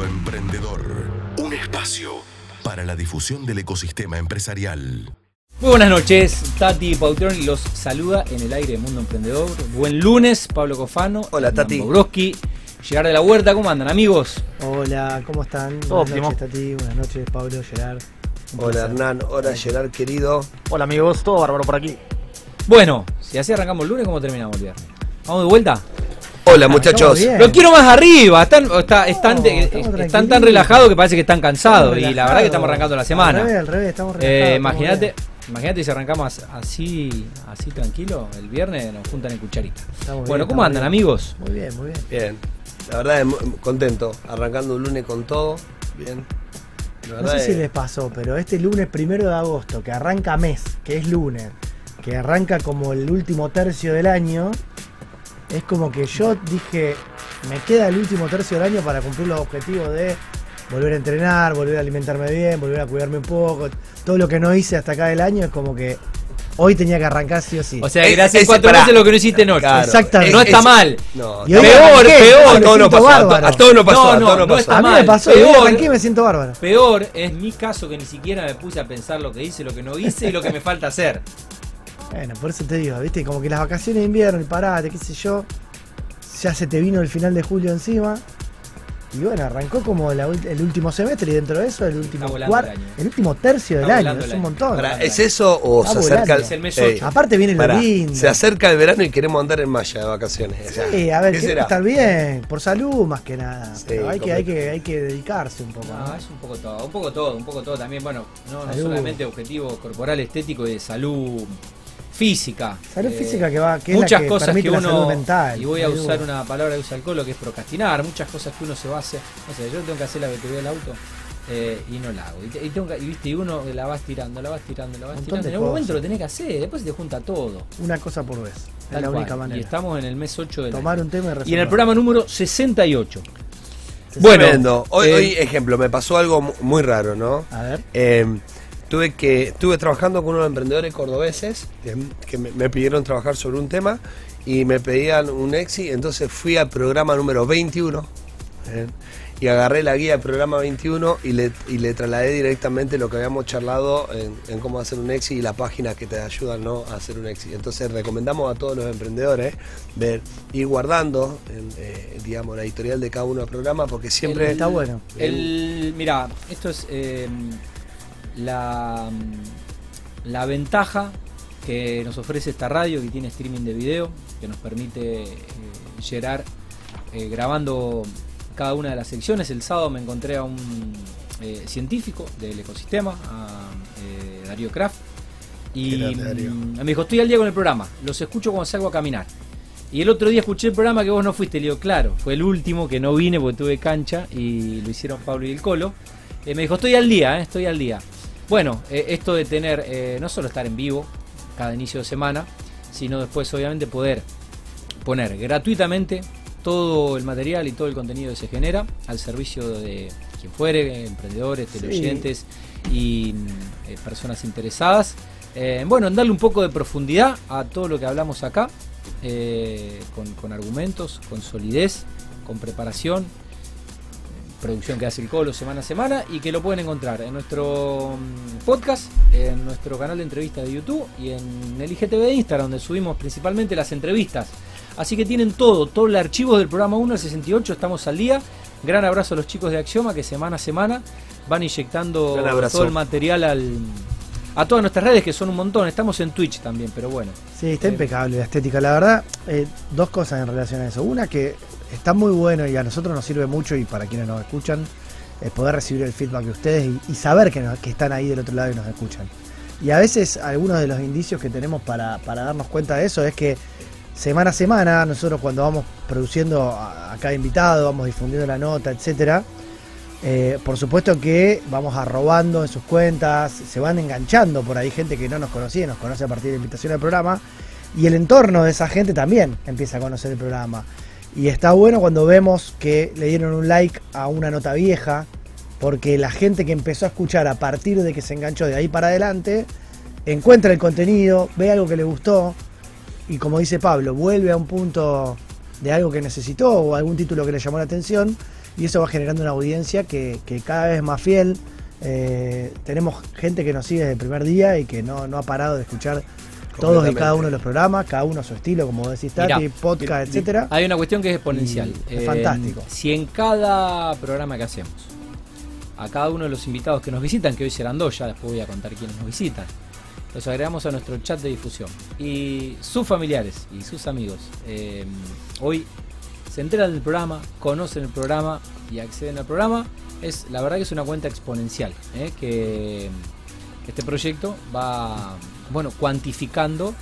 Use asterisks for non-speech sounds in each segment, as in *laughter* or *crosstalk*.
Mundo Emprendedor. Un espacio para la difusión del ecosistema empresarial. Muy buenas noches, Tati Pautrón los saluda en el aire de Mundo Emprendedor. Buen lunes, Pablo Cofano. Hola, Tati. Broski. Llegar de la huerta, ¿cómo andan, amigos? Hola, ¿cómo están? Buenas óptimo. noches, Tati. Buenas noches, Pablo, Gerard. Un Hola placer. Hernán, hola Gerard querido. Hola amigos, todo bárbaro por aquí. Bueno, si así arrancamos el lunes, ¿cómo terminamos el viernes? ¿Vamos de vuelta? Hola muchachos. Los quiero más arriba, están, está- están, No, de- estamos están tan relajados que parece que están cansados. Estamos Y la verdad que estamos arrancando la Al semana. revés, al revés, estamos Eh, imagínate, imagínate si arrancamos así, así tranquilo, el viernes nos juntan en cucharita. Estamos Bueno, bien, ¿cómo andan, bien. amigos? Muy bien, muy bien. Bien. La verdad es contento, arrancando un lunes con todo. Bien. La No sé si es- les pasó, pero este lunes primero de agosto, que arranca mes, que es lunes, que arranca como el último tercio del año, es como que yo dije, me queda el último tercio del año para cumplir los objetivos de volver a entrenar, volver a alimentarme bien, volver a cuidarme un poco. Todo lo que no hice hasta acá del año es como que hoy tenía que arrancar sí o sí. O sea, gracias cuatro meses lo que no hiciste en ocho. Claro. Exactamente. No Es- está es- mal. No, Peor, peor, me a todos nos pasó, a, bárbaro. to- a todos nos pasó, No, a no, todos nos no pasó. a mí mal, me pasó, peor. arranqué y me siento bárbaro. Peor es mi caso que ni siquiera me puse a pensar lo que hice, lo que no hice y lo que me falta hacer. Bueno, por eso te digo, viste, como que las vacaciones de invierno, el parate, qué sé yo, ya se te vino el final de julio encima. Y bueno, arrancó como la el último semestre y dentro de eso el último Está volando cuar- el año. el último tercio del año, es el un año. montón. ¿Es eso o Está se acerca el, Es el mes Ey, ocho. Aparte viene lo pará, lindo. Se acerca el verano y queremos andar en malla de vacaciones. o sea, Sí, a ver, ¿qué que será? estar bien, por salud más que nada. Sí, Pero hay que, hay, que, hay que dedicarse un poco. No, ¿no? es un poco todo, un poco todo, un poco todo también. Bueno, no, solamente objetivo corporal, estético y de salud física. Salud Eh, física que va, que es la muchas que cosas permite que la salud uno mental. y voy a usar duda. una palabra que usa el colo que es procrastinar muchas cosas que uno se va a hacer no sé yo tengo que hacer la batería del auto eh, y no la hago y, te- y tengo que- y viste y uno la vas tirando la vas tirando la vas Un montón tirando de en algún momento lo tenés que hacer después se te junta todo Una cosa por vez. Tal es la cual. única manera. y estamos en el mes 8 del Tomar año. un tema y y en el programa número 68 Se bueno. Hoy, eh, hoy, ejemplo, me pasó algo mu- muy raro, ¿no? A ver. Tuve que estuve trabajando con unos emprendedores cordobeses que, que me, me pidieron trabajar sobre un tema y me pedían un exi, entonces fui al programa número 21 ¿eh? y agarré la guía del programa 21 y le, y le trasladé directamente lo que habíamos charlado en, en cómo hacer un exi y la página que te ayudan ¿no? a hacer un exi. Entonces recomendamos a todos los emprendedores ver, ir guardando en, eh, digamos, la editorial de cada uno del programa porque siempre... Está bueno. El, mira, esto es eh, la, la ventaja que nos ofrece esta radio que tiene streaming de video, que nos permite eh, llegar eh, grabando cada una de las secciones. El sábado me encontré a un eh, científico del ecosistema, a eh, Darío Kraft, y Darío. mm, me dijo, estoy al día con el programa, los escucho cuando salgo a caminar. Y el otro día escuché el programa que vos no fuiste, le digo, claro, fue el último que no vine porque tuve cancha y lo hicieron Pablo y el Colo. Me dijo, estoy al día, estoy al día. Bueno, eh, esto de tener, eh, no solo estar en vivo cada inicio de semana, sino después obviamente poder poner gratuitamente todo el material y todo el contenido que se genera al servicio de quien fuere, emprendedores, teleoyentes y eh, personas interesadas. Eh, bueno, en darle un poco de profundidad a todo lo que hablamos acá, eh, con, con argumentos, con solidez, con preparación, producción que hace el Colo semana a semana y que lo pueden encontrar en nuestro mm, podcast, en nuestro canal de entrevistas de YouTube y en el IGTV de Instagram, donde subimos principalmente las entrevistas. Así que tienen todo, todo el archivo del programa 1 al 68, estamos al día. Gran abrazo a los chicos de Axioma que semana a semana van inyectando todo el material al, a todas nuestras redes, que son un montón. Estamos en Twitch también, pero bueno. Sí, está Eh, impecable la estética. La verdad, eh, dos cosas en relación a eso. Una que está muy bueno y a nosotros nos sirve mucho y para quienes nos escuchan, es poder recibir el feedback de ustedes y, saber que, que están ahí del otro lado y nos escuchan. Y a veces algunos de los indicios que tenemos para, para darnos cuenta de eso es que semana a semana, nosotros cuando vamos produciendo a, cada invitado, vamos difundiendo la nota, etcétera, eh, por supuesto que vamos arrobando en sus cuentas, se van enganchando por ahí gente que no nos conocía, nos conoce a partir de invitación al programa, y el entorno de esa gente también empieza a conocer el programa. Y está bueno cuando vemos que le dieron un like a una nota vieja, porque la gente que empezó a escuchar a partir de que se enganchó de ahí para adelante, encuentra el contenido, ve algo que le gustó, y como dice Pablo, vuelve a un punto de algo que necesitó o algún título que le llamó la atención, y eso va generando una audiencia que, que cada vez es más fiel. Eh, tenemos gente que nos sigue desde el primer día y que no, no ha parado de escuchar todos y cada uno de los programas, cada uno a su estilo, como decís Tati, Mirá, podcast, etcétera. Hay una cuestión que es exponencial. Y es fantástico. Si en cada programa que hacemos, a cada uno de los invitados que nos visitan, que hoy serán dos, ya después voy a contar quiénes nos visitan, los agregamos a nuestro chat de difusión. Y sus familiares y sus amigos eh, hoy se enteran del programa, conocen el programa y acceden al programa. Es, la verdad que es una cuenta exponencial, eh, que este proyecto va bueno cuantificando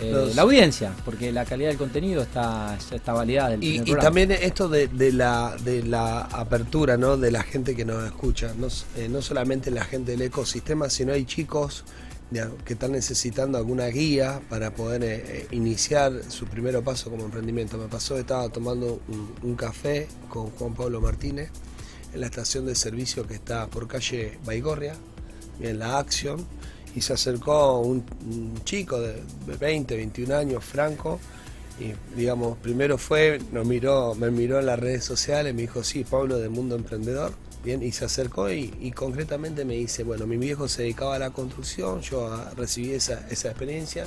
eh, Los- la audiencia, porque la calidad del contenido está, está validada del Y, y también esto de, de la, de la apertura ¿no? de la gente que nos escucha, no, eh, no solamente la gente del ecosistema, sino hay chicos de- que están necesitando alguna guía para poder eh, iniciar su primer paso como emprendimiento. Me pasó estaba tomando un, un café con Juan Pablo Martínez en la estación de servicio que está por calle Baigorria, en la Action, y se acercó un, chico de 20, 21 años, Franco, y digamos, primero fue, nos miró, me miró en las redes sociales, me dijo, sí, Pablo del Mundo Emprendedor, bien, y se acercó y, y concretamente me dice, bueno, mi viejo se dedicaba a la construcción, yo recibí esa, esa experiencia,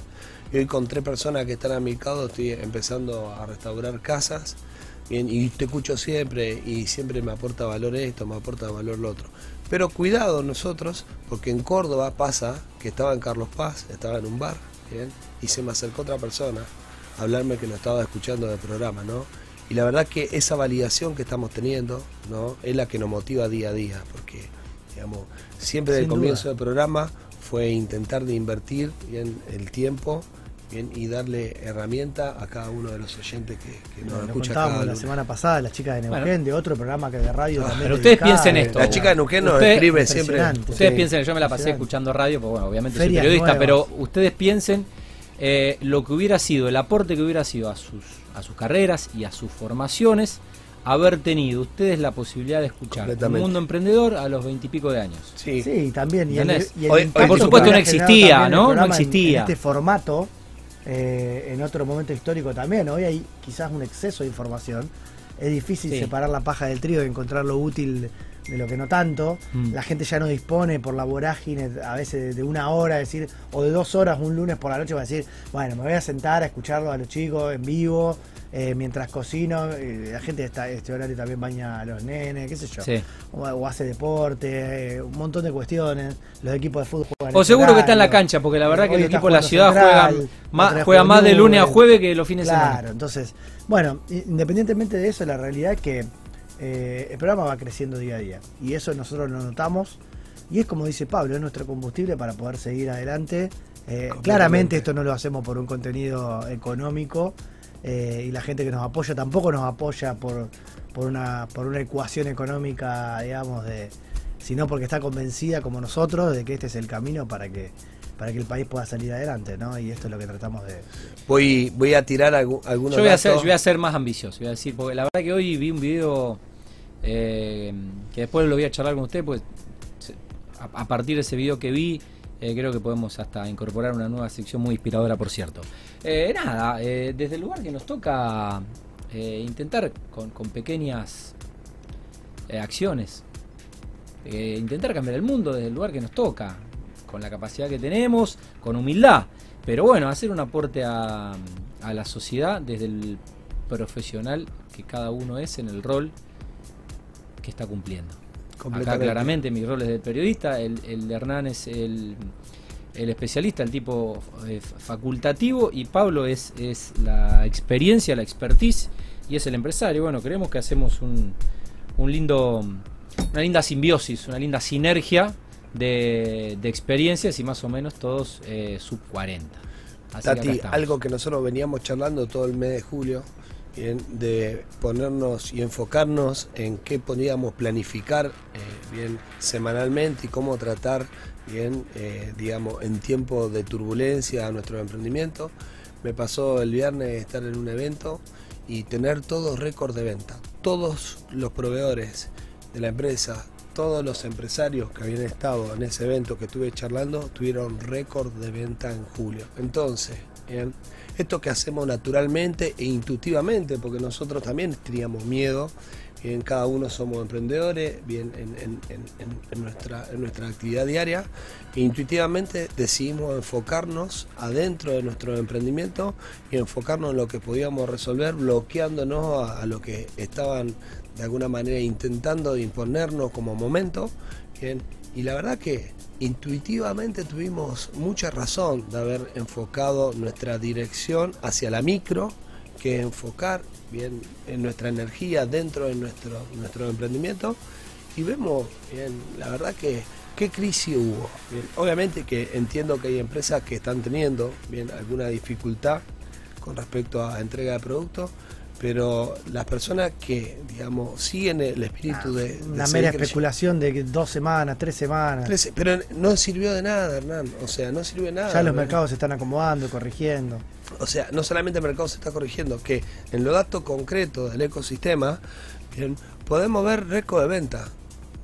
y hoy con tres personas que están a mi cargo estoy empezando a restaurar casas, bien, y te escucho siempre, y siempre me aporta valor esto, me aporta valor lo otro. Pero cuidado nosotros, porque en Córdoba pasa que estaba en Carlos Paz, estaba en un bar, bien, y se me acercó otra persona a hablarme que no estaba escuchando del programa, ¿no? Y la verdad que esa validación que estamos teniendo, ¿no? Es la que nos motiva día a día, porque, digamos, siempre Sin del comienzo duda. del programa fue intentar de invertir bien el tiempo bien, y darle herramienta a cada uno de los oyentes que, que nos Lo escucha contábamos cada la semana pasada, las chicas de Neuquén, Bueno. de otro programa que de radio también. pero ustedes piensen eh, esto. La chica de Nuquén nos Usted- escribe siempre. Ustedes Sí. piensen, yo me la pasé escuchando radio, porque bueno, obviamente soy periodista, nuevas. pero ustedes piensen eh, lo que hubiera sido, el aporte que hubiera sido a sus, a sus carreras y a sus formaciones, haber tenido ustedes la posibilidad de escuchar un Completamente. mundo emprendedor a a veintipico de años. Sí. Sí, también. Y el, ¿Entendés? y el Hoy- hoy, impacto por supuesto, no existía, el ¿no? No en- existía. En, este formato, eh, en otro momento histórico también. Hoy hay quizás un exceso de información. Es difícil Sí. separar la paja del trigo y encontrar lo útil de lo que no tanto. Mm. La gente ya no dispone por la vorágine a veces de, una hora, decir, o de dos horas un lunes por la noche, va a decir, bueno, me voy a sentar a escucharlo a los chicos en vivo. Eh, mientras cocino, eh, la gente está este horario también baña a los nenes, qué sé yo Sí. o, o hace deporte, eh, un montón de cuestiones. Los equipos de fútbol juegan. O seguro que está en la cancha, porque la verdad que el equipo de la ciudad Central, juega, más, juega más de lunes a jueves que los fines de Claro, semana. entonces, bueno, independientemente de eso, la realidad es que el programa va creciendo día a día. Y eso nosotros lo notamos. Y es como dice Pablo, es nuestro combustible para poder seguir adelante. Claramente esto no lo hacemos por un contenido económico. Eh, y la gente que nos apoya tampoco nos apoya por, por, una, por una ecuación económica, digamos, de sino porque está convencida como nosotros de que este es el camino para que para que el país pueda salir adelante, ¿no? Y esto es lo que tratamos de, Voy, voy a tirar algu- algunos Yo voy, a ser, yo voy a ser más ambicioso, voy a decir, porque la verdad que hoy vi un video eh, que después lo voy a charlar con usted, pues a partir de ese video que vi, eh, creo que podemos hasta incorporar una nueva sección muy inspiradora, por cierto. Eh, nada, eh, desde el lugar que nos toca eh, intentar con, con pequeñas eh, acciones, intentar cambiar el mundo desde el lugar que nos toca, con la capacidad que tenemos, con humildad. Pero bueno, hacer un aporte a, a la sociedad desde el profesional que cada uno es en el rol que está cumpliendo. Acá claramente mi rol es de periodista, el, el de Hernán es el, el especialista, el tipo eh, facultativo y Pablo es, es la experiencia, la expertise y es el empresario. Bueno, creemos que hacemos un, un lindo, una linda simbiosis, una linda sinergia de, de experiencias y más o menos todos eh, sub 40. Así que acá Tati, algo que nosotros veníamos charlando todo el mes de julio, de ponernos y enfocarnos en qué podíamos planificar eh, bien semanalmente y cómo tratar bien, eh, digamos, en tiempo de turbulencia a nuestro emprendimiento. Me pasó el viernes estar en un evento y tener todos récord de venta. Todos los proveedores de la empresa, todos los empresarios que habían estado en ese evento que estuve charlando, tuvieron récord de venta en julio. Entonces, bien, esto que hacemos naturalmente e intuitivamente, porque nosotros también teníamos miedo, bien cada uno somos emprendedores, bien en, nuestra, actividad diaria, e intuitivamente decidimos enfocarnos adentro de nuestro emprendimiento y enfocarnos en lo que podíamos resolver, bloqueándonos a, lo que estaban de alguna manera intentando imponernos como momento. Y la verdad que intuitivamente tuvimos mucha razón de haber enfocado nuestra dirección hacia la micro, que enfocar bien en nuestra energía dentro de nuestro, nuestro emprendimiento. Y vemos, bien, la verdad que qué crisis hubo. Obviamente que entiendo que hay empresas que están teniendo bien alguna dificultad con respecto a entrega de productos, pero las personas que, digamos, siguen el espíritu de, de Ah, Una seguir mera especulación de dos semanas, tres semanas. Pero no sirvió de nada, Hernán. O sea, no sirvió de nada. ya los ¿verdad? mercados se están acomodando, corrigiendo. O sea, no solamente el mercado se está corrigiendo, que en los datos concretos del ecosistema bien, podemos ver récord de venta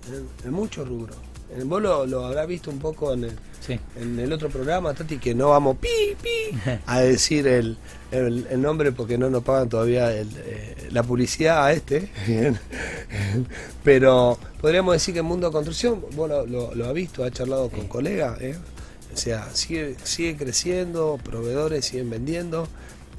en, en muchos rubros. En- Vos lo, lo habrás visto un poco en el, Sí. en el otro programa, Tati, que no vamos pi, pi, *laughs* a decir el, el- el nombre porque no nos pagan todavía el, eh, la publicidad a este. *laughs* Pero podríamos decir que en mundo de construcción, vos lo, lo, lo has visto, has charlado con colegas, ¿eh? o sea, sigue, sigue creciendo, proveedores siguen vendiendo.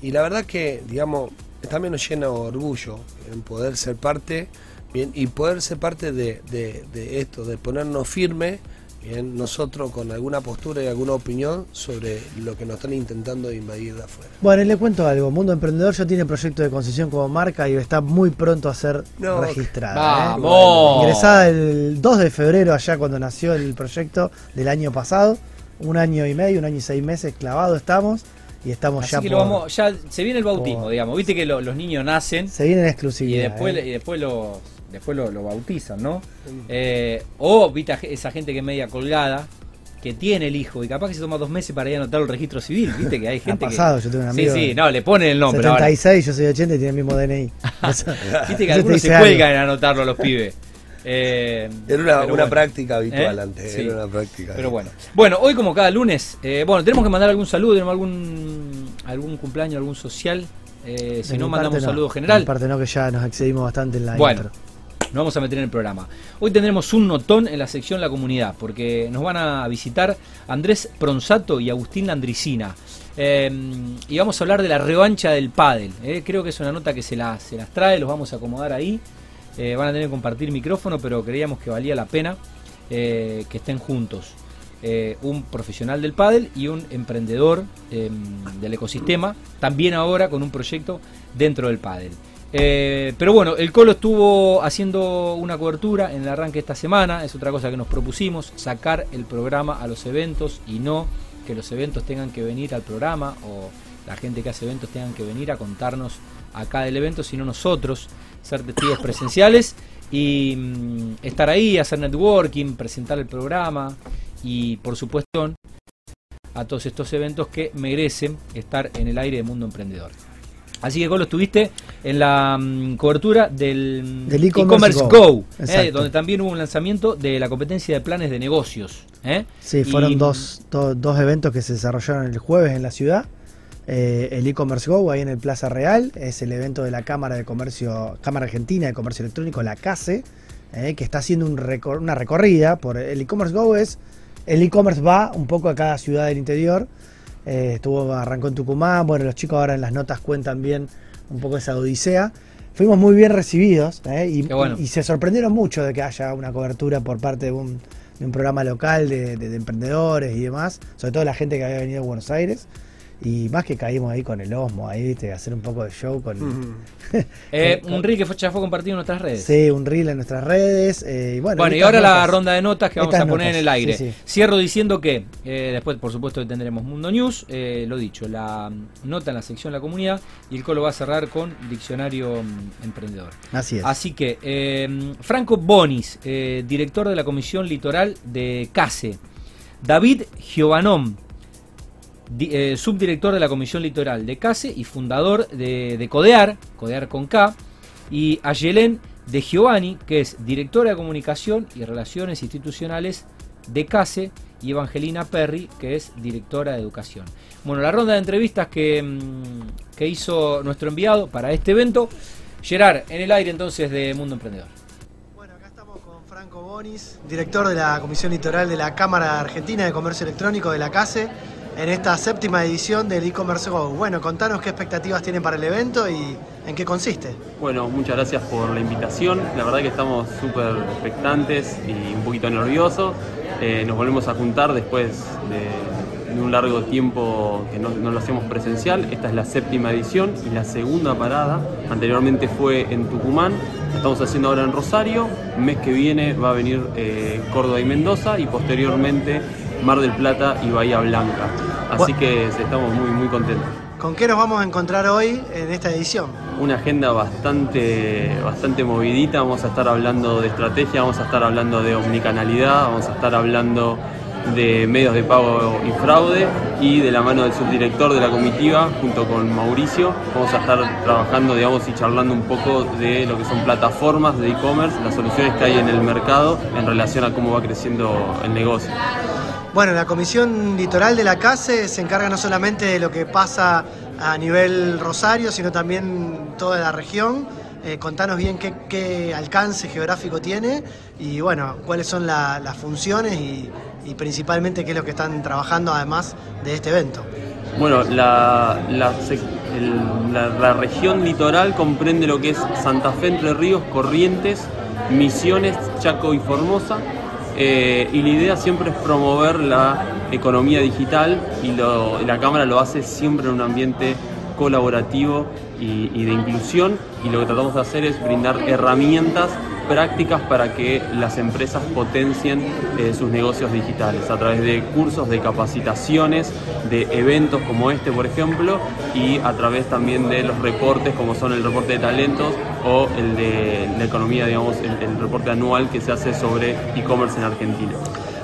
Y la verdad que, digamos, también nos llena de orgullo en poder ser parte bien y poder ser parte de, de- de esto, de ponernos firme bien, nosotros con alguna postura y alguna opinión sobre lo que nos están intentando invadir de afuera. Bueno, y le cuento algo. Mundo Emprendedor ya tiene proyecto de concesión como marca y está muy pronto a ser No, registrada. ¿eh? ¡Vamos! Ingresada el 2 de febrero, allá cuando nació el proyecto del año pasado. Un año y medio, un año y seis meses clavado estamos y estamos Así ya que por- lo vamos, ya se viene el bautismo, por- digamos. Viste que lo- los niños nacen Se viene en y exclusividad. después, ¿eh? y después lo, después lo, lo bautizan, ¿no? Eh, o viste a esa gente que es media colgada, que tiene el hijo y capaz que se toma dos meses para ir a anotar el registro civil, viste que hay *laughs* Ha gente pasado, que... yo tengo un Sí, amigo. sí, no, le ponen el nombre ahora. 76, yo soy 80 y tiene el mismo DNI. *laughs* *laughs* Viste que algunos se cuelgan en anotarlo los pibes. Eh, Era una, una bueno. práctica habitual ¿Eh? antes, Sí. era una práctica. Pero bueno. Bueno, hoy como cada lunes, eh, bueno, tenemos que mandar algún saludo, tenemos algún algún cumpleaños, algún social. Eh, si no, mandamos un saludo general. De mi parte no, que ya nos excedimos bastante en la Bueno. intro. Nos vamos a meter en el programa. Hoy tendremos un notón en la sección La Comunidad, porque nos van a visitar Andrés Pronsato y Agustín Landricina. Eh, y vamos a hablar de la revancha del pádel. eh. Creo que es una nota que se, la- se las trae, los vamos a acomodar ahí. Eh, van a tener que compartir micrófono, pero creíamos que valía la pena eh, que estén juntos. Un profesional del pádel y un emprendedor eh, del ecosistema, también ahora con un proyecto dentro del pádel. Eh, pero bueno, el Colo estuvo haciendo una cobertura en el arranque esta semana, es otra cosa que nos propusimos, sacar el programa a los eventos y no que los eventos tengan que venir al programa o la gente que hace eventos tengan que venir a contarnos acá del evento, sino nosotros ser testigos presenciales y mm, estar ahí, hacer networking, presentar el programa y por supuesto a todos estos eventos que merecen estar en el aire de Mundo Emprendedor. Así que Colo estuviste en la mm, cobertura del, Del e-commerce Go. Go, eh, donde también hubo un lanzamiento de la competencia de planes de negocios. ¿eh? Sí, fueron Y- dos, do- dos eventos que se desarrollaron el jueves en la ciudad. Eh, el e-commerce Go ahí en el Plaza Real es el evento de la Cámara de Comercio, Cámara Argentina de Comercio Electrónico, la CASE, eh, que está haciendo un recor- una recorrida por el e-commerce Go es el e-commerce va un poco a cada ciudad del interior. Eh, estuvo arrancó en Tucumán, bueno los chicos ahora en las notas cuentan bien un poco esa odisea. Fuimos muy bien recibidos eh, y, Qué bueno. y se sorprendieron mucho de que haya una cobertura por parte de un, de un programa local de, de- de emprendedores y demás, sobre todo la gente que había venido a Buenos Aires. Y más que caímos ahí con el Osmo, ahí, ¿viste? hacer un poco de show con. *laughs* Eh, con- un reel que fue, ya fue compartido en nuestras redes. sí, un reel en nuestras redes. eh, y bueno, Bueno, y ahora la ronda de notas que vamos a poner en el aire. sí, sí. Cierro diciendo que eh, después, por supuesto, tendremos Mundo News, eh, lo dicho, la mm, nota en la sección La Comunidad y el Colo va a cerrar con Diccionario mm, Emprendedor. Así es. Así que, eh, Franco Bonis, eh, director de la Comisión Litoral de CASE. David Giovanón, di- eh, subdirector de la Comisión Litoral de CASE y fundador de, de Codear, Codear con K. Y Ayelén de Giovanni, que es directora de Comunicación y Relaciones Institucionales de CASE. Y Evangelina Perry, que es directora de Educación. Bueno, la ronda de entrevistas que, mm, que hizo nuestro enviado para este evento Gerard, en el aire entonces de Mundo Emprendedor. Bueno, acá estamos con Franco Bonis, director de la Comisión Litoral de la Cámara Argentina de Comercio Electrónico de la CASE, en esta séptima edición del e-commerce Go. Bueno, contanos qué expectativas tienen para el evento y en qué consiste. Bueno, muchas gracias por la invitación. La verdad que estamos súper expectantes y un poquito nerviosos. Eh, nos volvemos a juntar después de, un largo tiempo que no, lo hacemos presencial. Esta es la séptima edición y la segunda parada. Anteriormente fue en Tucumán, estamos haciendo ahora en Rosario. Mes que viene va a venir eh, Córdoba y Mendoza y posteriormente Mar del Plata y Bahía Blanca. Así que estamos muy, muy contentos. ¿Con qué nos vamos a encontrar hoy en esta edición? una agenda bastante, bastante movidita. Vamos a estar hablando de estrategia, vamos a estar hablando de omnicanalidad, vamos a estar hablando de medios de pago y fraude y de la mano del subdirector de la comitiva junto con Mauricio vamos a estar trabajando digamos y charlando un poco de lo que son plataformas de e-commerce, las soluciones que hay en el mercado en relación a cómo va creciendo el negocio. Bueno, la Comisión Litoral de la CASE se encarga no solamente de lo que pasa a nivel Rosario, sino también toda la región. Eh, contanos bien qué, alcance geográfico tiene y bueno, cuáles son la- las funciones y, principalmente qué es lo que están trabajando además de este evento. Bueno, la- la región litoral comprende lo que es Santa Fe, Entre Ríos, Corrientes, Misiones, Chaco y Formosa. Eh, y la idea siempre es promover la economía digital y, lo- la Cámara lo hace siempre en un ambiente colaborativo y, y de inclusión. Y lo que tratamos de hacer es brindar herramientas prácticas para que las empresas potencien eh, sus negocios digitales a través de cursos, de capacitaciones, de eventos como este, por ejemplo, y a través también de los reportes como son el reporte de talentos o el de la economía, digamos, el, reporte anual que se hace sobre e-commerce en Argentina.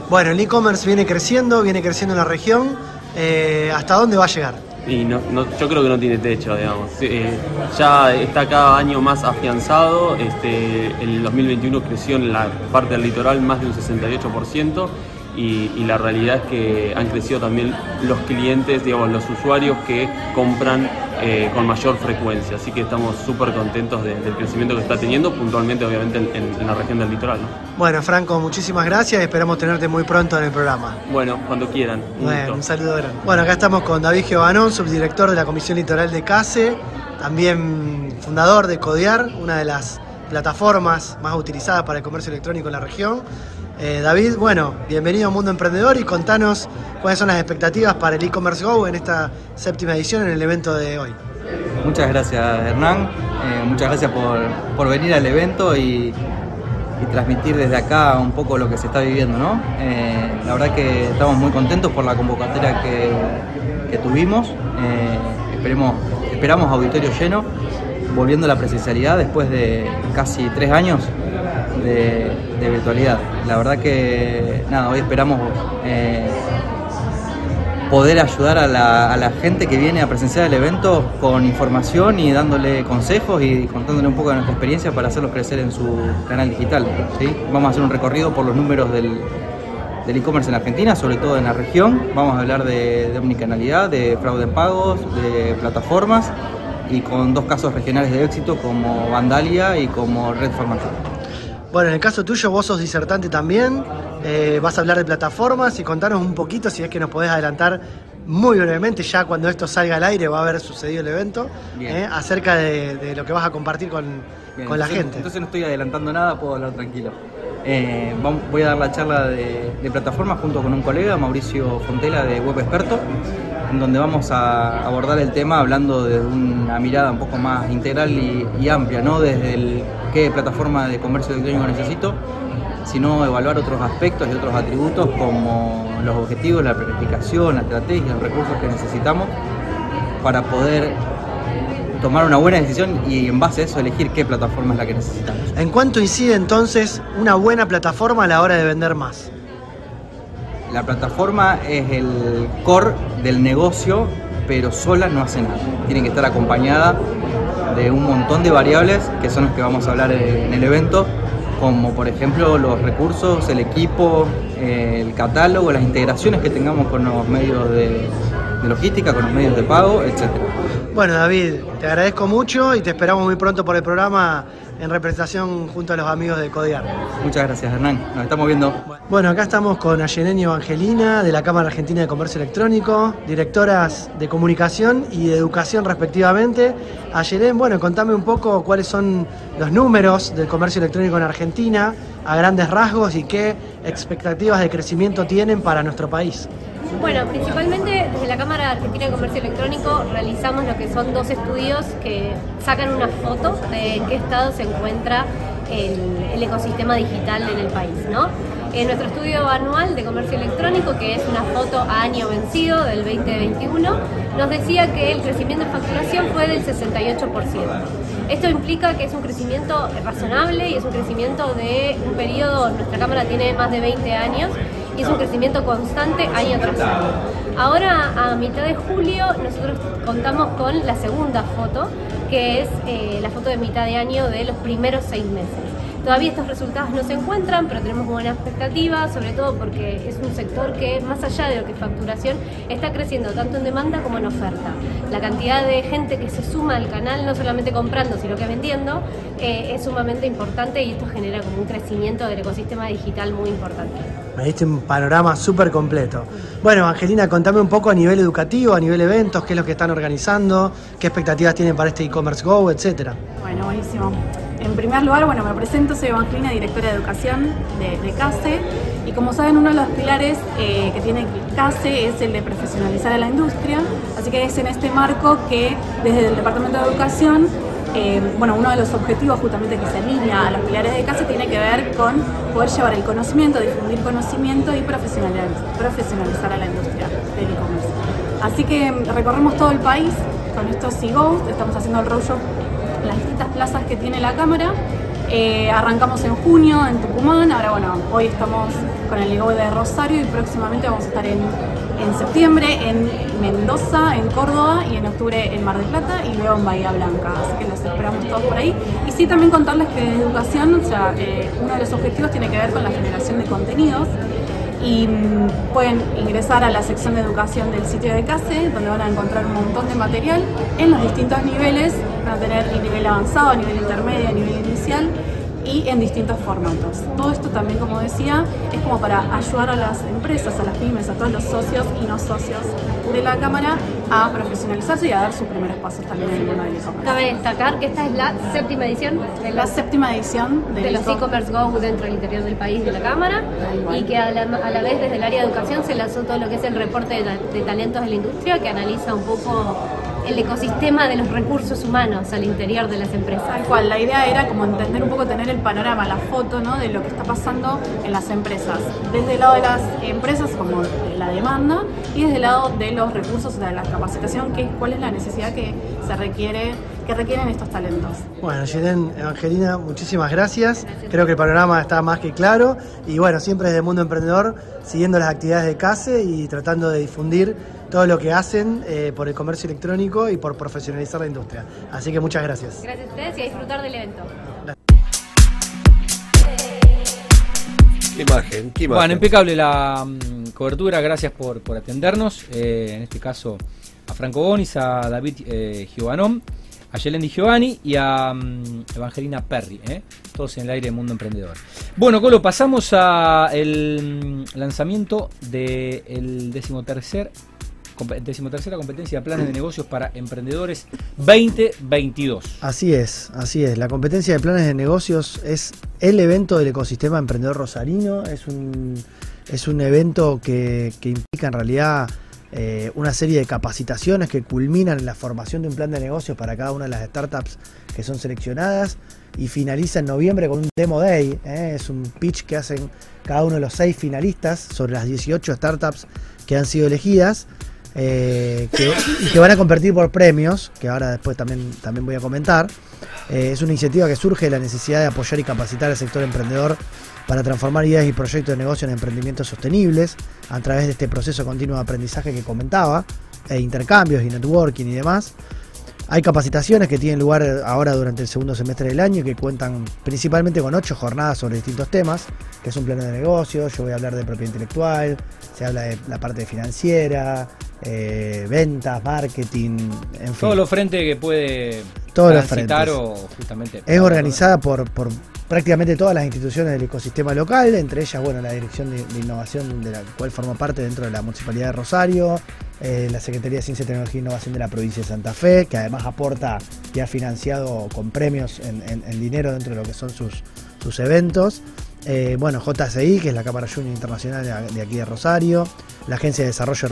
Bueno, el e-commerce viene creciendo, viene creciendo en la región. Eh, ¿Hasta dónde va a llegar? Y no, no- yo creo que no tiene techo, digamos. Eh, ya está cada año más afianzado. Este, el 2021 creció en la parte del litoral más de un 68%. Y, y la realidad es que han crecido también los clientes, digamos, los usuarios que compran eh, con mayor frecuencia. Así que estamos súper contentos de- del crecimiento que está teniendo, puntualmente, obviamente, en, la región del litoral. ¿no? Bueno, Franco, muchísimas gracias. Esperamos tenerte muy pronto en el programa. Bueno, cuando quieran. Un Bueno, un saludo grande. Bueno, acá estamos con David Giovanón, subdirector de la Comisión Litoral de CASE, también fundador de Codiar, una de las plataformas más utilizadas para el comercio electrónico en la región. Eh, David, bueno, bienvenido a Mundo Emprendedor y contanos cuáles son las expectativas para el e-commerce Go en esta séptima edición en el evento de hoy. Muchas gracias Hernán, Eh, muchas gracias por, por venir al evento y, transmitir desde acá un poco lo que se está viviendo. ¿no? Eh, la verdad que estamos muy contentos por la convocatoria que, que tuvimos, esperemos, esperamos auditorio lleno, volviendo a la presencialidad después de casi tres años de, virtualidad. La verdad que nada, hoy esperamos... eh, poder ayudar a la, gente que viene a presenciar el evento con información y dándole consejos y contándole un poco de nuestra experiencia para hacerlos crecer en su canal digital. ¿sí? Vamos a hacer un recorrido por los números del e-commerce en Argentina, sobre todo en la región. Vamos a hablar de, de omnicanalidad, de fraude en pagos, de plataformas y con dos casos regionales de éxito como Vandalia y como Red Formación. Bueno, en el caso tuyo, vos sos disertante también, eh, vas a hablar de plataformas y contanos un poquito, si es que nos podés adelantar muy brevemente, ya cuando esto salga al aire va a haber sucedido el evento, eh, acerca de, de lo que vas a compartir con, Bien, con la entonces- gente. Entonces no estoy adelantando nada, puedo hablar tranquilo. Eh, voy a dar la charla de, de plataforma junto con un colega, Mauricio Fontela de Web Experto, en donde vamos a abordar el tema hablando de una mirada un poco más integral y, amplia, no desde qué plataforma de comercio electrónico necesito, sino evaluar otros aspectos y otros atributos como los objetivos, la planificación, la estrategia, los recursos que necesitamos para poder tomar una buena decisión y en base a eso elegir qué plataforma es la que necesitamos. ¿En cuánto incide entonces una buena plataforma a la hora de vender más? La plataforma es el core del negocio, pero sola no hace nada. Tiene que estar acompañada de un montón de variables que son las que vamos a hablar en el evento, como por ejemplo los recursos, el equipo, eh, el catálogo, las integraciones que tengamos con los medios de, de logística, con los medios de pago, etc. Bueno, David, te agradezco mucho y te esperamos muy pronto por el programa en representación junto a los amigos de Codiar. Muchas gracias, Hernán. Nos estamos viendo. Bueno, acá estamos con Ayelén y Evangelina de la Cámara Argentina de Comercio Electrónico, directoras de comunicación y de educación respectivamente. Ayelén, bueno, contame un poco cuáles son los números del comercio electrónico en Argentina a grandes rasgos y qué expectativas de crecimiento tienen para nuestro país. Bueno, principalmente desde la Cámara Argentina de Comercio Electrónico realizamos lo que son dos estudios que sacan una foto de en qué estado se encuentra el, ecosistema digital en el país, ¿no? En nuestro estudio anual de comercio electrónico, que es una foto a año vencido del 2021, nos decía que el crecimiento de facturación fue del 68%. Esto implica que es un crecimiento razonable y es un crecimiento de un periodo, nuestra Cámara tiene más de 20 años, y es un crecimiento constante año tras año. Ahora, a mitad de julio, nosotros contamos con la segunda foto, que es eh, la foto de mitad de año de los primeros seis meses. Todavía estos resultados no se encuentran, pero tenemos buena expectativa, sobre todo porque es un sector que, más allá de lo que es facturación, está creciendo tanto en demanda como en oferta. La cantidad de gente que se suma al canal, no solamente comprando, sino que vendiendo, eh, es sumamente importante y esto genera como un crecimiento del ecosistema digital muy importante. Me diste un panorama súper completo. Bueno, Angelina, contame un poco a nivel educativo, a nivel eventos, qué es lo que están organizando, qué expectativas tienen para este e-commerce Go, etcétera. Bueno, buenísimo. En primer lugar, bueno, me presento, soy Evangelina, directora de educación de, de CASE. Y como saben, uno de los pilares eh, que tiene CASE es el de profesionalizar a la industria. Así que es en este marco que desde el Departamento de Educación, eh, bueno, uno de los objetivos justamente que se alinea a los pilares de CASE tiene que ver con poder llevar el conocimiento, difundir conocimiento y profesionalizar, a la industria del e-commerce. Así que recorremos todo el país con estos e-Go, estamos haciendo el roadshow las distintas plazas que tiene la Cámara. Eh, arrancamos en junio en Tucumán, ahora bueno, hoy estamos con el Ligo de Rosario y próximamente vamos a estar en, en, septiembre en Mendoza, en Córdoba y en octubre en Mar del Plata y luego en Bahía Blanca, así que los esperamos todos por ahí. Y sí también contarles que de educación, o sea, eh, uno de los objetivos tiene que ver con la generación de contenidos y pueden ingresar a la sección de educación del sitio de CASE, donde van a encontrar un montón de material en los distintos niveles, van a tener el nivel avanzado, nivel intermedio, nivel inicial y en distintos formatos. Todo esto también, como decía, es como para ayudar a las empresas, a las pymes, a todos los socios y no socios de la Cámara a profesionalizarse y a dar sus primeros pasos también en el mundo del e-commerce. Cabe destacar que esta es la séptima edición de, la séptima edición de, de los e-commerce Go dentro del interior del país de la Cámara y que a la, a la, vez desde el área de educación se lanzó todo lo que es el reporte de, de talentos de la industria que analiza un poco el ecosistema de los recursos humanos al interior de las empresas. Tal cual, la idea era como entender un poco, tener el panorama, la foto ¿no? de lo que está pasando en las empresas, desde el lado de las empresas como la demanda y desde el lado de los recursos, de la capacitación, que, cuál es la necesidad que se requiere que requieren estos talentos. Bueno, Yelen, Evangelina, muchísimas gracias. gracias. Creo que el panorama está más que claro y bueno, siempre desde el mundo emprendedor, siguiendo las actividades de CASE y tratando de difundir todo lo que hacen eh, por el comercio electrónico y por profesionalizar la industria. Así que muchas gracias. Gracias a ustedes y a disfrutar del evento. ¿Qué imagen? ¿Qué imagen? Bueno, impecable la um, cobertura, gracias por, por atendernos. Eh, en este caso a Franco Bonis, a David eh, Giovanón, a Yelendi Giovanni y a um, Evangelina Perry, ¿eh? todos en el aire del mundo emprendedor. Bueno, Colo, pasamos al um, lanzamiento del de decimotercer decimotercera competencia de planes de negocios para emprendedores 2022. Así es, así es. La competencia de planes de negocios es el evento del ecosistema emprendedor rosarino. Es un, es un evento que, implica en realidad eh, una serie de capacitaciones que culminan en la formación de un plan de negocios para cada una de las startups que son seleccionadas y finaliza en noviembre con un Demo Day. ¿eh? Es un pitch que hacen cada uno de los seis finalistas sobre las 18 startups que han sido elegidas. Eh, que, van a competir por premios, que ahora después también, también voy a comentar. Eh, es una iniciativa que surge de la necesidad de apoyar y capacitar al sector emprendedor para transformar ideas y proyectos de negocio en emprendimientos sostenibles a través de este proceso continuo de aprendizaje que comentaba, e intercambios y networking y demás. Hay capacitaciones que tienen lugar ahora durante el segundo semestre del año que cuentan principalmente con ocho jornadas sobre distintos temas, que es un plano de negocio, yo voy a hablar de propiedad intelectual, se habla de la parte financiera, eh, ventas, marketing, en fin. Todos los frentes que puede Todos los frentes. o justamente. Es organizada por, por prácticamente todas las instituciones del ecosistema local, entre ellas, bueno, la Dirección de, de Innovación de la cual formo parte dentro de la Municipalidad de Rosario, eh, la Secretaría de Ciencia, Tecnología e Innovación de la provincia de Santa Fe, que además aporta y ha financiado con premios en, en- en dinero dentro de lo que son sus, sus eventos. Eh, bueno, JCI, que es la Cámara Junior Internacional de, aquí de Rosario, la Agencia de Desarrollo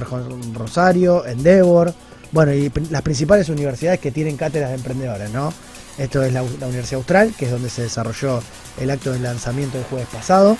Rosario, Endeavor, bueno, y las principales universidades que tienen cátedras de emprendedores, ¿no? Esto es la, la Universidad Austral, que es donde se desarrolló el acto de lanzamiento el jueves pasado.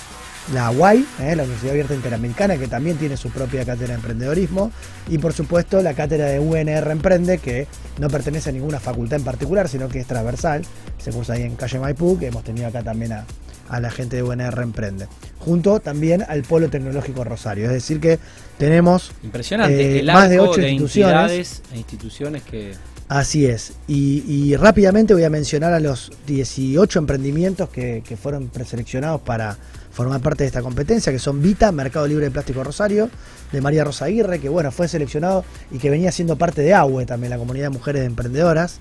La UAI, ¿eh? la Universidad Abierta Interamericana, que también tiene su propia cátedra de emprendedorismo. Y por supuesto la cátedra de UNR Emprende, que no pertenece a ninguna facultad en particular, sino que es transversal. Se cursa ahí en calle Maipú, que hemos tenido acá también a, a la gente de UNR Emprende. Junto también al Polo Tecnológico Rosario. Es decir que tenemos Impresionante. eh, el más de ocho de instituciones. e instituciones que. Así es. Y, y rápidamente voy a mencionar a los 18 emprendimientos que, que fueron preseleccionados para formar parte de esta competencia, que son Vita, Mercado Libre de Plástico Rosario, de María Rosa Aguirre, que bueno, fue seleccionado y que venía siendo parte de AUE también, la comunidad de mujeres emprendedoras.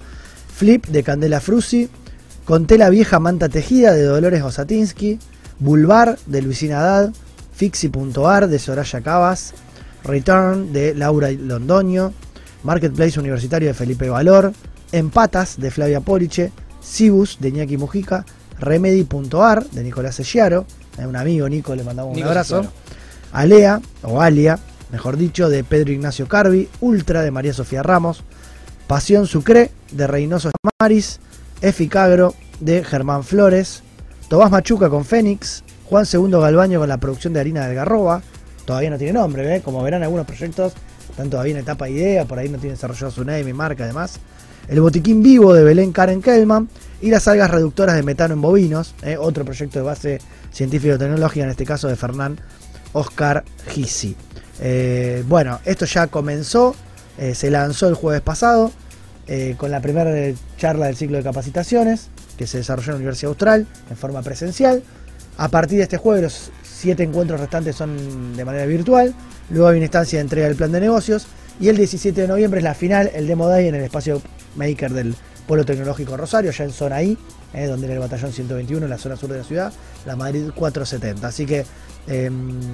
Flip, de Candela Frusi. Conté Vieja Manta Tejida, de Dolores Osatinsky. Bulbar, de Luisina Haddad. Fixi.ar, de Soraya Cabas. Return, de Laura Londoño. Marketplace Universitario de Felipe Valor, Empatas de Flavia Poliche, Cibus de Iñaki Mujica, Remedy.ar de Nicolás Selliaro, eh, un amigo Nico, le mandamos un abrazo. Alea, o Alia, mejor dicho, de Pedro Ignacio Carvi, Ultra de María Sofía Ramos, Pasión Sucre de Reynoso Maris, Eficagro de Germán Flores, Tomás Machuca con Fénix, Juan Segundo Galbaño con la producción de harina de Algarroba, todavía no tiene nombre, ¿eh? como verán algunos proyectos están todavía en etapa de idea, por ahí no tiene desarrollado su name y marca además. El botiquín vivo de Belén Karen Kellman y las algas reductoras de metano en bovinos, ¿eh? otro proyecto de base científico-tecnológica, en este caso de Fernán Oscar Gisi. Eh, bueno, esto ya comenzó, eh, se lanzó el jueves pasado eh, con la primera charla del ciclo de capacitaciones que se desarrolló en la Universidad Austral en forma presencial. A partir de este jueves los siete encuentros restantes son de manera virtual. Luego hay una instancia de entrega del plan de negocios. Y el 17 de noviembre es la final, el Demo Day en el espacio Maker del Polo Tecnológico Rosario, ya en zona I, eh, donde era el batallón 121 en la zona sur de la ciudad, la Madrid 470. Así que eh,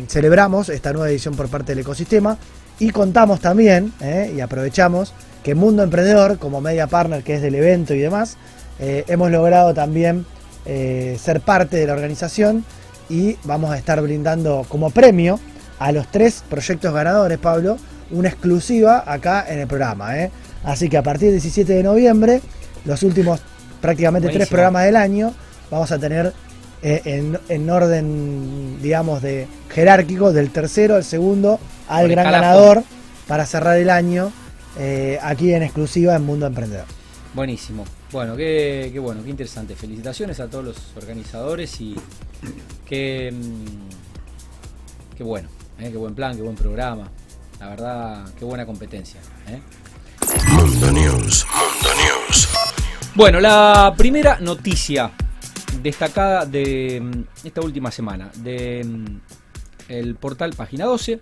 celebramos esta nueva edición por parte del ecosistema y contamos también, eh, y aprovechamos, que Mundo Emprendedor, como media partner que es del evento y demás, eh, hemos logrado también eh, ser parte de la organización y vamos a estar brindando como premio a los tres proyectos ganadores, Pablo, una exclusiva acá en el programa. ¿eh? Así que a partir del 17 de noviembre, los últimos prácticamente tres programas del año, vamos a tener en, en orden, digamos, de jerárquico, del tercero al segundo al gran ganador para cerrar el año eh, aquí en exclusiva en Mundo Emprendedor. Buenísimo. Bueno, qué, qué bueno, qué interesante. Felicitaciones a todos los organizadores y qué, mm, qué bueno, ¿eh? qué buen plan, qué buen programa. La verdad, qué buena competencia. ¿eh? Mundo News. Mundo News. Bueno, la primera noticia destacada de mm, esta última semana de mm, el portal Página 12.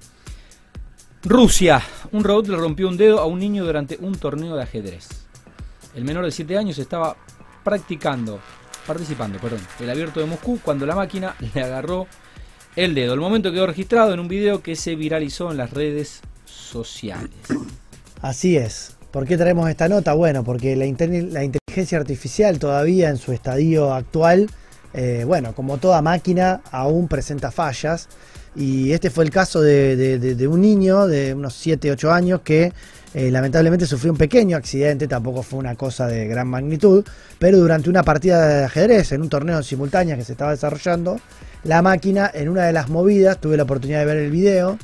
Rusia, un robot le rompió un dedo a un niño durante un torneo de ajedrez. El menor de 7 años estaba practicando, participando, perdón, el abierto de Moscú cuando la máquina *laughs* le agarró el dedo. El momento quedó registrado en un video que se viralizó en las redes sociales. Así es. ¿Por qué traemos esta nota? Bueno, porque la, inteligencia artificial todavía en su estadio actual, eh, bueno, como toda máquina, aún presenta fallas. Y este fue el caso de, de- un niño de unos 7, 8 años que eh, lamentablemente sufrió un pequeño accidente, tampoco fue una cosa de gran magnitud, pero durante una partida de ajedrez en un torneo en simultánea que se estaba desarrollando, la máquina en una de las movidas, tuve la oportunidad de ver el video,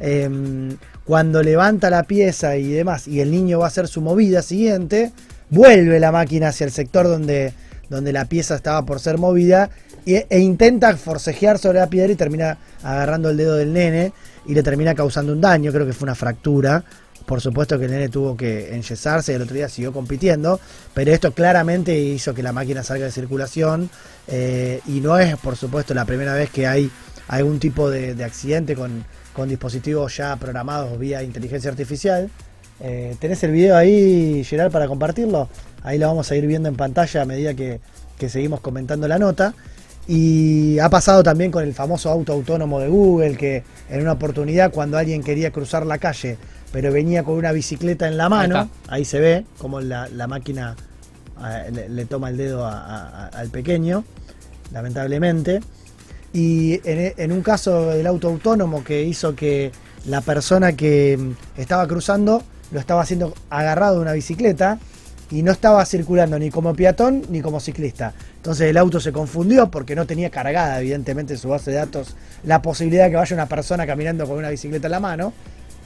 em, cuando levanta la pieza y demás, y el niño va a hacer su movida siguiente, vuelve la máquina hacia el sector donde, donde la pieza estaba por ser movida e, intenta forcejear sobre la piedra y termina agarrando el dedo del nene y le termina causando un daño, creo que fue una fractura. Por supuesto que el nene tuvo que enyesarse y el otro día siguió compitiendo, pero esto claramente hizo que la máquina salga de circulación eh, y no es, por supuesto, la primera vez que hay algún tipo de, de accidente con, con dispositivos ya programados vía inteligencia artificial. Eh, ¿Tenés el video ahí, Gerard, para compartirlo? Ahí lo vamos a ir viendo en pantalla a medida que, que seguimos comentando la nota. Y ha pasado también con el famoso auto autónomo de Google, que en una oportunidad cuando alguien quería cruzar la calle, pero venía con una bicicleta en la mano, ahí, se ve como la, la máquina eh, le, le toma el dedo a- a- a- al pequeño, lamentablemente. Y en, en un caso del auto autónomo que hizo que la persona que mm, estaba cruzando lo estaba haciendo agarrado de una bicicleta y no estaba circulando ni como peatón ni como ciclista. Entonces el auto se confundió porque no tenía cargada, evidentemente, en su base de datos la posibilidad de que vaya una persona caminando con una bicicleta en la mano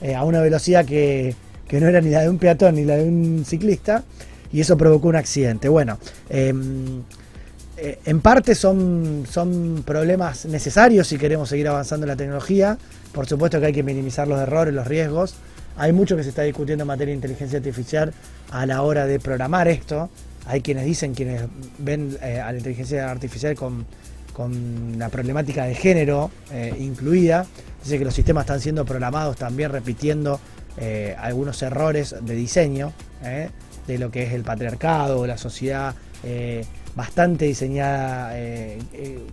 eh, a una velocidad que, que no era ni la de un peatón ni la de un ciclista y eso provocó un accidente. Bueno, em, eh, en parte son, son problemas necesarios si queremos seguir avanzando en la tecnología. Por supuesto que hay que minimizar los errores, los riesgos. Hay mucho que se está discutiendo en materia de inteligencia artificial a la hora de programar esto. Hay quienes dicen, quienes ven eh, a la inteligencia artificial con, con la problemática de género eh, incluida. Dice que los sistemas están siendo programados también repitiendo eh, algunos errores de diseño de lo que es el patriarcado, la sociedad bastante diseñada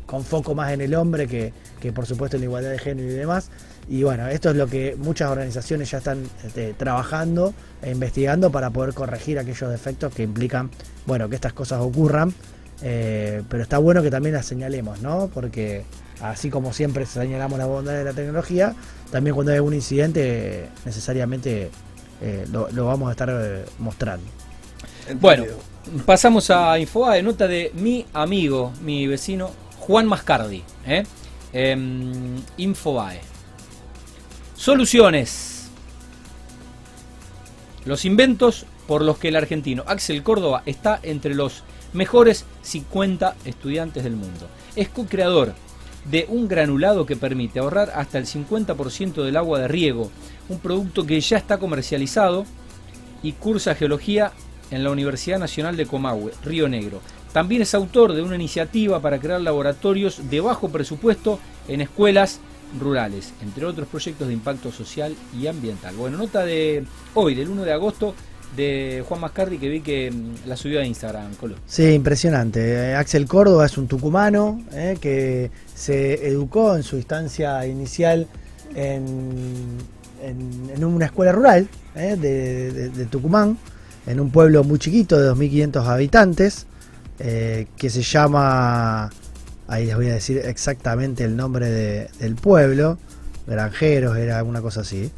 con foco más en el hombre que, que por supuesto en la igualdad de género y demás. Y bueno, esto es lo que muchas organizaciones ya están este, trabajando e investigando para poder corregir aquellos defectos que implican, bueno, que estas cosas ocurran. Eh, pero está bueno que también las señalemos, ¿no? Porque así como siempre señalamos la bondad de la tecnología, también cuando hay algún incidente, necesariamente eh, lo, lo vamos a estar eh, mostrando. Bueno, pasamos a Infobae, nota de mi amigo, mi vecino, Juan Mascardi. ¿eh? Em, Infobae. Soluciones. Los inventos por los que el argentino Axel Córdoba está entre los mejores 50 estudiantes del mundo. Es co-creador de un granulado que permite ahorrar hasta el 50% del agua de riego, un producto que ya está comercializado y cursa geología en la Universidad Nacional de Comahue, Río Negro. También es autor de una iniciativa para crear laboratorios de bajo presupuesto en escuelas rurales, entre otros proyectos de impacto social y ambiental. Bueno, nota de hoy, del 1 de agosto, de Juan Mascardi, que vi que mm, la subió a Instagram, Colo. Sí, impresionante. Eh, Axel Córdoba es un tucumano eh, que se educó en su instancia inicial en, en- una escuela rural eh, de, Tucumán, en un pueblo muy chiquito de 2.500 habitantes, que se llama, ahí les voy a decir exactamente el nombre de- del pueblo, Granjeros, era alguna cosa así.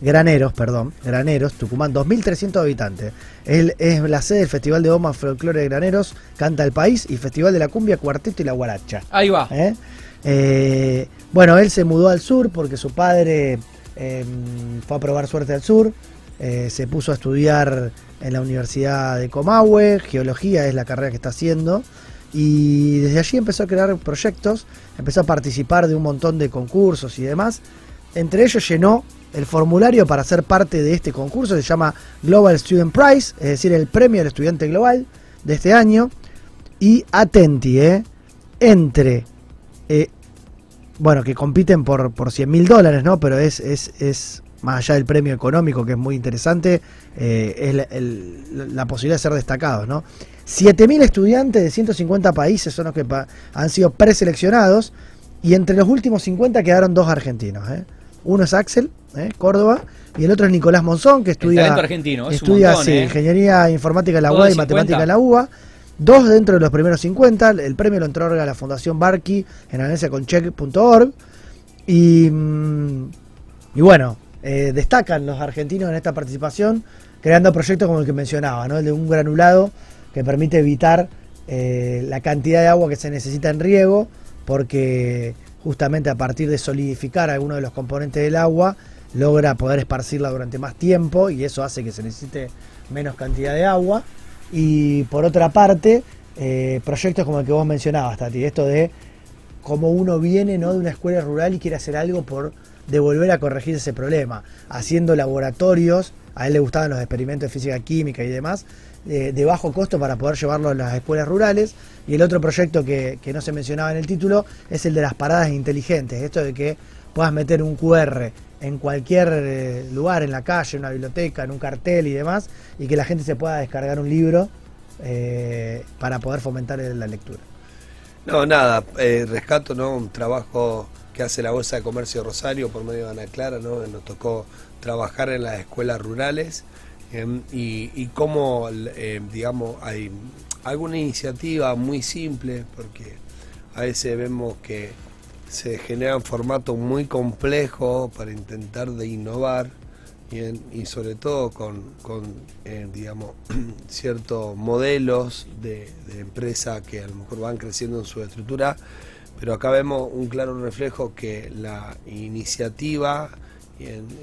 Graneros, perdón, Graneros, Tucumán, 2.300 habitantes. Él es la sede del Festival de Bomas Folclore de Graneros, Canta el País y Festival de la Cumbia, Cuarteto y la Guaracha. Ahí va. ¿Eh? Eh, bueno, él se mudó al sur porque su padre eh, fue a probar suerte al sur. eh, se puso a estudiar en la Universidad de Comahue, geología es la carrera que está haciendo. Y desde allí empezó a crear proyectos, empezó a participar de un montón de concursos y demás. Entre ellos llenó el formulario para ser parte de este concurso, se llama Global Student Prize, es decir, el premio al estudiante global de este año. Y atenti, ¿eh? entre, eh, bueno, que compiten por, por 100 mil dólares, ¿no? Pero es, es, es más allá del premio económico, que es muy interesante, eh, es la, el- la posibilidad de ser destacados, ¿no? 7.000 estudiantes de 150 países son los que pa- han sido preseleccionados y entre los últimos 50 quedaron dos argentinos. ¿eh? Uno es Axel, ¿eh? Córdoba, y el otro es Nicolás Monzón, que estudia, argentino, es estudia montón, sí, ¿eh? Ingeniería Informática en la UBA y Matemática 50. en la UBA. Dos dentro de los primeros 50. El premio lo otorga la Fundación Barky en alianza con check.org. Y, mm, y bueno, eh, destacan los argentinos en esta participación, creando proyectos como el que mencionaba, ¿no? el de un granulado que permite evitar eh, la cantidad de agua que se necesita en riego, porque justamente a partir de solidificar alguno de los componentes del agua, logra poder esparcirla durante más tiempo y eso hace que se necesite menos cantidad de agua. Y por otra parte, eh, proyectos como el que vos mencionabas, Tati, esto de cómo uno viene ¿no? de una escuela rural y quiere hacer algo por, de volver a corregir ese problema, haciendo laboratorios, a él le gustaban los experimentos de física química y demás, de, de bajo costo para poder llevarlo a las escuelas rurales. Y el otro proyecto que, que no se mencionaba en el título es el de las paradas inteligentes, esto de que puedas meter un QR en cualquier eh, lugar, en la calle, en una biblioteca, en un cartel y demás, y que la gente se pueda descargar un libro eh, para poder fomentar la lectura. No, nada, eh, rescato ¿no? un trabajo que hace la Bolsa de Comercio Rosario por medio de Ana Clara, ¿no? nos tocó trabajar en las escuelas rurales em, y, y cómo, eh, digamos, hay alguna iniciativa muy simple, porque a veces vemos que se generan formatos muy complejos para intentar de innovar y sobre todo con, con eh, digamos, *clears throat* ciertos modelos de, de empresa que a lo mejor van creciendo en su estructura, pero acá vemos un claro reflejo que la iniciativa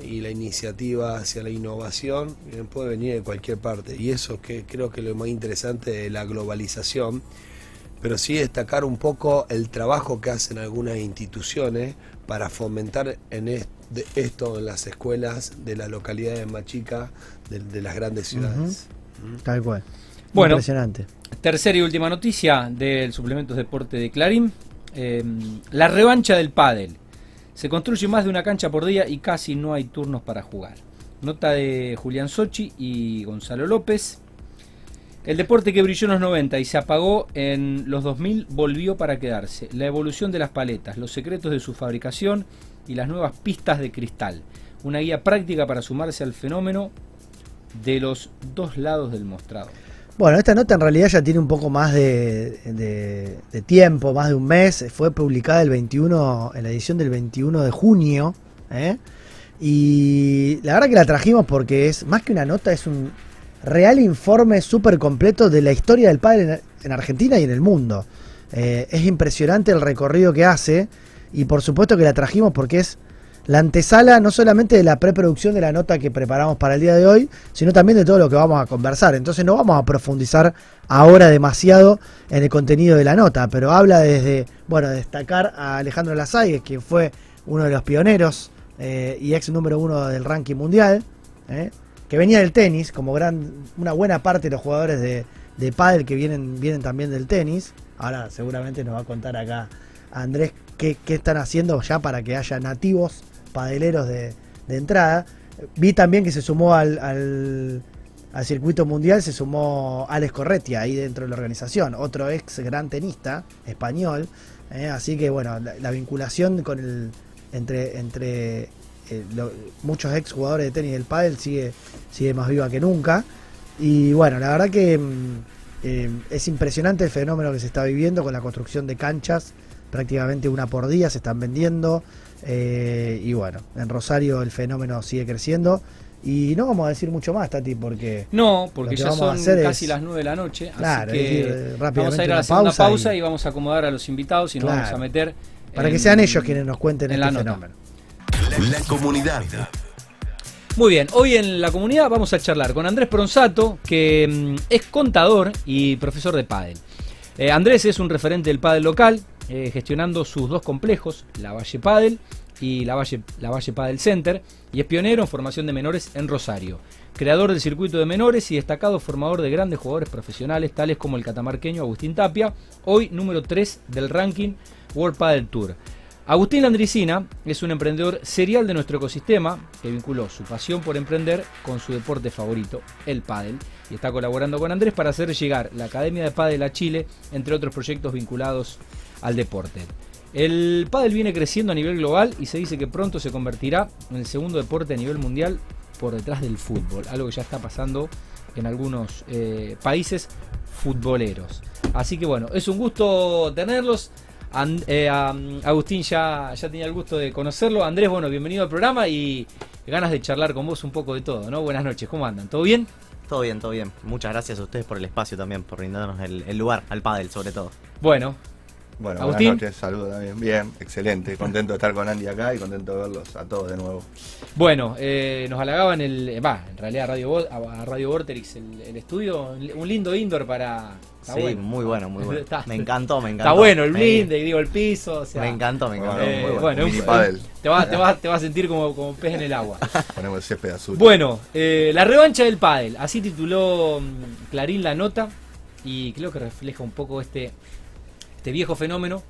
y la iniciativa hacia la innovación bien, puede venir de cualquier parte y eso que creo que es lo más interesante de la globalización pero sí destacar un poco el trabajo que hacen algunas instituciones para fomentar en est- de esto en las escuelas de las localidades más chicas de, de las grandes ciudades. Tal cual. Bueno. Impresionante. Tercera y última noticia del Suplementos Deporte de Clarín. Eh, la revancha del pádel. Se construye más de una cancha por día y casi no hay turnos para jugar. Nota de Julián Sochi y Gonzalo López. El deporte que brilló en los 90 y se apagó en los 2000 volvió para quedarse. La evolución de las paletas, los secretos de su fabricación y las nuevas pistas de cristal. Una guía práctica para sumarse al fenómeno de los dos lados del mostrador. Bueno, esta nota en realidad ya tiene un poco más de, tiempo, más de un mes. Fue publicada el 21, en la edición del 21 de junio. ¿eh? Y la verdad que la trajimos porque es más que una nota, es un real informe súper completo de la historia del padre en, en Argentina y en el mundo. Eh, es impresionante el recorrido que hace y por supuesto que la trajimos porque es la antesala no solamente de la preproducción de la nota que preparamos para el día de hoy, sino también de todo lo que vamos a conversar. Entonces no vamos a profundizar ahora demasiado en el contenido de la nota, pero habla desde, bueno, destacar a Alejandro Lasalle, que fue uno de los pioneros eh, y ex número uno del ranking mundial, eh, que venía del tenis, como gran, una buena parte de los jugadores de, de pádel que vienen, vienen también del tenis. Ahora seguramente nos va a contar acá Andrés qué, qué están haciendo ya para que haya nativos padeleros de, de entrada. Vi también que se sumó al, al, circuito mundial, se sumó Alex Corretia ahí dentro de la organización, otro ex gran tenista español. eh, así que bueno, la, la vinculación con el entre, entre eh, lo- muchos ex jugadores de tenis del pádel sigue, sigue más viva que nunca. Y bueno, la verdad que mm, eh, es impresionante el fenómeno que se está viviendo con la construcción de canchas, prácticamente una por día se están vendiendo. Eh, y bueno, en Rosario el fenómeno sigue creciendo. Y no vamos a decir mucho más, Tati, porque No, porque que ya son es- casi las 9 de la noche. Claro, así que decir, eh, vamos a ir a una la segunda pausa pausa y- y... vamos a acomodar a los invitados y nos Claro. vamos a meter. para que sean ellos quienes nos cuenten en este la nota. fenómeno. La comunidad. Muy bien, hoy en la comunidad vamos a charlar con Andrés Pronsato, que mm, es contador y profesor de pádel. Eh, Andrés es un referente del pádel local, eh, gestionando sus dos complejos, la Valle Pádel y la Valle, la Valle Pádel Center, y es pionero en formación de menores en Rosario. Creador del circuito de menores y destacado formador de grandes jugadores profesionales, tales como el catamarqueño Agustín Tapia, hoy número 3 del ranking World Padel Tour. Agustín Landricina es un emprendedor serial de nuestro ecosistema que vinculó su pasión por emprender con su deporte favorito, el pádel, y está colaborando con Andrés para hacer llegar la Academia de Pádel a Chile, entre otros proyectos vinculados al deporte. El pádel viene creciendo a nivel global y se dice que pronto se convertirá en el segundo deporte a nivel mundial por detrás del fútbol, algo que ya está pasando en algunos eh, países futboleros. Así que bueno, es un gusto tenerlos. An- eh, Agustín ya, ya tenía el gusto de conocerlo. Andrés, bueno, bienvenido al programa y ganas de charlar con vos un poco de todo, ¿no? Buenas noches, ¿cómo andan? ¿Todo bien? Todo bien, todo bien. Muchas gracias a ustedes por el espacio también, por brindarnos el, el lugar al pádel sobre todo. Bueno, Bueno, Agustín. buenas noches, saludos también. Bien, excelente. Contento de estar con Andy acá y contento de verlos a todos de nuevo. Bueno, eh, nos halagaban el. eh, Va, en realidad a Radio, a Radio Vorterix, el, el estudio, un lindo indoor para. está Sí, bueno. muy bueno, muy bueno. *laughs* Está- me encantó, me encantó. Está bueno el blinde, digo, el piso. O sea, Me encantó, me encantó. eh, Muy bueno, bueno, un pádel. te vas te va, te va a sentir como, como pez en el agua. *laughs* Ponemos el césped azul. Bueno, eh, la revancha del pádel, así tituló mm, Clarín la nota y creo que refleja un poco este, este viejo fenómeno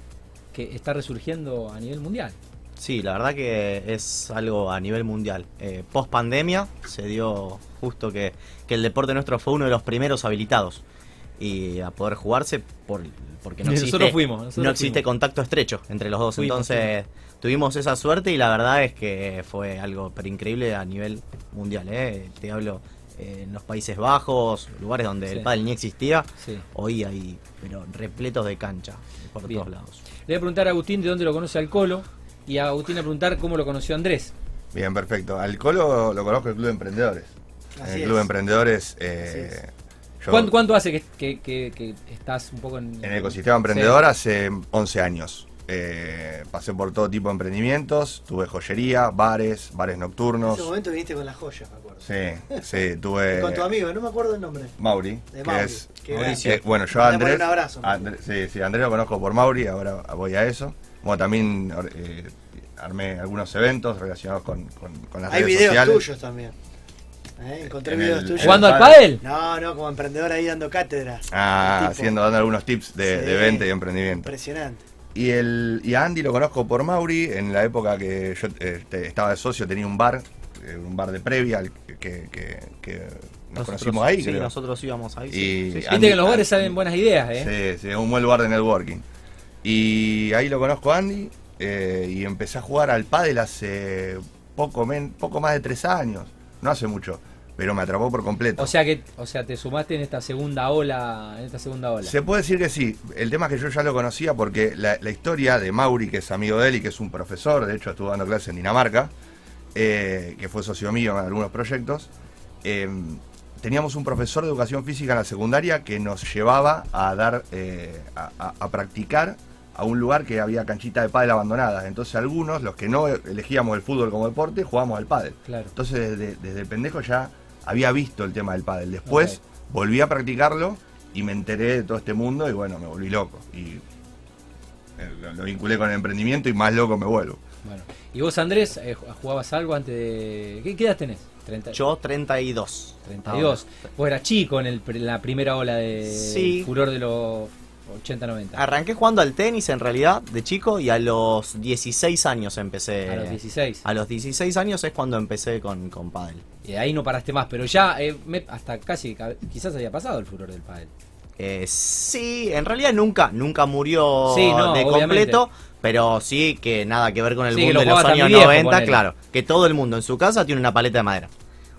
que está resurgiendo a nivel mundial. Sí, la verdad que es algo a nivel mundial. Eh, Post pandemia se dio justo que, que el deporte nuestro fue uno de los primeros habilitados y a poder jugarse por, porque no *laughs* existe, nosotros fuimos, nosotros no existe fuimos. contacto estrecho entre los dos. Fuimos, Entonces tuvimos esa suerte y la verdad es que fue algo pero increíble a nivel mundial. ¿eh? Te hablo en los Países Bajos, lugares donde Sí. el pádel ni existía, Sí. hoy hay pero repletos de cancha por Bien. todos lados. Le voy a preguntar a Agustín de dónde lo conoce al Colo y a Agustín a preguntar cómo lo conoció Andrés. Bien, perfecto. Al Colo lo conozco el Club de Emprendedores. Así en el es. Club de Emprendedores. eh, yo- ¿Cuánto, cuánto hace que, que- que- que estás un poco en, En el ecosistema emprendedor Sí. hace 11 años. Eh, pasé por todo tipo de emprendimientos, tuve joyería, bares, bares En nocturnos. ese momento viniste con las joyas, me acuerdo. Sí, sí, tuve... Y con tu amigo, no me acuerdo el nombre. Mauri, De que Mauri, es... que Mauricio. bueno, yo Le a Andrés... un abrazo. Andrés- sí, sí, Andrés lo conozco por Mauri, ahora voy a eso. Bueno, también eh, armé algunos eventos relacionados con, con, con las Hay redes videos sociales. tuyos también. ¿Eh? Encontré En videos el- tuyos. ¿Jugando al pádel? No, no, como emprendedor ahí dando cátedra. Ah, haciendo, dando algunos tips de, Sí. de venta y emprendimiento. Impresionante. Y, el, y a Andy lo conozco por Mauri, en la época que yo eh, te- estaba de socio, tenía un bar, un bar de previa, que, que- nos Nosotros- conocimos ahí. Sí, creo. nosotros íbamos ahí. Y Sí, sí. Viste que los bares salen buenas ideas, ¿eh? Sí, sí, un buen lugar de networking. Y ahí lo conozco a Andy eh, y empecé a jugar al pádel hace poco, men- poco más de tres años, no hace mucho, pero me atrapó por completo. O sea que, o sea, te sumaste en esta segunda ola, en esta segunda ola. Se puede decir que sí. El tema es que yo ya lo conocía porque la, la historia de Mauri, que es amigo de él y que es un profesor, de hecho estuvo dando clases en Dinamarca, eh, que fue socio mío en algunos proyectos, eh, teníamos un profesor de educación física en la secundaria que nos llevaba a dar, eh, a, a- a practicar a un lugar que había canchita de pádel abandonada. Entonces algunos, los que no elegíamos el fútbol como deporte, jugábamos al pádel. Claro. Entonces desde, desde pendejo ya había visto el tema del pádel. Después volví a practicarlo y me enteré de todo este mundo y bueno, me volví loco. Y lo, lo vinculé con el emprendimiento y más loco me vuelvo. Bueno. ¿Y vos, Andrés, eh, jugabas algo antes de. ¿Qué, qué edad tenés? 30, Yo 32. 32. Vos eras chico en el, la primera ola de Sí. furor de los 80-90. Arranqué jugando al tenis en realidad de chico y a los 16 años empecé. A los 16. A los 16 años es cuando empecé con, con pádel. Y ahí no paraste más, pero ya eh, me- hasta casi, ca- quizás había pasado el furor del pádel. Eh, sí, en realidad nunca, nunca murió Sí, no, de obviamente. completo, pero sí que nada que ver con el Sí, lo de los años tan viejo, 90, ponele. claro. Que todo el mundo en su casa tiene una paleta de madera.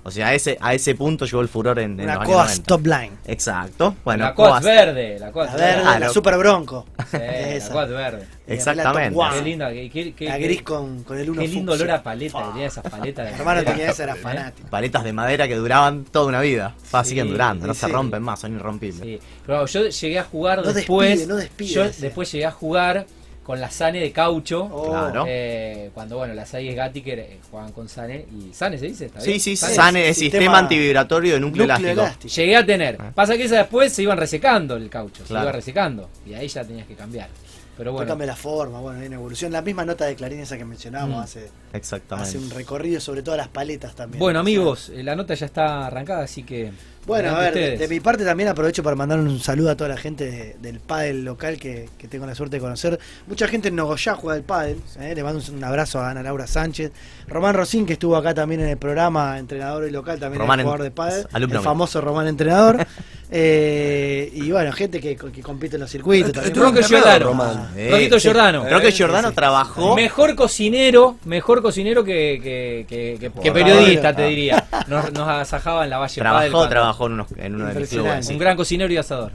O sea, a ese, a ese punto llegó el furor en, en Una los años Coast 90. Top Line. Exacto. Bueno, la Coast. verde, la Coast La verde, verde. la lo- Super Bronco. Sí, la Esa. Coast verde. Exactamente. La Qué linda, qué, qué- qué- La gris con, con el uno qué lindo fucsia. olor a paleta tenía esas paletas. de Mi hermano madera. tenía esa, era fanático. Paletas de madera que duraban toda una vida. Sí, siguen durando, no sí, se rompen más, son irrompibles. Sí, pero yo llegué a jugar No después. despide, no despide, yo decía. después llegué a jugar con la Sane de caucho. Oh. Claro. eh, cuando bueno, las Sayes Gatiker eh, jugaban con Sane y Sane se dice, ¿está Sí, bien? sí, Sane. Sane es sistema- sistema antivibratorio de núcleo, Núcleo elástico. elástico. Llegué a tener. Ah. Pasa que esa después se iban resecando el caucho, se iba resecando y ahí ya tenías que cambiar. Pero bueno, cambia la forma, bueno, hay una evolución. La misma nota de Clarín esa que mencionábamos Mm. hace, Exactamente. hace un recorrido sobre todas las paletas también. bueno sea, amigos, eh, la nota ya está arrancada, así que Bueno, a ver, de, ustedes. de mi parte también aprovecho para mandar un saludo a toda la gente de- del pádel local que, que tengo la suerte de conocer. Mucha gente en Nogoyá juega al pádel. ¿eh? Le mando un, abrazo a Ana Laura Sánchez. Román Rosín, que estuvo acá también en el programa, entrenador y local, también Román es en- jugador de pádel. alumno El mío. famoso Román entrenador. *laughs* Eh, y bueno, gente que, que compite en los circuitos. Roque Giordano. Eh, Roquito sí. Giordano. Creo que Eh, Giordano sí. trabajó. Mejor cocinero, mejor cocinero que, que, que- que- que periodista, te diría. Nos, nos asajaba en la Valle Trabajó, trabajó en, unos- en uno de mis clubes. Un gran cocinero y asador.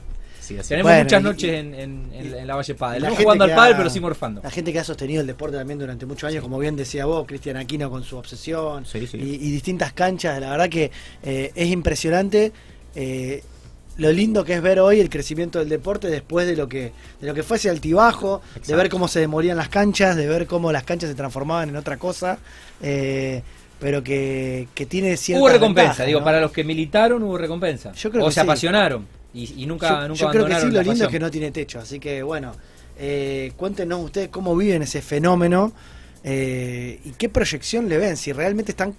Tenemos Bueno, muchas y- noches en, en- en- en la Valle Padel. No jugando al que pádel, ha- pero sí morfando. La gente que ha sostenido el deporte también durante muchos años, como bien decía vos, Cristian Aquino con su obsesión Sí, sí. Y, y distintas canchas, la verdad que eh, es impresionante. eh, lo lindo que es ver hoy el crecimiento del deporte después de lo que de lo que fue ese altibajo, de ver cómo se demorían las canchas, de ver cómo las canchas se transformaban en otra cosa, eh, pero que, que tiene cierta Hubo recompensa, digo, para los que militaron hubo recompensa. Yo creo o que se sí. apasionaron y, y nunca, yo, nunca yo creo que sí, lo lindo es que no tiene techo, así que bueno, eh, cuéntenos ustedes cómo viven ese fenómeno eh, y qué proyección le ven, si realmente están,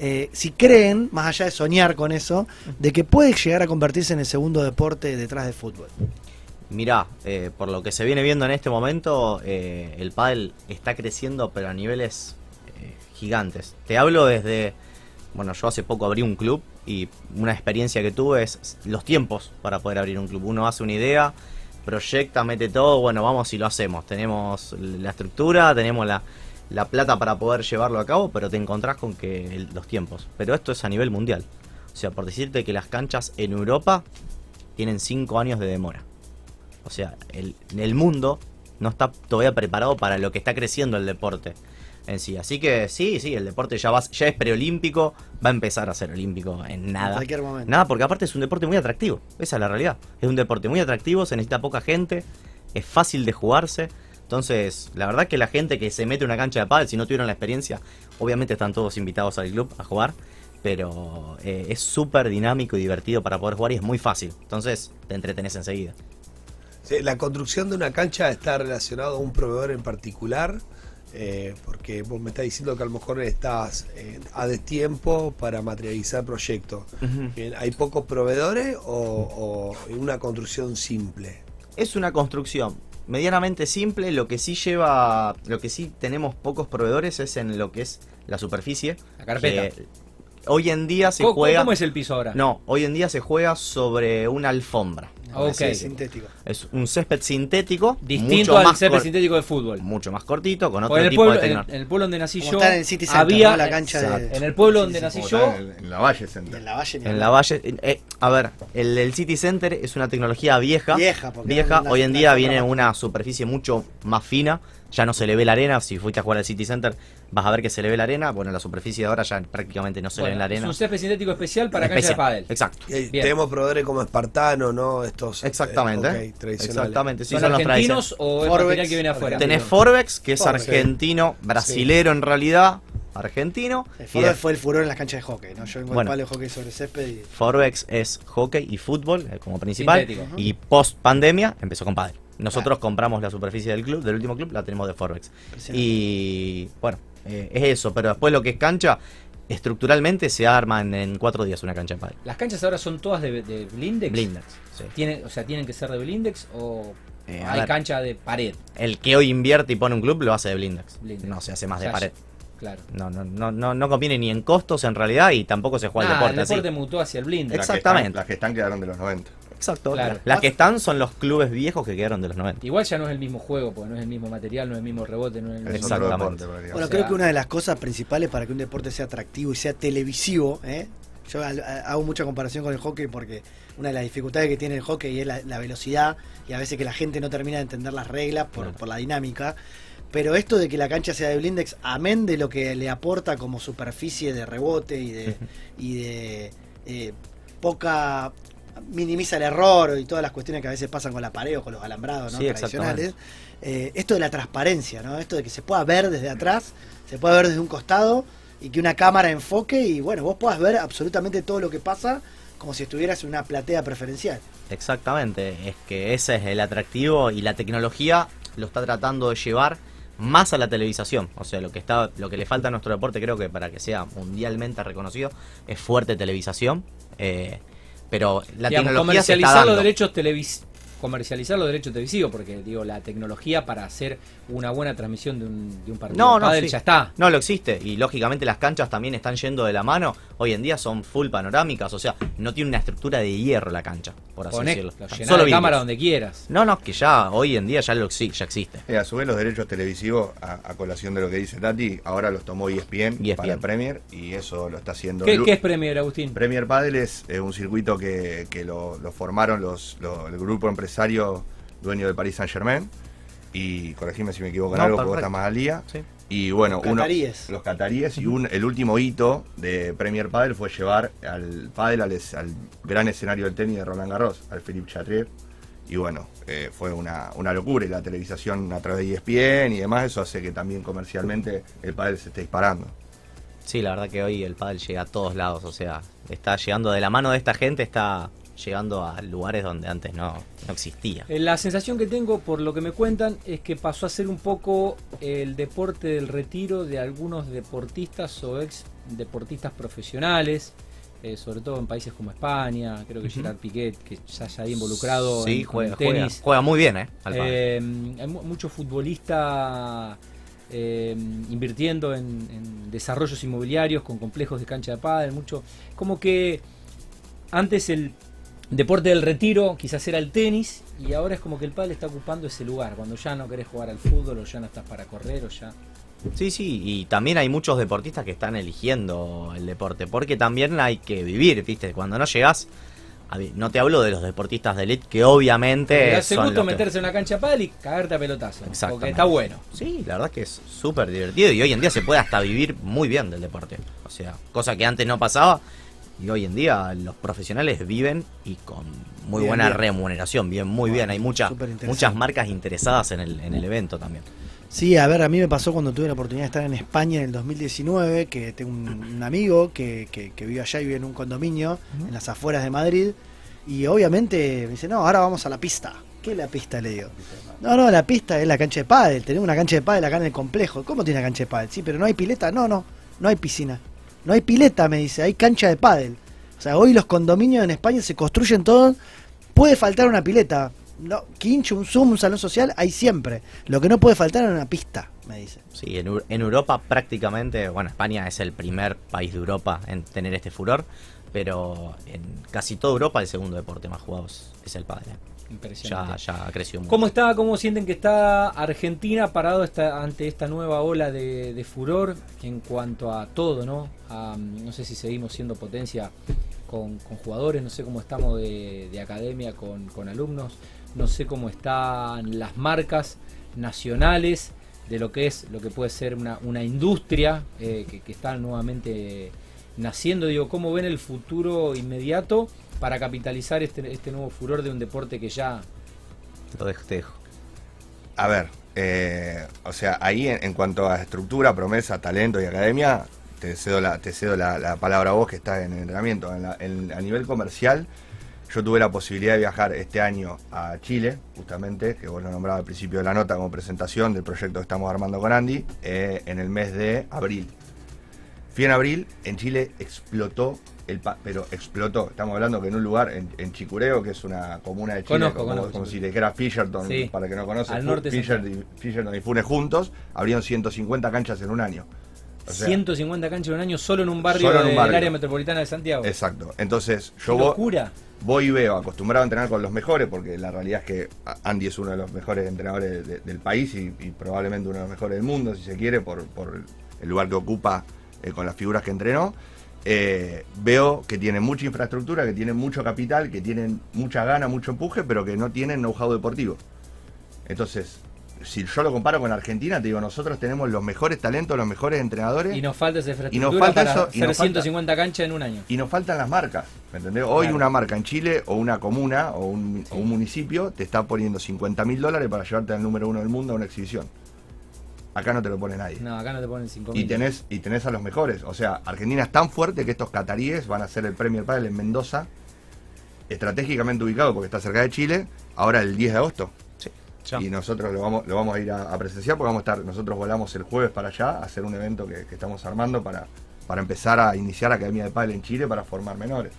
eh, si creen, más allá de soñar con eso, de que puede llegar a convertirse en el segundo deporte detrás del fútbol. Mirá, eh, por lo que se viene viendo en este momento, eh, el pádel está creciendo pero a niveles eh, gigantes. Te hablo desde, bueno, yo hace poco abrí un club y una experiencia que tuve es los tiempos para poder abrir un club. Uno hace una idea, proyecta, mete todo, bueno, vamos y lo hacemos. Tenemos la estructura, tenemos la, la plata para poder llevarlo a cabo, pero te encontrás con que el- los tiempos. Pero esto es a nivel mundial. O sea, por decirte que las canchas en Europa tienen 5 años de demora. O sea, el, el mundo no está todavía preparado para lo que está creciendo el deporte en sí. Así que sí, sí, el deporte ya, va, ya es preolímpico, va a empezar a ser olímpico en nada. En cualquier momento. Nada, porque aparte es un deporte muy atractivo. Esa es la realidad. Es un deporte muy atractivo, se necesita poca gente, es fácil de jugarse. Entonces, la verdad que la gente que se mete en una cancha de pádel, si no tuvieron la experiencia, obviamente están todos invitados al club a jugar. Pero eh, es súper dinámico y divertido para poder jugar y es muy fácil. Entonces, te entretenés enseguida. Sí, la construcción de una cancha está relacionado a un proveedor en particular, eh, porque vos me estás diciendo que a lo mejor estás eh, a destiempo para materializar proyectos. Bien, ¿Hay pocos proveedores o, o una construcción simple? Es una construcción medianamente simple, lo que sí lleva, lo que sí tenemos pocos proveedores es en lo que es la superficie. La carpeta. que hoy en día se ¿Cómo, juega... cómo es el piso ahora? No, hoy en día se juega sobre una alfombra. Ok. Así decirlo. Sintético. Es un césped sintético. Distinto mucho al más césped sintético de fútbol. Mucho más cortito, con otro en el, tipo pueblo, de en, tecnología. en el pueblo donde nací yo, está en el City Center, había ¿no? La cancha de- en el pueblo donde nací yo, en, en la Valle Center. en la Valle En la Valle, eh, a ver, el, el City Center es una tecnología vieja. Vieja, porque vieja. Hoy en día viene una superficie mucho más fina. Ya no se le ve la arena. Si fuiste a jugar al City Center, vas a ver que se le ve la arena. Bueno, la superficie de ahora ya prácticamente no se le ve bueno, la es arena. un césped sintético especial para cancha de Especial. pádel. Exacto. Y Bien. tenemos proveedores como Espartano, ¿no? Estos. Exactamente. eh, tradicionales. Exactamente. Sí, ¿Son, son los argentinos o es Forbex, material que viene afuera? Tenés Forbex, que es Forbex. argentino, brasilero en realidad, argentino. El y fútbol de- fue el furor en las canchas de hockey, ¿no? Yo vengo Bueno. del palo de hockey sobre césped y Forbex es hockey y fútbol eh, como principal. Sintético. Y post pandemia empezó con pádel. Nosotros compramos la superficie del club, del último club, la tenemos de Forbex. Y bueno, eh, es eso. Pero después lo que es cancha, estructuralmente se arma en, en cuatro días una cancha de pádel. Las canchas ahora son todas de, de blindex. Blindex. sí. Tiene, o sea, tienen que ser de blindex o Eh, hay ver. cancha de pared. El que hoy invierte y pone un club lo hace de blindex. Blindex. No se hace más O de pared. Claro. No, no, no, no, no conviene ni en costos en realidad y tampoco se juega Ah, el deporte, el así. deporte mutó hacia el blindex. Las que Exactamente. están- Las que están quedaron de los 90. Exacto. Claro. Las que están son los clubes viejos que quedaron de los 90. Igual ya no es el mismo juego, porque no es el mismo material, no es el mismo rebote, no es el mismo... Exactamente. deporte. Bueno, O sea- creo que una de las cosas principales para que un deporte sea atractivo y sea televisivo, ¿eh? yo hago mucha comparación con el hockey porque una de las dificultades que tiene el hockey es la, la velocidad y a veces que la gente no termina de entender las reglas por, Claro. por la dinámica. Pero esto de que la cancha sea de blindex, amén de lo que le aporta como superficie de rebote y de, *laughs* y de eh, poca minimiza el error y todas las cuestiones que a veces pasan con la pared o con los alambrados ¿no? Sí, tradicionales. Eh, esto de la transparencia, ¿no? Esto de que se pueda ver desde atrás, se pueda ver desde un costado y que una cámara enfoque y bueno, vos puedas ver absolutamente todo lo que pasa como si estuvieras en una platea preferencial. Exactamente, es que ese es el atractivo y la tecnología lo está tratando de llevar más a la televisación. O sea, lo que está, lo que le falta a nuestro deporte, creo que para que sea mundialmente reconocido, es fuerte televisación. eh, pero la Digamos, tecnología se está comercializar dando. los derechos televis comercializar los derechos televisivos porque digo la tecnología para hacer una buena transmisión de un, de un partido No, de no, pádel sí. ya está No, lo existe. Y lógicamente las canchas también están yendo de la mano. Hoy en día son full panorámicas. O sea, no tiene una estructura de hierro la cancha, por así Poné, decirlo. lo Solo de cámara donde quieras No, no, que ya hoy en día ya, lo, ya existe. Eh, a su vez los derechos televisivos, a, a colación de lo que dice Tati, ahora los tomó ESPN, ESPN. para Premier y eso lo está haciendo. ¿Qué, es Premier Agustín? Premier Padel es eh, un circuito que, que lo, lo formaron los, lo- el grupo empresario dueño del Paris Saint Germain. Y corregime si me equivoco en No, algo, porque vos estás más al día. Sí. Y bueno, Los uno, cataríes. los cataríes y un, el último hito de Premier Padel fue llevar al Padel al, gran escenario del tenis de Roland Garros, al Philippe Chatrier. Y bueno, eh, fue una, una locura y la televisación a través de ESPN y demás, eso hace que también comercialmente el Padel se esté disparando. Sí, la verdad que hoy el pádel llega a todos lados, o sea, está llegando de la mano de esta gente, está llegando a lugares donde antes no, no existía. Eh, La sensación que tengo, por lo que me cuentan, es que pasó a ser un poco el deporte del retiro de algunos deportistas o ex deportistas profesionales, eh, sobre todo en países como España, creo que. Gerard Piquet, que ya se había involucrado Sí, en, juega, el juega, tenis. juega muy bien, ¿eh? Eh, hay mu- mucho futbolista eh, invirtiendo en, en desarrollos inmobiliarios con complejos de cancha de pádel, mucho como que antes el deporte del retiro quizás era el tenis y ahora es como que el pádel está ocupando ese lugar cuando ya no querés jugar al fútbol o ya no estás para correr o ya Sí, sí, y también hay muchos deportistas que están eligiendo el deporte, porque también hay que vivir, ¿viste? Cuando no llegas, no te hablo de los deportistas de elite que obviamente hace gusto los que- meterse en una cancha pádel y cagarte a pelotazo porque está bueno Sí, la verdad que es súper divertido y hoy en día se puede hasta vivir muy bien del deporte. O sea, cosa que antes no pasaba y hoy en día los profesionales viven y con muy Bien, buena bien. remuneración, bien, muy bien. Hay muchas muchas marcas interesadas en el, en el evento también. Sí, a ver, a mí me pasó cuando tuve la oportunidad de estar en España en el 2019, que tengo un, un amigo que, que, que vive allá y vive en un condominio en las afueras de Madrid, y obviamente me dice, no, ahora vamos a la pista. ¿Qué es la pista? Le digo. No, no, la pista es la cancha de pádel, tenemos una cancha de pádel acá en el complejo. ¿Cómo tiene una cancha de pádel? Sí, pero no hay pileta. No, no, no hay piscina. No hay pileta, me dice, hay cancha de pádel. O sea, hoy los condominios en España se construyen todos, puede faltar una pileta. No, quincho, un Zoom, un salón social, hay siempre. Lo que no puede faltar es una pista, me dice. Sí, en, en Europa prácticamente, bueno, España es el primer país de Europa en tener este furor, pero en casi toda Europa el segundo deporte más jugado es, el pádel. Ya, impresionante ya ha crecido mucho. ¿Cómo está, cómo sienten que está Argentina parado esta, ante esta nueva ola de, de furor en cuanto a todo, ¿no? A, no sé si seguimos siendo potencia con, con jugadores, no sé cómo estamos de, de academia con, con alumnos, no sé cómo están las marcas nacionales de lo que es, lo que puede ser una, una industria eh, que, que está nuevamente naciendo. Digo, ¿cómo ven el futuro inmediato para capitalizar este, este nuevo furor de un deporte que ya Lo dejo, te dejo. A ver, eh, o sea, ahí en, cuanto a estructura, promesa, talento y academia, te cedo la, te cedo la, la palabra a vos que estás en el entrenamiento. En la- en- a nivel comercial, yo tuve la posibilidad de viajar este año a Chile, justamente, que vos lo nombrabas al principio de la nota como presentación del proyecto que estamos armando con Andy, eh, en el mes de abril. Fui en abril, en Chile explotó el pa- pero explotó. Estamos hablando que en un lugar, en, en Chicureo, que es una comuna de Chile, Conozco, como, conozco como si dijera Fisherton, Sí. para que no conoces, Al norte Fisher- y- Fisherton y Funes juntos, abrieron 150 canchas en un año. O sea, 150 canchas en un año solo en un barrio del barrio. área metropolitana de Santiago. Exacto. Entonces, yo locura. voy y veo, acostumbrado a entrenar con los mejores, porque la realidad es que Andy es uno de los mejores entrenadores de- del país y, y probablemente uno de los mejores del mundo, si se quiere, por, por el lugar que ocupa eh, con las figuras que entrenó. Eh, veo que tienen mucha infraestructura, que tienen mucho capital, que tienen mucha gana, mucho empuje, pero que no tienen know-how deportivo. Entonces, si yo lo comparo con Argentina, te digo, nosotros tenemos los mejores talentos, los mejores entrenadores Y nos falta esa Y infraestructura nos falta para eso, y hacer nos falta- 150 canchas en un año. y nos faltan las marcas. ¿Me entendés? Hoy Claro. una marca en Chile o una comuna o un, o un municipio te está poniendo 50 mil dólares para llevarte al número uno del mundo a una exhibición. Acá no te lo pone nadie. No, acá no te ponen 5 Y tenés, y tenés a los mejores. O sea, Argentina es tan fuerte que estos cataríes van a hacer el Premier Padel en Mendoza, estratégicamente ubicado porque está cerca de Chile, ahora el 10 de agosto. Ya. Y nosotros lo vamos, lo vamos a ir a, a presenciar porque vamos a estar, nosotros volamos el jueves para allá a hacer un evento que, que estamos armando para, para empezar a iniciar Academia de Padel en Chile para formar menores.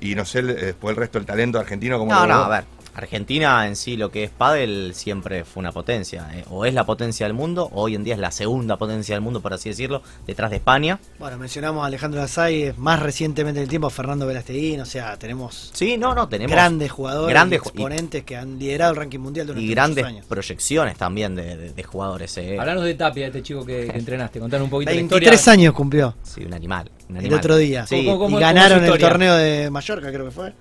Y no sé después el resto del talento argentino como No, no, a ver. Argentina en sí, lo que es pádel, siempre fue una potencia. eh. O es la potencia del mundo, o hoy en día es la segunda potencia del mundo, por así decirlo, detrás de España. Bueno, mencionamos a Alejandro Lazay, más recientemente en el tiempo Fernando Velasteguín, o sea, tenemos Sí, no, no, tenemos grandes jugadores, grandes y exponentes que han liderado el ranking mundial durante y grandes años. proyecciones también de, de- de jugadores. eh. Hablanos de Tapia, este chico que, que entrenaste. Contanos un poquito la historia. 23 años cumplió Sí, un animal. un el otro día. Sí, ¿Cómo- cómo- y ganaron el torneo de Mallorca, creo que fue.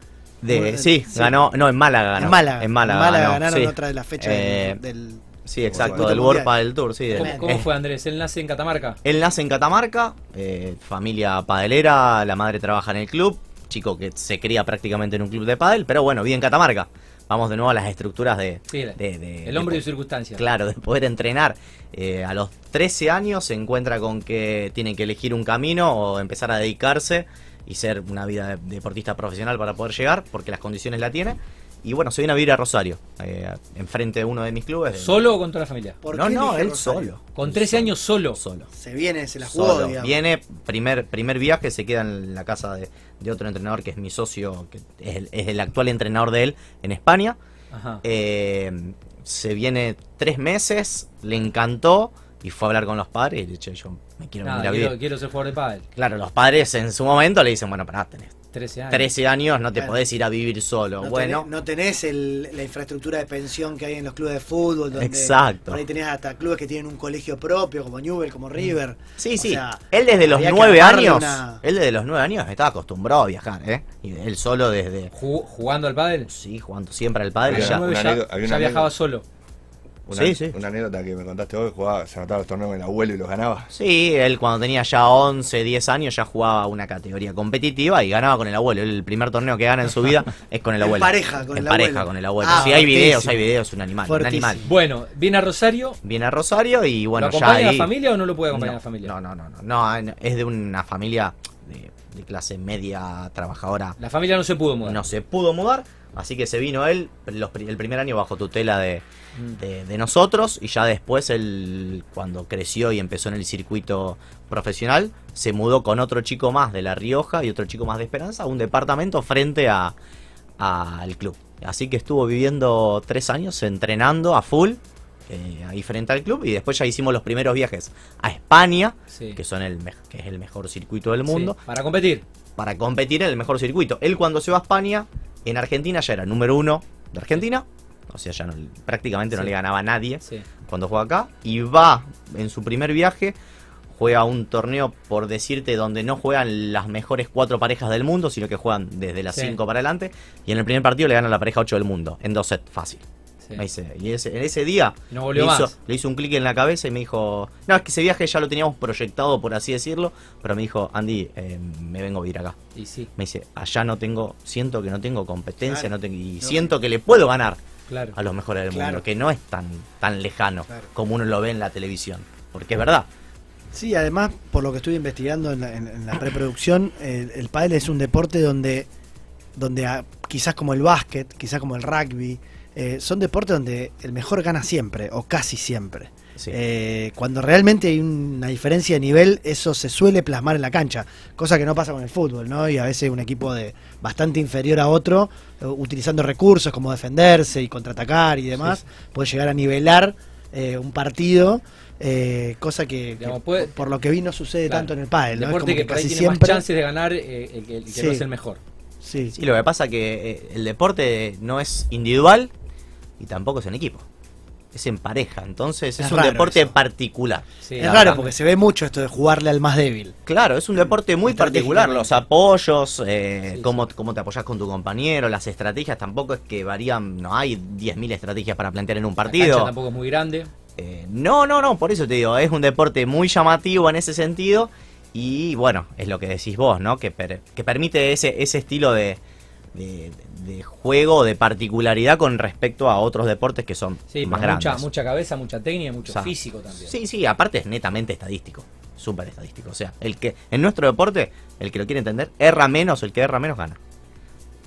De- Eh, sí, sí. ganó. No, en Málaga ganó. En Málaga. En Málaga, En Málaga ganó, ganaron sí. otra de las fechas Eh, del, del Sí, exacto, del. World Padel Tour, sí. del- ¿Cómo, cómo eh, fue Andrés? Él nace en Catamarca. Él nace en Catamarca, eh, familia padelera, la madre trabaja en el club, chico que se cría prácticamente en un club de pádel, pero bueno, vive en Catamarca. Vamos de nuevo a las estructuras de... Sí, la- de- de- el hombre de- de circunstancias. Claro, de poder entrenar. Eh, a los 13 años se encuentra con que tiene que elegir un camino o empezar a dedicarse y ser una vida de deportista profesional para poder llegar, porque las condiciones la tiene. Y bueno, se viene a vivir a Rosario, eh, enfrente de uno de mis clubes. ¿Solo o con toda la familia? ¿Por no, no, él Rosario? solo. Con 13 años solo. Solo. Se viene, se la jugó, Solo. digamos. Viene, primer, primer viaje, se queda en la casa de, de otro entrenador que es mi socio, que es el, es el actual entrenador de él en España. Ajá. Eh, se viene tres meses, le encantó y fue a hablar con los padres y le dije, yo me quiero Nada, venir a quiero, vivir. quiero ser jugador de pádel. Claro, los padres en su momento le dicen, bueno, pará, tenés 13 años. 13 años, no te Bueno. podés ir a vivir solo. No bueno, tenés, no tenés el- la infraestructura de pensión que hay en los clubes de fútbol. Donde Exacto. Por ahí tenés hasta clubes que tienen un colegio propio, como Newell, como River. Sí, O sí. sea, él desde los había que nueve armarle años, una- él desde los nueve años estaba acostumbrado a viajar, ¿eh? Y él solo desde, Ju- ¿Jugando al pádel? sí, jugando siempre al Había Ya, había viajaba solo. Una, Sí, sí. una anécdota que me contaste hoy, jugaba, se anotaba los torneos con el abuelo y los ganaba. Sí, él cuando tenía ya 11, 10 años ya jugaba una categoría competitiva y ganaba con el abuelo. El primer torneo que gana en su vida *laughs* es con el En abuelo. pareja con En el pareja abuelo. con el abuelo. Ah, sí, hay videos, hay videos, un animal, un Fuertísimo. animal. Bueno, viene a Rosario. Viene a Rosario y bueno, ¿Lo ya acompaña ahí... la familia o no lo puede acompañar no, la familia? No, no, no, no, no, es de una familia de, de clase media trabajadora. La familia no se pudo mudar. No se pudo mudar, así que se vino él los el primer año bajo tutela de. De, de nosotros y ya después él cuando creció y empezó en el circuito profesional se mudó con otro chico más de La Rioja y otro chico más de Esperanza a un departamento frente a a- al club. Así que estuvo viviendo tres años entrenando a full eh, ahí frente al club y después ya hicimos los primeros viajes a España, Sí. que son el que es el mejor circuito del mundo Sí, para competir. para competir en el mejor circuito. Él cuando se va a España, en Argentina ya era número uno de Argentina. O sea, ya no, prácticamente no Sí. le ganaba a nadie Sí. cuando juega acá. Y va en su primer viaje, juega un torneo, por decirte, donde no juegan las mejores cuatro parejas del mundo, sino que juegan desde las Sí. cinco para adelante. Y en el primer partido le gana la pareja 8 del mundo, en dos sets, fácil. Me dice, y ese, en ese día no le, hizo, más. le hizo un clic en la cabeza y me dijo, no, es que ese viaje ya lo teníamos proyectado, por así decirlo, pero me dijo, Andy, eh, me vengo a vivir acá. Y sí, Me dice, allá no tengo, siento que no tengo competencia, Claro. no tengo, y No. siento que le puedo ganar claro. a los mejores del Claro. mundo, que no es tan, tan lejano Claro. como uno lo ve en la televisión. Porque es verdad. Sí, además, por lo que estuve investigando en la, en- en la preproducción, el, el pádel es un deporte donde, donde quizás como el básquet, quizás como el rugby, eh, son deportes donde el mejor gana siempre, o casi siempre. Sí. Eh, cuando realmente hay una diferencia de nivel, eso se suele plasmar en la cancha, cosa que no pasa con el fútbol, ¿no? Y a veces un equipo de bastante inferior a otro, eh, utilizando recursos como defenderse y contraatacar y demás, puede llegar a nivelar eh, un partido, eh, cosa que, Digamos, que puede- por lo que vi no sucede Claro. tanto en el pádel, ¿no? Es Deporte como que, por ahí casi tiene más siempre- chances de ganar eh, el que, el que Sí. no es el mejor. Sí, Sí, lo que pasa que eh, el deporte no es individual y tampoco es en equipo. Es en pareja, entonces es, Es un deporte eso. particular. Sí, es la raro porque se ve mucho esto de jugarle al más débil. Claro, es un deporte muy particular. Los apoyos, eh, Sí, cómo, cómo te apoyas con tu compañero, las estrategias tampoco es que varían. No hay 10.000 estrategias para plantear en un La partido. cancha tampoco es muy grande. Eh, no, no, no, por eso te digo, es un deporte muy llamativo en ese sentido. Y bueno, es lo que decís vos, ¿no? Que, per- que permite ese, ese estilo de, de, de juego, de particularidad con respecto a otros deportes que son Sí, más grandes. mucha, mucha cabeza, mucha técnica, mucho O sea, físico también. Sí, sí, aparte es netamente estadístico. Súper estadístico. O sea, el que en nuestro deporte, el que lo quiere entender, erra menos, el que erra menos gana.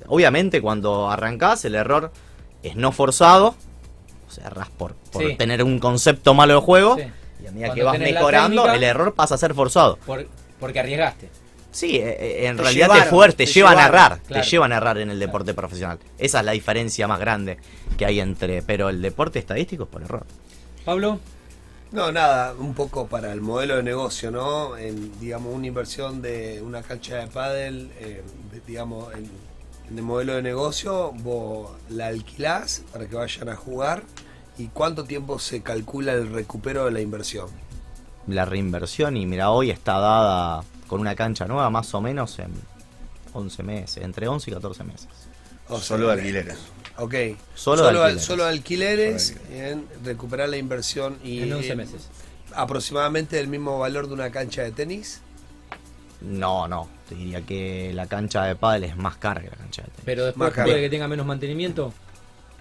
Obviamente, cuando arrancás, el error es no forzado. O sea, erras por, por Sí. tener un concepto malo de juego. Sí. Y a medida Cuando que vas mejorando, técnica- el error pasa a ser forzado. Por- porque arriesgaste. Sí, eh, eh, en Te realidad llevaron, te fuerte, te, llevan a errar, claro. te llevan a errar en el deporte profesional. Esa es la diferencia más grande que hay entre, pero el deporte estadístico es por error. Pablo, No, nada, un poco para el modelo de negocio, ¿no? En, digamos, una inversión de una cancha de pádel, eh, de- digamos, en, en el modelo de negocio, vos la alquilás para que vayan a jugar y cuánto tiempo se calcula el recupero de la inversión. la reinversión y mira, hoy está dada con una cancha nueva más o menos en 11 meses, entre 11 y 14 meses. O sea, Solo de alquileres. Ok. Solo Solo, de al- alquileres. solo alquileres, bien, recuperar la inversión y En 11 eh, meses. aproximadamente el mismo valor de una cancha de tenis. No, no. Te diría que la cancha de pádel es más cara que la cancha de tenis. Pero después puede que tenga menos mantenimiento.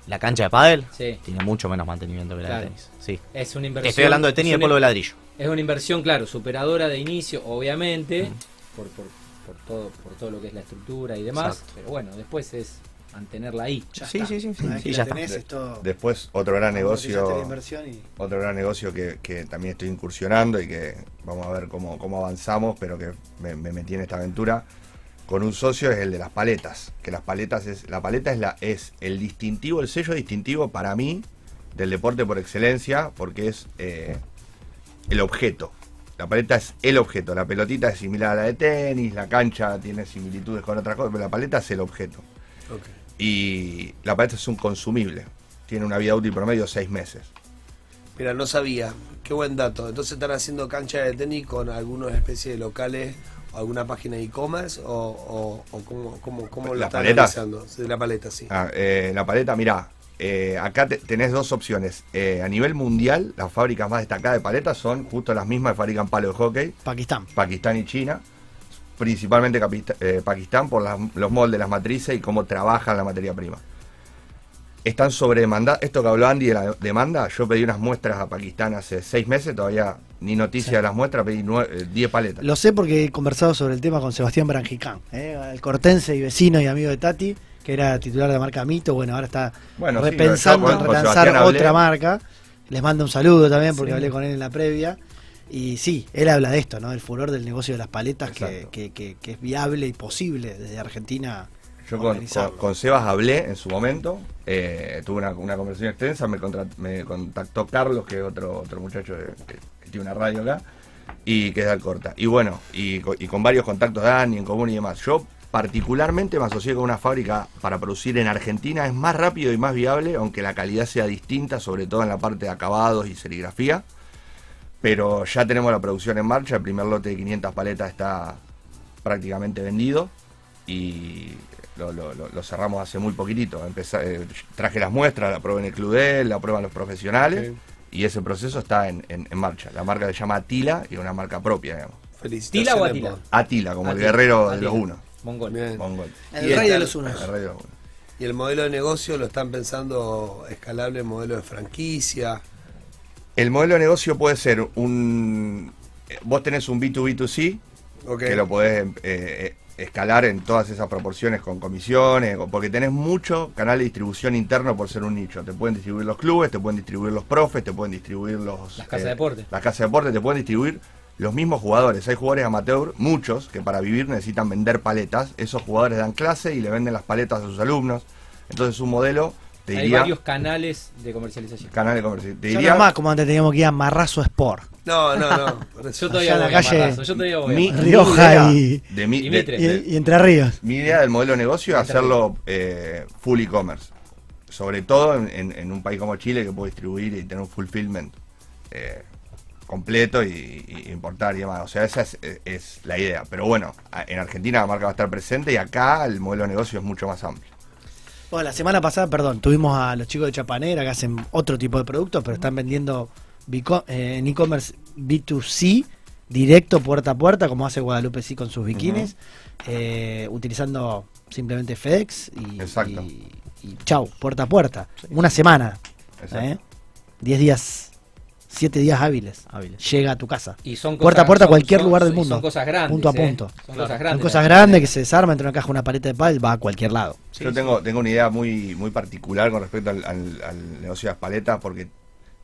La cancha de pádel Sí. tiene mucho menos mantenimiento que la Claro. de tenis. Sí. Es una inversión. Estoy hablando de tenis es de una- polvo de ladrillo. Es una inversión, claro, superadora de inicio, obviamente, por, por, por todo, por todo lo que es la estructura y demás. Exacto. Pero bueno, después es mantenerla ahí. Ya Sí, está. sí, sí, sí, ya está. tenés, De- es todo- Después, otro gran negocio. y- Otro gran negocio que, que también estoy incursionando y que vamos a ver cómo, cómo avanzamos, pero que me, me metí en esta aventura con un socio es el de las paletas. Que las paletas es. La paleta es la, es el distintivo, el sello distintivo para mí del deporte por excelencia, porque es eh, el objeto. La paleta es el objeto. La pelotita es similar a la de tenis, la cancha tiene similitudes con otras cosas, pero la paleta es el objeto. Y la paleta es un consumible. Tiene una vida útil promedio de seis meses. Mira, no sabía. Qué buen dato. Entonces están haciendo cancha de tenis con algunas especies de locales o alguna página de e-commerce o, o, o cómo, cómo, cómo lo ¿Las están paletas? realizando. Sí, la paleta, sí. Ah, eh, la paleta, mirá, eh, acá te- tenés dos opciones. Eh, a nivel mundial, las fábricas más destacadas de paletas son justo las mismas que fabrican palo de hockey, Pakistán. Pakistán y China. Principalmente Capista- eh, Pakistán por las- los moldes, las matrices y cómo trabajan la materia prima. Están sobredemandadas. Esto que habló Andy de la demanda, yo pedí unas muestras a Pakistán hace seis meses, todavía ni noticia de las muestras, pedí nue- eh, 10 paletas. Lo sé porque he conversado sobre el tema con Sebastián Brangicán, ¿eh? el cortense y vecino y amigo de Tati, que era titular de marca Mito. Bueno, ahora está Bueno, sí, repensando yo en relanzar hablé. otra marca. Les mando un saludo también porque Sí. hablé con él en la previa. Y sí, él habla de esto, ¿no? Del furor del negocio de las paletas que, que- que- que es viable y posible desde Argentina. Yo con, con- con Sebas hablé en su momento, eh, tuve una, una conversación extensa, me, contactó Carlos, que es otro, otro muchacho que, que tiene una radio acá, y que es de Alcorta. Y bueno, y, y con varios contactos de Dani en común y demás. Yo particularmente me asocié con una fábrica para producir en Argentina, es más rápido y más viable, aunque la calidad sea distinta, sobre todo en la parte de acabados y serigrafía. Pero ya tenemos la producción en marcha, el primer lote de 500 paletas está prácticamente vendido y lo, lo- lo- lo cerramos hace muy poquitito. Empecé- eh, traje las muestras, la probé en el Club la prueban los profesionales y ese proceso está en, en- en marcha. La marca se llama Atila y es una marca propia, digamos. ¿Tila o Atila? Atila, como Atila, el guerrero de los unos. Mongol. Bien. Mongol. El Y rey está- de los unos. El rey de los unos. Y el modelo de negocio lo están pensando escalable, modelo de franquicia. El modelo de negocio puede ser un... eh, Vos tenés un B2B2C, Ok. que lo podés eh, eh, escalar en todas esas proporciones con comisiones, porque tenés mucho canal de distribución interno por ser un nicho. Te pueden distribuir los clubes, te pueden distribuir los profes, te pueden distribuir los... Las casas de deporte. Las casas de deporte te pueden distribuir los mismos jugadores. Hay jugadores amateur, muchos, que para vivir necesitan vender paletas. Esos jugadores dan clase y le venden las paletas a sus alumnos. Entonces un modelo, te Hay diría... varios canales de comercialización. Canal de comercio. Te diría... más como antes teníamos que ir a Marrazo Sport. No, no, no. *laughs* Yo todavía voy la a calle- Marrazo, yo todavía voy a Mi-. Rioja y- de mi- y de- Mitre. Y, de- y Entre Ríos. Mi idea del modelo de negocio es hacerlo eh, full e-commerce. Sobre todo en, en- en un país como Chile que puede distribuir y tener un fulfillment eh, completo y, y importar y demás. O sea, esa es, es la idea. Pero bueno, en Argentina la marca va a estar presente y acá el modelo de negocio es mucho más amplio. Bueno, la semana pasada, perdón, tuvimos a los chicos de Chapanera que hacen otro tipo de productos, pero están vendiendo eh, en e-commerce B2C, directo puerta a puerta, como hace Guadalupe sí con sus bikinis, eh, utilizando simplemente FedEx y, Exacto. y, y chau, puerta a puerta. Una semana, Exacto. ¿eh? 10 días, 7 días hábiles. Hábiles. Llega a tu casa. Y son puerta a cosas- puerta a son- cualquier son- lugar del mundo. Son cosas grandes. Punto a ¿eh? punto. Son cosas Son grandes. cosas grandes que se desarman entre una caja una paleta de pádel, va a cualquier lado. Yo tengo, tengo una idea muy, muy particular con respecto al, al- al negocio de las paletas porque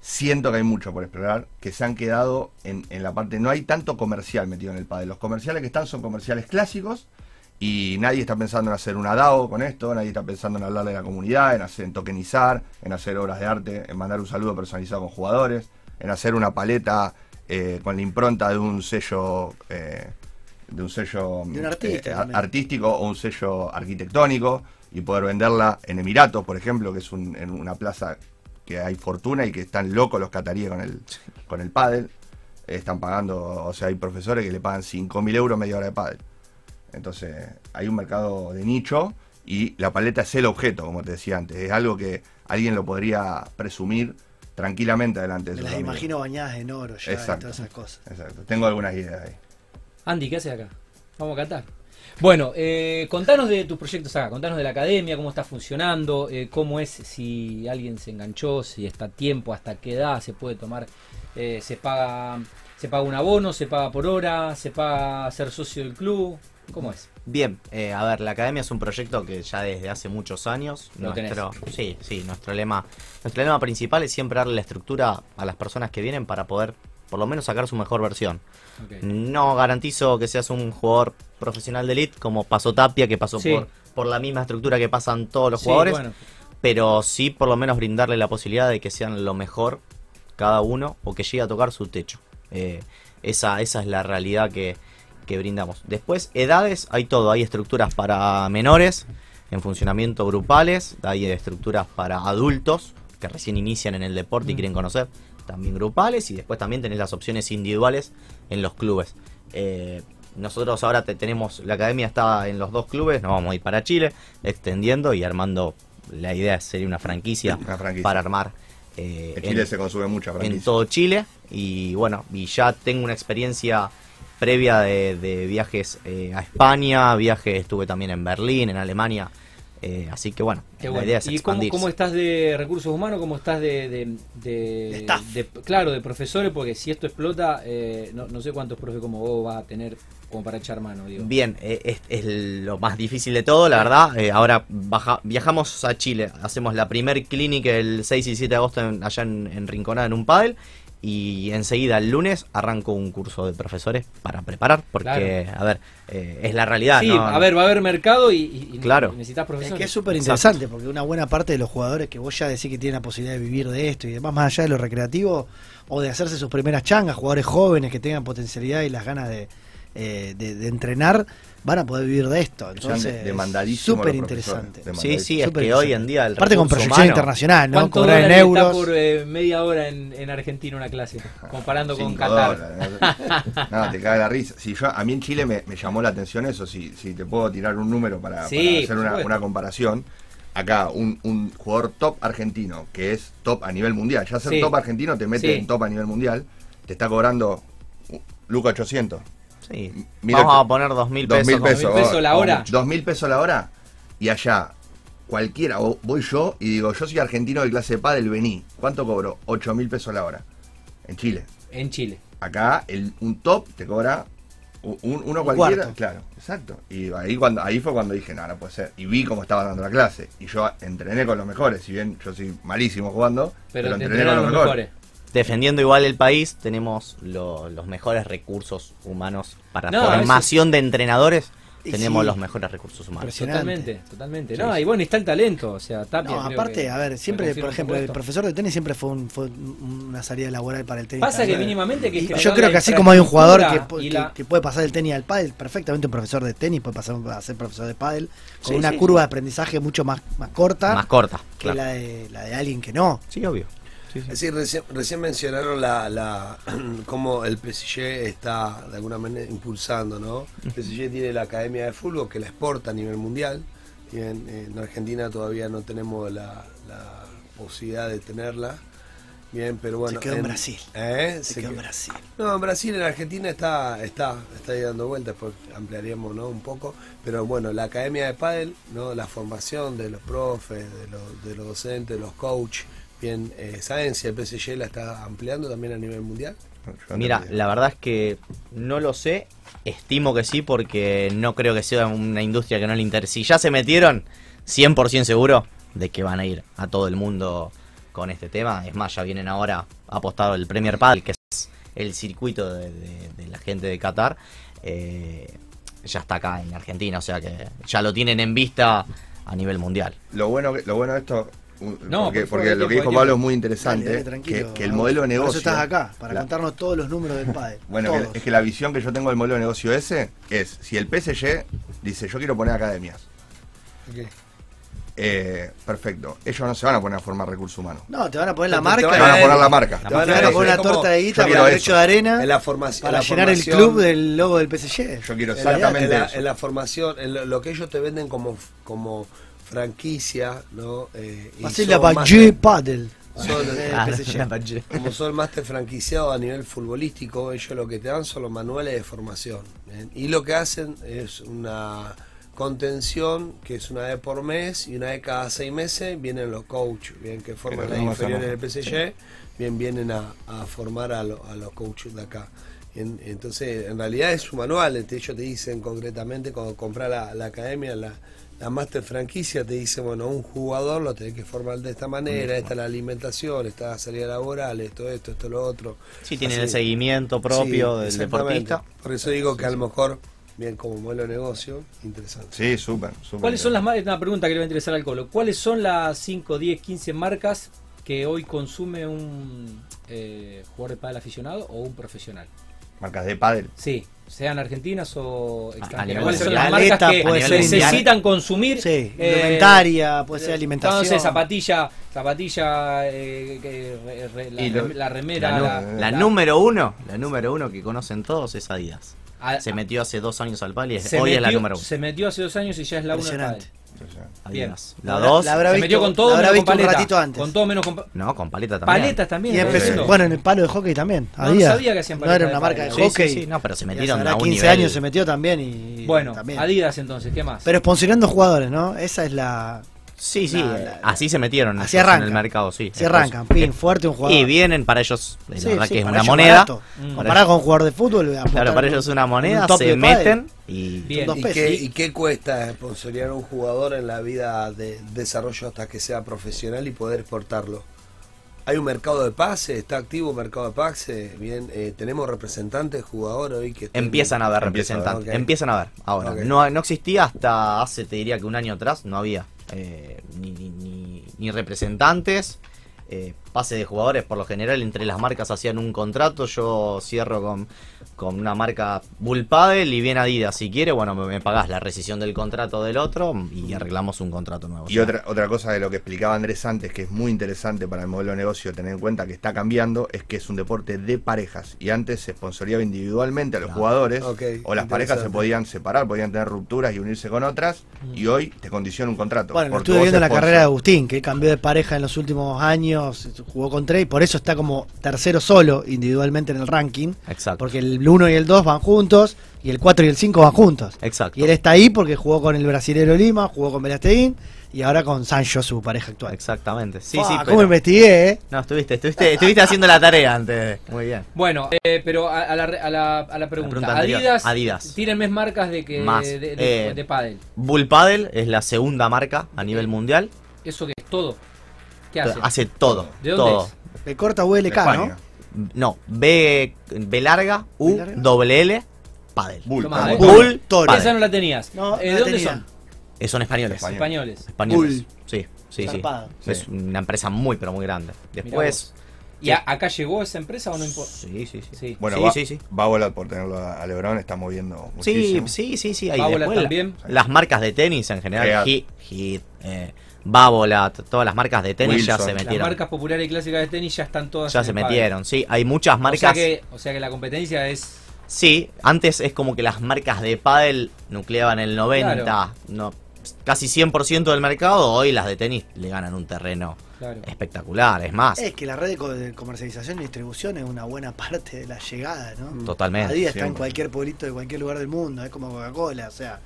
siento que hay mucho por explorar, que se han quedado en, en la parte, no hay tanto comercial metido en el padre. Los comerciales que están son comerciales clásicos y nadie está pensando en hacer una DAO con esto, nadie está pensando en hablarle a la comunidad, en hacer en tokenizar, en hacer obras de arte, en mandar un saludo personalizado con jugadores, en hacer una paleta eh, con la impronta de un sello eh, de un sello De un artista eh, artístico o un sello arquitectónico y poder venderla en Emiratos, por ejemplo, que es un- en una plaza que hay fortuna y que están locos los cataríes con el, con el pádel. Están pagando, o sea, hay profesores que le pagan 5.000 euros media hora de pádel. Entonces, hay un mercado de nicho y la paleta es el objeto, como te decía antes. Es algo que alguien lo podría presumir tranquilamente delante de Me las amigos. imagino bañadas en oro ya y Exacto. todas esas cosas. Exacto. Tengo algunas ideas ahí. Andy, ¿qué haces acá? Vamos a catar. Bueno, eh, contanos de tus proyectos acá, contanos de la academia, cómo está funcionando, eh, cómo es si alguien se enganchó, si está a tiempo, hasta qué edad se puede tomar, eh, se paga se paga un abono, se paga por hora, se paga ser socio del club, ¿cómo es? Bien, eh, a ver, la academia es un proyecto que ya desde hace muchos años. Lo nuestro, sí, sí, nuestro lema, nuestro lema principal es siempre darle la estructura a las personas que vienen para poder, por lo menos, sacar su mejor versión. No garantizo que seas un jugador profesional de elite como pasó Tapia, que pasó Sí. por, por la misma estructura que pasan todos los Sí, jugadores, bueno. pero sí por lo menos brindarle la posibilidad de que sean lo mejor cada uno o que llegue a tocar su techo. Eh, esa, esa es la realidad que, que brindamos. Después, edades, hay todo, hay estructuras para menores en funcionamiento grupales, hay estructuras para adultos que recién inician en el deporte y Mm. quieren conocer, también grupales y después también tenés las opciones individuales en los clubes. Eh, nosotros ahora te- tenemos, la academia está en los dos clubes, nos vamos a ir para Chile, extendiendo y armando, la idea sería una franquicia, Una franquicia. para armar eh, En Chile en- se consume mucha en franquicia. todo Chile y bueno, y ya tengo una experiencia previa de, de viajes eh, a España, viajes estuve también en Berlín, en Alemania, eh, así que bueno, Qué la bueno. idea es ¿Y cómo, expandirse. cómo estás de recursos humanos? ¿Cómo estás de, de, de- de- claro, de profesores? Porque si esto explota, eh, no, no sé cuántos profes como vos vas a tener como para echar mano. Digo. Bien, eh, es, es lo más difícil de todo, la verdad. Eh, ahora baja- viajamos a Chile, hacemos la primer clínica el 6 y 7 de agosto en- allá en, en Rinconada, en un pádel. Y enseguida el lunes arranco un curso de profesores para preparar, porque, a ver, eh, es la realidad. Sí, ¿no? a ver, va a haber mercado y, y- y Claro. necesitas Es profesores. que es súper interesante porque una buena parte de los jugadores que vos ya decís que tienen la posibilidad de vivir de esto y demás, más allá de lo recreativo o de hacerse sus primeras changas, jugadores jóvenes que tengan potencialidad y las ganas de, eh, de, de entrenar, van a poder vivir de esto. Entonces, súper interesante. Sí, sí, es que hoy en día el Aparte con proyección humano- internacional, ¿no? ¿Cuánto Cobrar en dólares está euros. por eh, media hora en, en Argentina una clase? *laughs* Comparando con Qatar. No, te cae la risa. Si yo, a mí en Chile me, me llamó la atención eso, si, si te puedo tirar un número para, Sí, para hacer una, una comparación. Acá, un, un jugador top argentino, que es top a nivel mundial, ya ser Sí. top argentino te mete Sí. en top a nivel mundial, te está cobrando uh, Luca 800. Sí. Mira Vamos que- a poner dos mil Dos pesos. mil pesos, Dos mil pesos la hora. Dos mil pesos la hora. Y allá, cualquiera, o voy yo y digo, yo soy argentino de clase de pádel, vení. ¿Cuánto cobro? Ocho mil pesos la hora. En Chile. En Chile. Acá, el, un top te cobra un- uno Un cualquiera. cuarto. Claro, exacto. Y ahí, cuando, ahí fue cuando dije, no, no puede ser. Y vi cómo estaba dando la clase. Y yo entrené con los mejores. Si bien yo soy malísimo jugando, Pero, pero, te entrené con los los mejores. mejores. Defendiendo igual el país, tenemos lo- los mejores recursos humanos para No, formación de entrenadores. Y Tenemos sí. los mejores recursos humanos. Impresionante. Totalmente, totalmente. Sí, no, sí. y bueno, y está el talento. O sea, Tapia. No, creo aparte, que a ver, me siempre, confirma por ejemplo, el profesor de tenis siempre fue, un- fue una salida laboral para el tenis. Pasa que mínimamente que Y es que yo creo que así como hay un jugador que, puede pasar del tenis al pádel, perfectamente un profesor de tenis puede pasar a ser profesor de pádel con Sí, una sí, curva sí. de aprendizaje mucho más, más corta Más corta, que claro. la, de, la de alguien que no. Sí, obvio. Sí, recién, recién mencionaron la, la *clears throat* cómo el PSG está de alguna manera impulsando, ¿no? El PSG tiene la academia de fútbol que la exporta a nivel mundial. En Argentina todavía no tenemos la, la posibilidad de tenerla. Bien, pero bueno. Se quedó en Brasil. ¿Eh? Se quedó en Brasil. No, en Brasil, en Argentina está, está, está ahí dando vueltas, después ampliaríamos ¿no? un poco, pero bueno, la academia de pádel, ¿no? la formación de los profes, de los, de los docentes, de los coaches, bien, eh, ¿saben si el PSG la está ampliando también a nivel mundial? Yo Mira, la verdad es que no lo sé. Estimo que sí, porque no creo que sea una industria que no le interese. Si ya se metieron, 100% seguro de que van a ir a todo el mundo con este tema. Es más, ya vienen ahora apostado el Premier Padel, que es el circuito de, de- de la gente de Qatar. Eh, ya está acá en Argentina, o sea que ya lo tienen en vista a nivel mundial. Lo bueno, que- lo bueno de esto, No, porque, por lo que dijo Pablo es muy interesante, Dale, dale, tranquilo, que, que el modelo de Por negocio... eso estás acá, para la- contarnos todos los números del pádel. Bueno, todos. es que la visión que yo tengo del modelo de negocio ese es, si el PSG dice, yo quiero poner academias, Eh, perfecto. Ellos no se van a poner a formar recursos humanos. No, te van a poner la Te- marca. te van a poner la marca. Te van a poner una torta de guita para el eso. pecho de arena En la formación. para en la llenar el club del logo del PSG. Yo quiero En la, exactamente en la- eso. en la formación, en lo, lo que ellos te venden como, como franquicia, ¿no? Eh, y la Badge Paddle. son- *laughs* Eh, Ah, como son máster franquiciado a nivel futbolístico, ellos lo que te dan son los manuales de formación. ¿bien? Y lo que hacen es una contención, que es una vez por mes, y una vez cada seis meses vienen los coaches, bien que forman Pero las ¿cómo inferiores del? PSG, bien vienen a, a formar a, lo- a los coaches de acá. En- entonces, en realidad es su manual, este, ellos te dicen concretamente cuando compras la, la academia, la, la máster franquicia, te dice, bueno, un jugador lo tenés que formar de esta manera, esta es la alimentación, esta es la salida laboral, esto, esto, esto, lo otro. Sí, tienen Así- el seguimiento propio Sí, del deportista. Por eso digo que a lo mejor, bien como modelo de negocio, interesante. Sí, súper, súper. ¿Cuáles son las marcas? Una pregunta que le va a interesar al Colo. ¿Cuáles son las 5, 10, 15 marcas que hoy consume un eh, jugador de pádel aficionado o un profesional? Marcas de pádel. Sí, sean argentinas o extranjeras. ¿Cuáles son las marcas que puede ser necesitan consumir? Sí, eh, indumentaria, puede ser alimentación. No sé, zapatilla, zapatilla, eh, re- la, lo- remera. La, nu- la- la la- número uno, la número uno que conocen todos es Adidas. a- Se metió hace dos años al pal y hoy es la número uno. Se metió hace dos años y ya es la una Adidas. La La habrá- dos, la habrá Se visto- metió con todo la habrá menos con visto un paleta. ratito antes. Con todo menos con pa- no, con paleta también. paletas también. Y ¿no? empezó, Eso. bueno, en el palo de hockey también. No, no Adidas. sabía que hacían No paleta era de una marca de pádel. Sí, sí, hockey. sí, no, pero se metieron hace a un 15 nivel. años se metió también y Bueno, también. Adidas entonces, ¿qué más? Pero sponsorando jugadores, ¿no? Esa es la Sí, sí, La- la- la- así se metieron Así ellos arranca. en el mercado, sí. se arrancan, pin, fuerte un jugador. Y vienen para ellos, la Sí, verdad sí, que es para una moneda. Mm. Comparado con un jugador de fútbol, Claro, para ellos es un- una un moneda, se meten y Bien. dos ¿Y pesos. qué, Y- ¿Y qué cuesta sponsorear a un jugador en la vida de desarrollo hasta que sea profesional y poder exportarlo? Hay un mercado de pase, está activo un mercado de pase, bien, eh, tenemos representantes, jugadores hoy que empiezan a ver, representantes. Empiezan a ver. Ahora, no, no existía hasta hace, te diría que un año atrás, no había eh, ni, ni, ni- representantes. eh, pase de jugadores, por lo general entre las marcas hacían un contrato, yo cierro con, con una marca Bull Paddle y bien Adidas, si quiere, bueno, me, me pagás la rescisión del contrato del otro y arreglamos un contrato nuevo. Y otra, otra cosa de lo que explicaba Andrés antes, que es muy interesante para el modelo de negocio tener en cuenta que está cambiando, es que es un deporte de parejas. Y antes se sponsoreaba individualmente a los Claro. jugadores, o las parejas se podían separar, podían tener rupturas y unirse con otras, y hoy te condiciona un contrato. Bueno, estuve viendo en la sponsor. carrera de Agustín, que cambió de pareja en los últimos años, jugó con tres, y por eso está como tercero solo individualmente en el ranking. Exacto. Porque el 1 y el 2 van juntos, y el 4 y el 5 van juntos. Exacto. Y él está ahí porque jugó con el brasilero Lima, jugó con Velasteguín, y ahora con Sancho, su pareja actual. Exactamente. Sí, Fua, sí, ¿Cómo pero- investigué, eh? No, estuviste, estuviste, estuviste haciendo la tarea antes. Muy bien. Bueno, eh, pero a, a la, re- a, la, a la pregunta. pregunta anterior. Adidas, Adidas. tienen más marcas de que Más. de, de, Eh, de pádel. Bull Paddle es la segunda marca a nivel mundial. ¿Eso que es todo? ¿Qué hace? Hace todo. ¿De dónde todo. es? Corta ULK, ¿no? No, B, B larga, U, B larga. doble L, Paddle. Bull. Bull, Toro. Esa no la tenías. No, Eh, no ¿De la dónde tenía. son? Eh, Son españoles. Español. Españoles. Españoles. Bull. Sí, sí, sí. Es una empresa muy, pero muy grande. Después. ¿Y a- acá llegó esa empresa o no importa? Sí, sí, sí. Sí. Bueno, Sí, va, sí, sí. va a volar por tenerlo a a Lebron, está moviendo Sí, muchísimo. sí, sí, sí. Ahí Babolat después la- también. Las marcas de tenis en general, Real. Hit, Hit, eh, Babolat, todas las marcas de tenis ya Wilson. se Las Las metieron. marcas populares y clásicas de tenis ya están todas Ya en se el pádel. metieron, sí. Hay muchas O marcas. sea, que, o sea que la competencia es... Sí, antes es como que las marcas de pádel nucleaban el 90, Claro. no, casi 100% del mercado, hoy las de tenis le ganan un terreno Claro. espectacular, es más, Es que la red de co- de comercialización y distribución es una buena parte de la llegada, ¿no? totalmente. Adidas está en cualquier pueblito de cualquier lugar del mundo, es como Coca-Cola, o sea,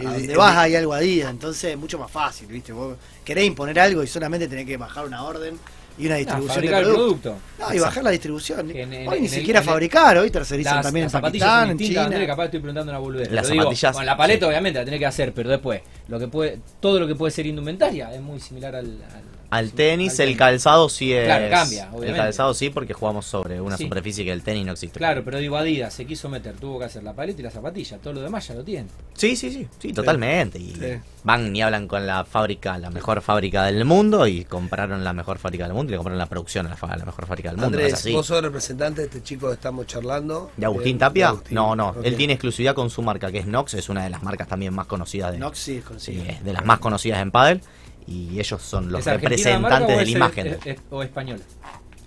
a de- donde vas hay algo Adidas, entonces es mucho más fácil, ¿viste? Vos querés imponer algo y solamente tenés que bajar una orden y una Ah, distribución de fabricar el producto. producto. No, y bajar la distribución. En- en- hoy en ni siquiera en el- fabricar, hoy tercerizan Las, también en las zapatillas Pakistán, en China. Andrés, capaz estoy preguntando una boludez. Las digo, zapatillas, bueno, la paleta sí. obviamente la tenés que hacer, pero después, lo que puede, todo lo que puede ser indumentaria es muy similar al... al- Al tenis, al el calzado sí es... Claro, cambia, El obviamente. calzado sí porque jugamos sobre una Sí. superficie que el tenis no existe. Claro, pero digo, Adidas se quiso meter, tuvo que hacer la paleta y la zapatilla, todo lo demás ya lo tiene. Sí, sí, sí, sí, totalmente. Y Sí. van y hablan con la fábrica, la mejor fábrica del mundo y compraron la mejor fábrica del mundo y le compraron la producción a la, la mejor fábrica del mundo. ¿no es Andrés, así? vos sos representante de este chico que estamos charlando. ¿De Agustín Eh, Tapia? de Agustín. No, no. Él tiene exclusividad con su marca, que es Nox. Es una de las marcas también más conocidas de, Nox sí es sí, conocido. es de las más conocidas en Padel. Y ellos son los ¿Es argentina la marca representantes de la imagen. es- es- o española?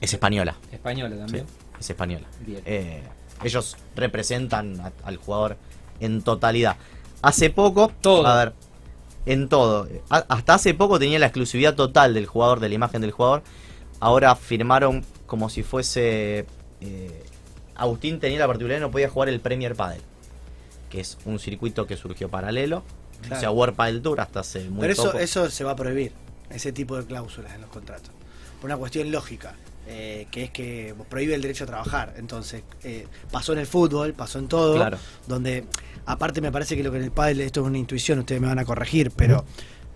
Es española. Española también. Sí, es española. Bien. Eh, ellos representan a- al jugador en totalidad. Hace poco, Todo. a ver, en todo. A- hasta hace poco tenía la exclusividad total del jugador, de la imagen del jugador. Ahora firmaron como si fuese. eh, Agustín tenía la particularidad de no podía jugar el Premier Padel, que es un circuito que surgió paralelo. Claro. O sea, Padel Tour hasta hace muy Pero eso, poco. eso se va a prohibir, ese tipo de cláusulas en los contratos. Por una cuestión lógica, eh, que es que prohíbe el derecho a trabajar. Entonces, eh, pasó en el fútbol, pasó en todo, Claro. donde, aparte me parece que lo que en el pádel, esto es una intuición, ustedes me van a corregir, pero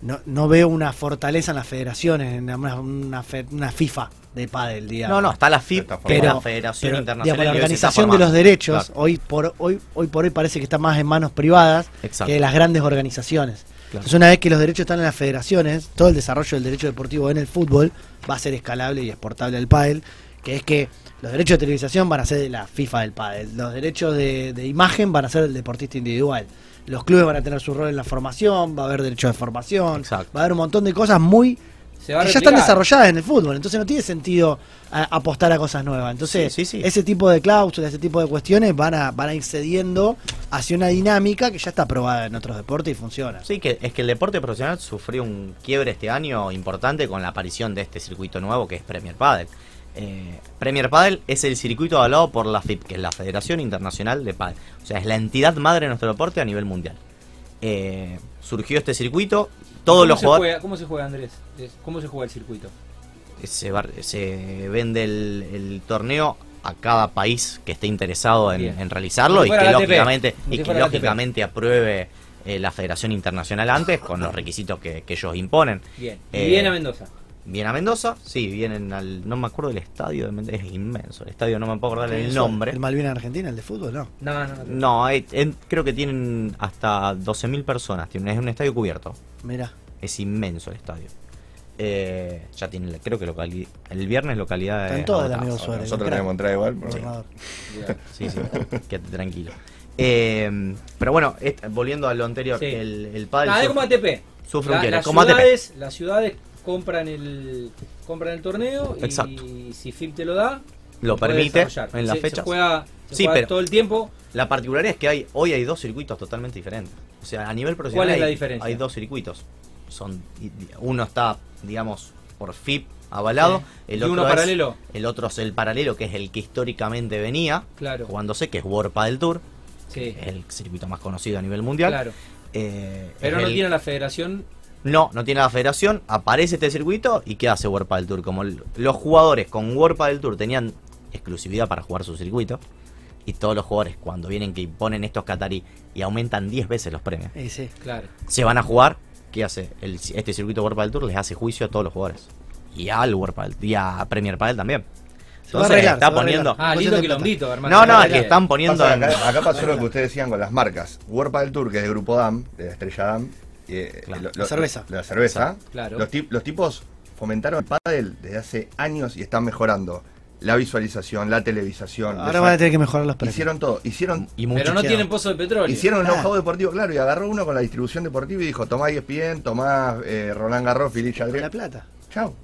no, no veo una fortaleza en las federaciones, en una, una, fe- una FIFA de pádel, digamos. No, no, está la FIP, Pero, la Federación pero, Internacional. digamos, la organización de los derechos Claro. hoy por hoy hoy por hoy parece que está más en manos privadas Exacto. que de las grandes organizaciones. Claro. Entonces una vez que los derechos están en las federaciones, todo el desarrollo del derecho deportivo en el fútbol va a ser escalable y exportable al pádel, que es que los derechos de televisación van a ser de la FIFA del pádel, los derechos de, de imagen van a ser del deportista individual. Los clubes van a tener su rol en la formación, va a haber derecho de formación, va a haber un montón de cosas muy Se va a que ya están desarrolladas en el fútbol, entonces no tiene sentido a- apostar a cosas nuevas. Entonces, ese tipo de cláusulas, ese tipo de cuestiones van a, van a ir cediendo hacia una dinámica que ya está probada en otros deportes y funciona. Sí, que es que el deporte profesional sufrió un quiebre este año importante con la aparición de este circuito nuevo que es Premier Padel. Eh, Premier Padel es el circuito avalado por la FIP, que es la Federación Internacional de Padel. O sea, es la entidad madre de nuestro deporte a nivel mundial. Eh, surgió este circuito, todos ¿Cómo los se jugadores... juega- ¿Cómo se juega, Andrés? ¿Cómo se juega el circuito? se, va- se vende el, el torneo a cada país que esté interesado en, en realizarlo y que lógicamente y que lógicamente apruebe eh, la Federación Internacional antes con los requisitos que, que ellos imponen. Bien. Y Eh, viene a Mendoza. Viene a Mendoza, sí, vienen al. No me acuerdo del estadio de Mendoza, es inmenso. El estadio no me puedo acordar el ¿El nombre. Malvinas Argentina, el de fútbol? No. No, no, no. No, creo que tienen hasta 12.000 personas. Tienen, es un estadio cubierto. Mira. Es inmenso el estadio. Eh, ya tienen, creo que locali- el viernes localidad Está en de todo el agotadas. amigo Suárez. Nosotros el tenemos entrada igual. pero- Gobernador. *laughs* Sí, sí, quédate tranquilo. Eh, pero bueno, volviendo a lo anterior, Sí. el, el pádel Ah, sufre- como ATP. Sufre La- un las, como ATP. ciudades, las ciudades compran el compran el torneo Exacto. y si FIP te lo da, Lo permite en las Se- se juega- se sí, juega pero todo el tiempo. La particularidad es que hay hoy hay dos circuitos totalmente diferentes. O sea, a nivel profesional ¿Cuál es la hay- diferencia? hay dos circuitos. Son uno está, digamos, por FIP avalado, Sí. el ¿Y otro uno es- paralelo? el otro es el paralelo que es el que históricamente venía Claro. jugándose que es World Padel Tour. Sí. Es el circuito más conocido a nivel mundial. Claro. Eh, Pero no el- tiene la federación. No, no tiene la federación, aparece este circuito y ¿qué hace World Padel Tour? Como el- los jugadores con World Padel Tour tenían exclusividad para jugar su circuito y todos los jugadores cuando vienen que imponen estos catarí y aumentan 10 veces los premios, Eh, sí. Claro. se van a jugar, ¿qué hace? El- este circuito World Padel Tour les hace juicio a todos los jugadores. Y al World Padel, y a Premier Padel también. A arreglar, está poniendo... Ah, lindo quilombito, hermano. No, no, es que están poniendo... Pasa, acá, acá pasó lo que ustedes decían con las marcas. World Padel Tour, que es de Grupo DAM, de la Estrella DAM. Eh, Claro. lo- La cerveza. La cerveza. Claro. Los, tip- los tipos fomentaron el pádel desde hace años y están mejorando la visualización, la televisación. Ahora van a tener que mejorar los precios. Hicieron todo. Hicieron, y Pero no tienen pozo de petróleo. hicieron un Ah. know-how deportivo, claro, y agarró uno con la distribución deportiva y dijo, tomá ESPN, tomá eh, Roland Garros, Philippe La plata. Chao.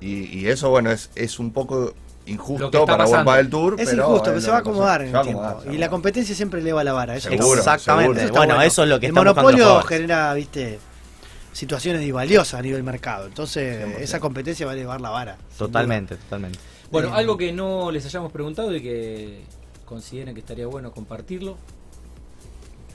Y, y eso, bueno, es, es un poco injusto para World. Padel Tour. Es pero injusto, que se va a acomodar en va el tiempo. acomodar, va Y la competencia siempre eleva la vara. Eso Seguro, Exactamente. seguro. Bueno, bueno. eso es lo que El monopolio genera, viste, situaciones valiosas a nivel mercado. Entonces, 100%. esa competencia va a elevar la vara. Totalmente, totalmente. Bueno, Eh, algo que no les hayamos preguntado y que consideren que estaría bueno compartirlo.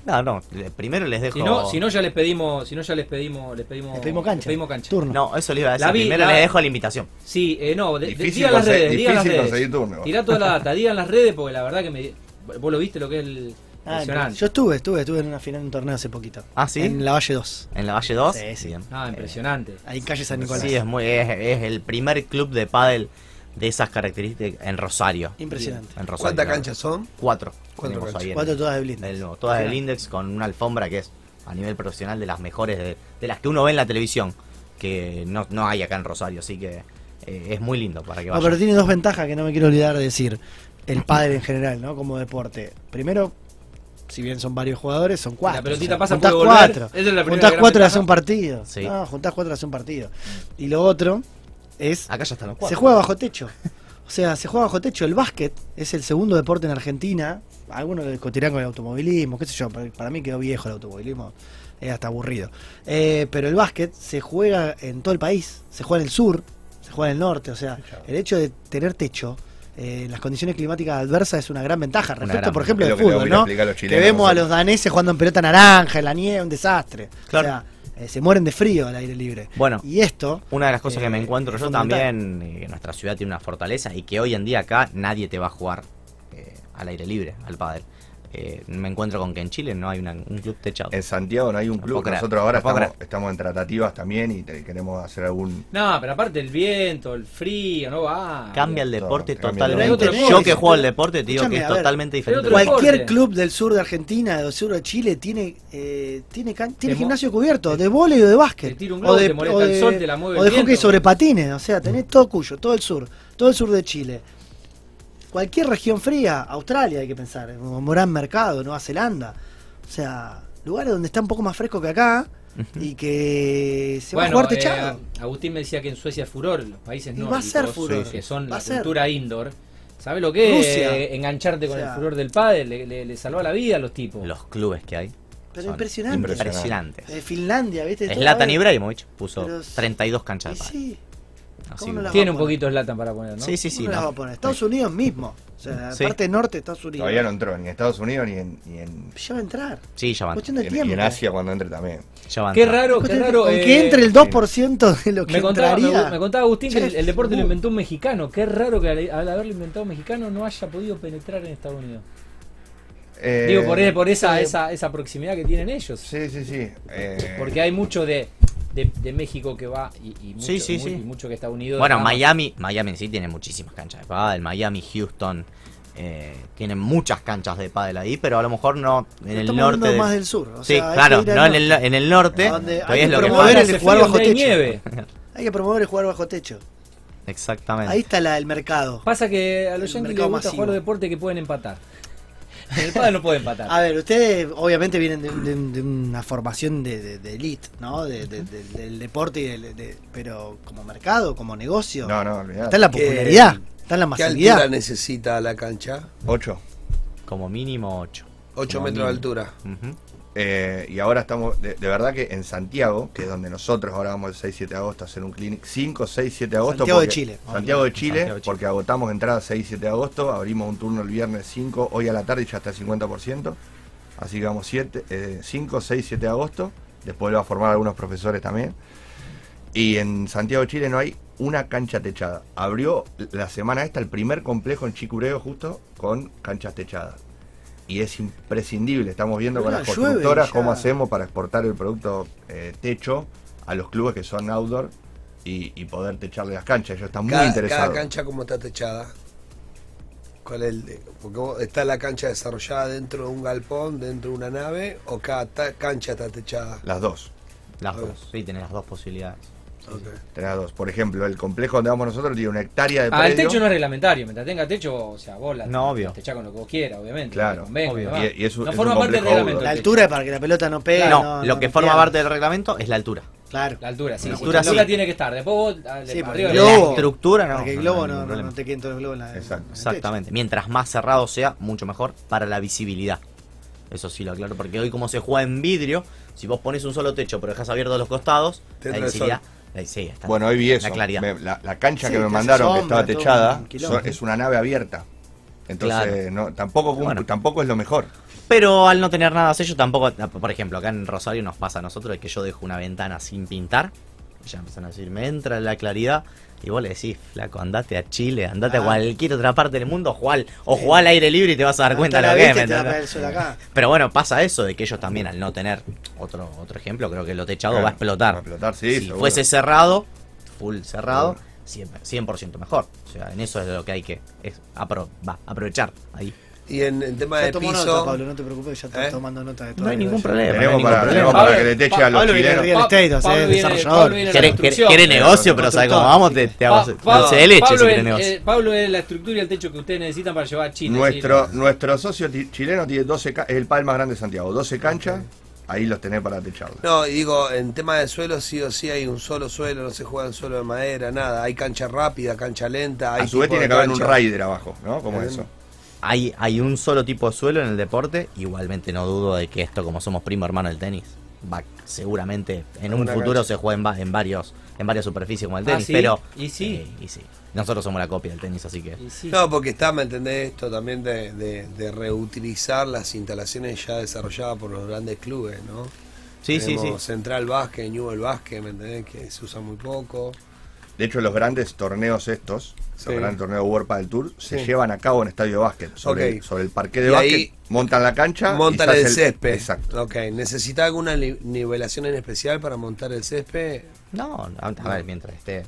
No, no, primero les dejo... Si no, si no ya les pedimos, si no ya les pedimos, les pedimos, Les pedimos cancha. les pedimos cancha. Turno. No, eso le iba a decir. La vi- Primero la- les dejo la invitación. Sí, eh, no, de, de- digan las redes, digan las difícil redes. conseguir turno. Tirá toda la *laughs* data, digan las redes porque la verdad que me vos lo viste lo que es el Ah, impresionante. yo estuve, estuve, estuve en una final de un torneo hace poquito. Ah, ¿sí? En la Valle 2. ¿En la Valle 2? Sí, sí. Bien. Ah, impresionante. Ahí en calle San Nicolás. Sí, es, muy, es, es el primer club de pádel de esas características en Rosario. Impresionante. En Rosario. ¿Cuántas claro. canchas son? Cuatro. Cuatro canchas. ahí en- Cuatro todas del nuevo, todas del Index con una alfombra que es a nivel profesional de las mejores, de, de las que uno ve en la televisión, que no, no hay acá en Rosario, así que eh, es muy lindo para que No, vayan. pero tiene dos ventajas que no me quiero olvidar de decir. El pádel en general, ¿no? Como deporte. Primero, si bien son varios jugadores, son cuatro. La pelotita O sea, pasa, juntás puede cuatro. Esa es la primera juntás cuatro hace un partido. Sí. No, juntás cuatro y hace un partido. Y lo otro es. Acá ya están los Se cuatro. juega bajo techo. O sea, se juega bajo techo. El básquet es el segundo deporte en Argentina. Algunos lo discutirán con el automovilismo, qué sé yo. Para, mí quedó viejo el automovilismo. Es hasta aburrido. Eh, pero el básquet se juega en todo el país. Se juega en el sur, se juega en el norte. O sea, el hecho de tener techo eh, en las condiciones climáticas adversas es una gran ventaja. Respecto, gran por ejemplo, del fútbol, ¿no? Que vemos a los daneses jugando en pelota naranja, en la nieve, un desastre. Claro. O sea, eh, se mueren de frío al aire libre. Bueno, Y esto. Una de las cosas Eh, que me encuentro es yo también, eh, que nuestra ciudad tiene una fortaleza y que hoy en día acá nadie te va a jugar eh, al aire libre, al pádel. Eh, me encuentro con que en Chile no hay una- un club techado. En Santiago no hay un No club. Nosotros ahora no estamos, estamos en tratativas también y te- queremos hacer algún. No, pero aparte el viento, el frío, no va. Cambia el deporte No, cambia el totalmente. Yo que juego al deporte te digo que es ver, totalmente diferente. Cualquier deporte. club del sur de Argentina, del sur de Chile, tiene eh, tiene, can- tiene gimnasio cubierto, de vóley o de básquet. Te tira un o de, te molesta o el de- sol, te la mueve o el de hockey sobre patines. O sea, tenés todo cuyo, todo el sur, todo el sur de Chile. Cualquier región fría, Australia hay que pensar, como Morán Mercado, Nueva Zelanda. O sea, lugares donde está un poco más fresco que acá y que se va a jugar eh, techado. Agustín me decía que en Suecia es furor, los países Y va a ser furor. que son Va la ser. cultura indoor. ¿Sabe lo que es Rusia. eh, engancharte con O sea. el furor del padre? Le, le, le salva la vida a los tipos. Los clubes que hay. Pero son impresionante. Impresionantes. Eh, Finlandia, ¿viste? Zlatan eh, Ibrahimovic puso pero- 32 canchas y de sí, Así ¿cómo no que- las Tiene va un a poquito de Slatan para poner, ¿no? Sí, sí, sí. ¿Cómo las no. va a poner? Estados Unidos mismo. O sea, Sí. parte norte de Estados Unidos. Todavía no entró ni en Estados Unidos ni en, ni en, Ya va a entrar. Sí, ya van. Cuestión de y en- tiempo. y en Asia cuando entre también. Ya. Qué raro, qué raro. Con eh, que entre el 2% de lo que me contaba, me, entraría. me contaba Agustín que el, deporte lo inventó un mexicano. Qué raro que al, al haberlo inventado un mexicano no haya podido penetrar en Estados Unidos. Eh, Digo, por, por esa, sí. esa, esa proximidad que tienen ellos. Sí, sí, sí. eh, Porque hay mucho de, de, de México que va y, y mucho, Sí, sí, sí. y mucho que Estados Unidos. Bueno. Miami, Miami en sí tiene muchísimas canchas de pádel. Miami, Houston, eh, tienen muchas canchas de pádel ahí, pero a lo mejor no en el norte. hablando de- más del sur. o sí, sea, claro, que no en el, norte. en el norte. Donde hay es que lo que promover falta. el jugar bajo techo. nieve. Hay que promover el jugar bajo techo. Exactamente. Ahí está la, el mercado. Pasa que a los yankees les gusta masivo. jugar los deportes que pueden empatar. El pádel no puede empatar. A ver, ustedes obviamente vienen de, de- de una formación de, de- de elite, ¿no? De- de- de- del deporte, y pero como mercado, como negocio. no, no, olvidate. Está en la ¿Qué- popularidad, está en la ¿Qué masividad. altura necesita la cancha? 8. Como mínimo 8. 8 metros de altura. Eh, y ahora estamos, de, de verdad que en Santiago, que es donde nosotros ahora vamos el 6, 7 de agosto a hacer un clinic, 5, 6, 7 de agosto. Santiago de porque- Chile. Santiago de Chile, Santiago de Chile. porque agotamos entradas 6, 7 de agosto, abrimos un turno el viernes 5, hoy a la tarde ya está el 50%. Así que vamos 7, eh, 5, 6, 7 de agosto. Después lo va a formar algunos profesores también. Y en Santiago de Chile no hay una cancha techada. Abrió la semana esta el primer complejo en Chicureo justo con canchas techadas. Y es imprescindible. Estamos viendo con las constructoras ya. cómo hacemos para exportar el producto eh, techo a los clubes que son outdoor y, y poder techarle las canchas. Ellos están muy interesados. cada cancha como está techada. ¿Cuál es el de- porque vos- está la cancha desarrollada dentro de un galpón, dentro de una nave, o cada ta- cancha está techada. Las dos. Las dos. Sí, tenés las dos posibilidades. Ok. Tenés dos. Por ejemplo, el complejo donde vamos nosotros tiene una hectárea de Ah, el predio. techo no es reglamentario. Mientras tenga techo, o sea, vos la No, obvio. techás con lo que vos quieras, obviamente. Claro, convenga, obvio. Y- y es un- no es forma un parte del reglamento. La el altura para que la pelota no pegue. no, no, lo no, que no forma parte del reglamento es la altura. Claro. La altura, sí. La La altura, altura sí. tiene que estar. Después vos, dale, Sí, porque arriba, el globo- La estructura no. Para que el globo no no, no, te quede todo el globo en la en Exacto. el techo. Exactamente. Mientras más cerrado sea, mucho mejor para la visibilidad. Eso sí lo aclaro, porque hoy como se juega en vidrio, si vos pones un solo techo pero dejas abiertos los costados, la el visibilidad... sí, está. Bueno, hoy vi eso. La claridad. Me- la, la cancha Sí, que me mandaron que estaba techada un quilombo. son- es una nave abierta. Entonces, Claro. no, tampoco, Bueno. tampoco es lo mejor. Pero al no tener nada sello tampoco, por ejemplo, acá en Rosario nos pasa a nosotros que yo dejo una ventana sin pintar, ya empiezan a decir, me entra la claridad, y vos le decís, flaco, andate a Chile, andate a Ah. cualquier otra parte del mundo, jugá al- o jugá al aire libre y te vas a dar cuenta de lo que es. Pero bueno, pasa eso de que ellos también al no tener otro otro ejemplo, creo que lo techado Claro, va a explotar. va a explotar, sí, si seguro. fuese cerrado, full cerrado, 100%, 100% mejor. O sea, en eso es lo que hay que es apro- va, aprovechar ahí. Y en, en tema Ya de piso. nota, Pablo, no te preocupes, ya está ¿Eh? tomando nota de todo. No hay ningún problema. Tenemos para, problema. para que le teche a los Pablo viene chilenos. estate, o sea, Pablo desarrollador. Quiere, negocio, pero sabe cómo vamos, te, te hago leche Pablo, si quiere es, negocio. eh, Pablo es la estructura y el techo que ustedes necesitan para llevar a Chile. Nuestro, sí. nuestro socio chileno tiene 12 ca- es el pal más grande de Santiago, 12 canchas, ahí los tenés para techarlo. No, y digo, en tema de suelo sí o sí hay un solo suelo, no se juega en suelo de madera, nada. Hay cancha rápida, cancha lenta. Hay A su vez tiene que haber un rider abajo, ¿no? Como Eh, eso. Hay, hay un solo tipo de suelo en el deporte, igualmente no dudo de que esto, como somos primo hermano del tenis, va seguramente en un futuro cancha. se juegue en, va- en varios en varias superficies como el Ah, tenis, ¿sí? pero Y sí. eh, y sí. Nosotros somos la copia del tenis, así que sí. No, porque está, ¿me entendés? Esto también de, de- de reutilizar las instalaciones ya desarrolladas por los grandes clubes, ¿no? sí, sí, sí. Tenemos Central Básquet, Newell Básquet, ¿me entendés? Que se usa muy poco. De hecho, los grandes torneos estos, Sí. los grandes torneos World Padel Tour, se Sí. llevan a cabo en estadio de básquet. Sobre, sobre el parque de Y básquet, ahí montan la cancha. y Montan se hace el césped. Exacto. Ok, ¿necesita alguna nivelación en especial para montar el césped? No, a, a ver, mientras esté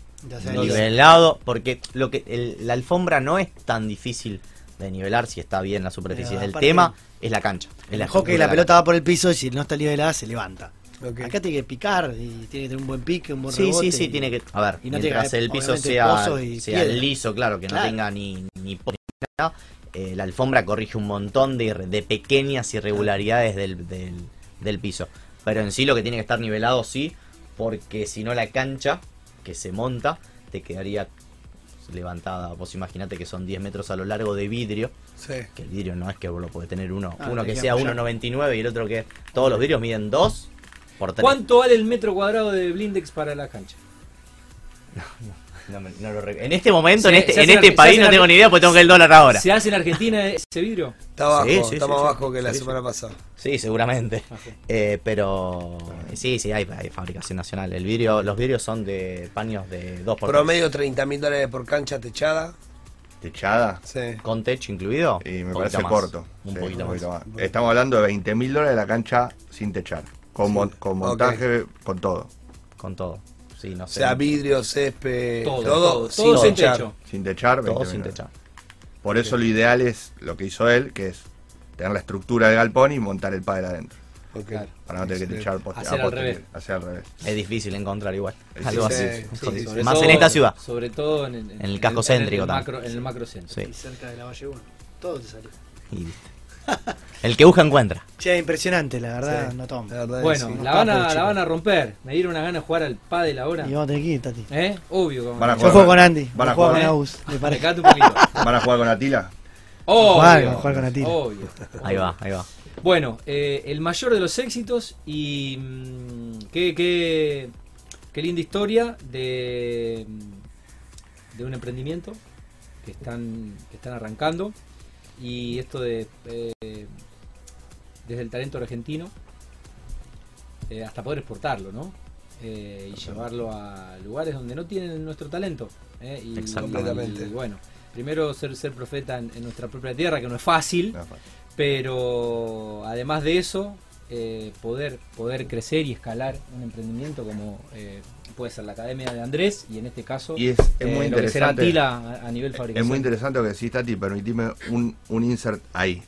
nivelado, porque lo que el- la alfombra no es tan difícil de nivelar si está bien la superficie. Pero el aparte- tema es la cancha. Es la el hockey la pelota va por el piso y si no está nivelada se levanta. Acá tiene que picar y tiene que tener un buen pique, un buen Sí, rebote. sí, sí, y- tiene que. A ver, y no tiene mientras que el piso sea, sea liso, claro, que no tenga ni, ni po- ni nada, eh, la alfombra corrige un montón de, pequeñas irregularidades del, del, del piso. Pero en sí lo que tiene que estar nivelado, sí, porque si no la cancha que se monta te quedaría levantada. Vos imaginate que son 10 metros a lo largo de vidrio, Sí. que el vidrio no es que vos lo puede tener uno, Ah, uno que sea apoyar. 1,99 y el otro que todos los vidrios miden 2 por 3. ¿Cuánto vale el metro cuadrado de blindex para la cancha? No me- no lo rec- en este momento, en este, en este en país no tengo ni idea porque tengo que el dólar ahora. ¿Se hace en Argentina ese vidrio? Está abajo, Sí, sí, está sí, más sí. abajo que la Sí, semana pasada. Sí, seguramente. Ah. Eh, pero sí, sí, hay, hay fabricación nacional. El vidrio, los vidrios son de paños de 2 por Promedio 30 mil dólares por cancha techada. Techada. Sí. ¿Con techo incluido? Y me parece más. corto. Un Sí, poquito más. más. Estamos hablando de 20 mil dólares la cancha sin techar. Con, mon- con montaje, con todo. Con todo. Sí, no O sea, vidrio, césped, Todo, todo, todo, sin todo sin techar. techo. Sin techar, 20 todo sin techar. Por eso lo ideal es lo que hizo él, que es tener la estructura del galpón y montar el pádel adentro. Ok. Para no tener que techar poste- Hacer al revés. Hacer al revés. Es difícil encontrar igual. Algo sí, así. sí, sí, Más todo- en esta ciudad. Sobre todo en, En el casco céntrico en el macro, en el macrocentro. Sí. Y cerca de la Valle 1. Todo te salió. Y viste. *laughs* El que busca encuentra. Che, impresionante, la verdad, Sí. no tomo. La verdad es Bueno, sí. la van, a, la van a romper. Me dieron una gana de jugar al pádel ahora. Y vamos a tener que ir, Tati. ¿Eh? Obvio. como Van a. Yo jugar juego con Andy, van a jugar, con ¿eh? Agus, me *laughs* parece. Recate un poquito. ¿Van a jugar con Atila? Obvio. Jugar, jugar con Atila. Obvio. Ahí va, ahí va. Bueno, eh, el mayor de los éxitos y mm, qué, qué, qué linda historia de, mm, de un emprendimiento que están, que están arrancando y esto de eh, desde el talento argentino eh, hasta poder exportarlo, ¿no? Eh, y llevarlo a lugares donde no tienen nuestro talento. Y, Exactamente. y bueno, primero ser, ser profeta en, en nuestra propia tierra, que no es fácil, No, fácil. pero además de eso, poder, poder crecer y escalar un emprendimiento como puede ser la Academia de Andrés y en este caso Y es, es muy eh, lo que será interesante. Tila a, a nivel fabricación. Es muy interesante lo que decís, Tati, permitime un, un insert ahí.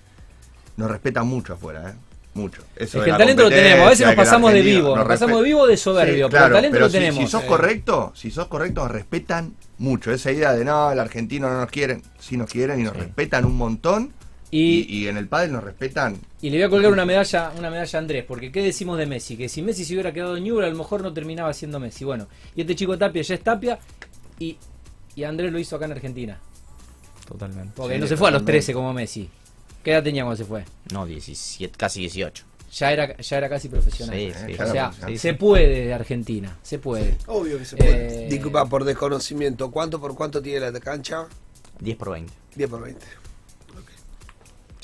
Nos respeta mucho afuera, ¿eh? Mucho. Eso Es que el talento lo tenemos, a veces nos pasamos de vivo, nos pasamos de vivo de soberbio, Sí, pero el talento pero lo si- tenemos. Si sos Eh. correcto, si sos correcto, nos respetan mucho. Esa idea de no, el argentino no nos quieren, sí nos quieren y nos Sí. respetan un montón. Y, Y, y en el pádel nos respetan. y le voy a colgar una medalla, una medalla a Andrés, porque ¿qué decimos de Messi? Que si Messi se hubiera quedado en Newell, a lo mejor no terminaba siendo Messi. Bueno, y este chico Tapia ya es Tapia y, y Andrés lo hizo acá en Argentina. Totalmente. Porque Sí, no se fue a los totalmente. 13 como Messi. ¿Qué edad tenía cuando se fue? No, 17, casi 18. Ya era, ya era casi profesional. Sí, sí. ya O sea, se puede de Argentina, se puede. Obvio que se puede. Eh, Disculpa, por desconocimiento, ¿cuánto por cuánto tiene la cancha? 10 por 20. 10 por 20.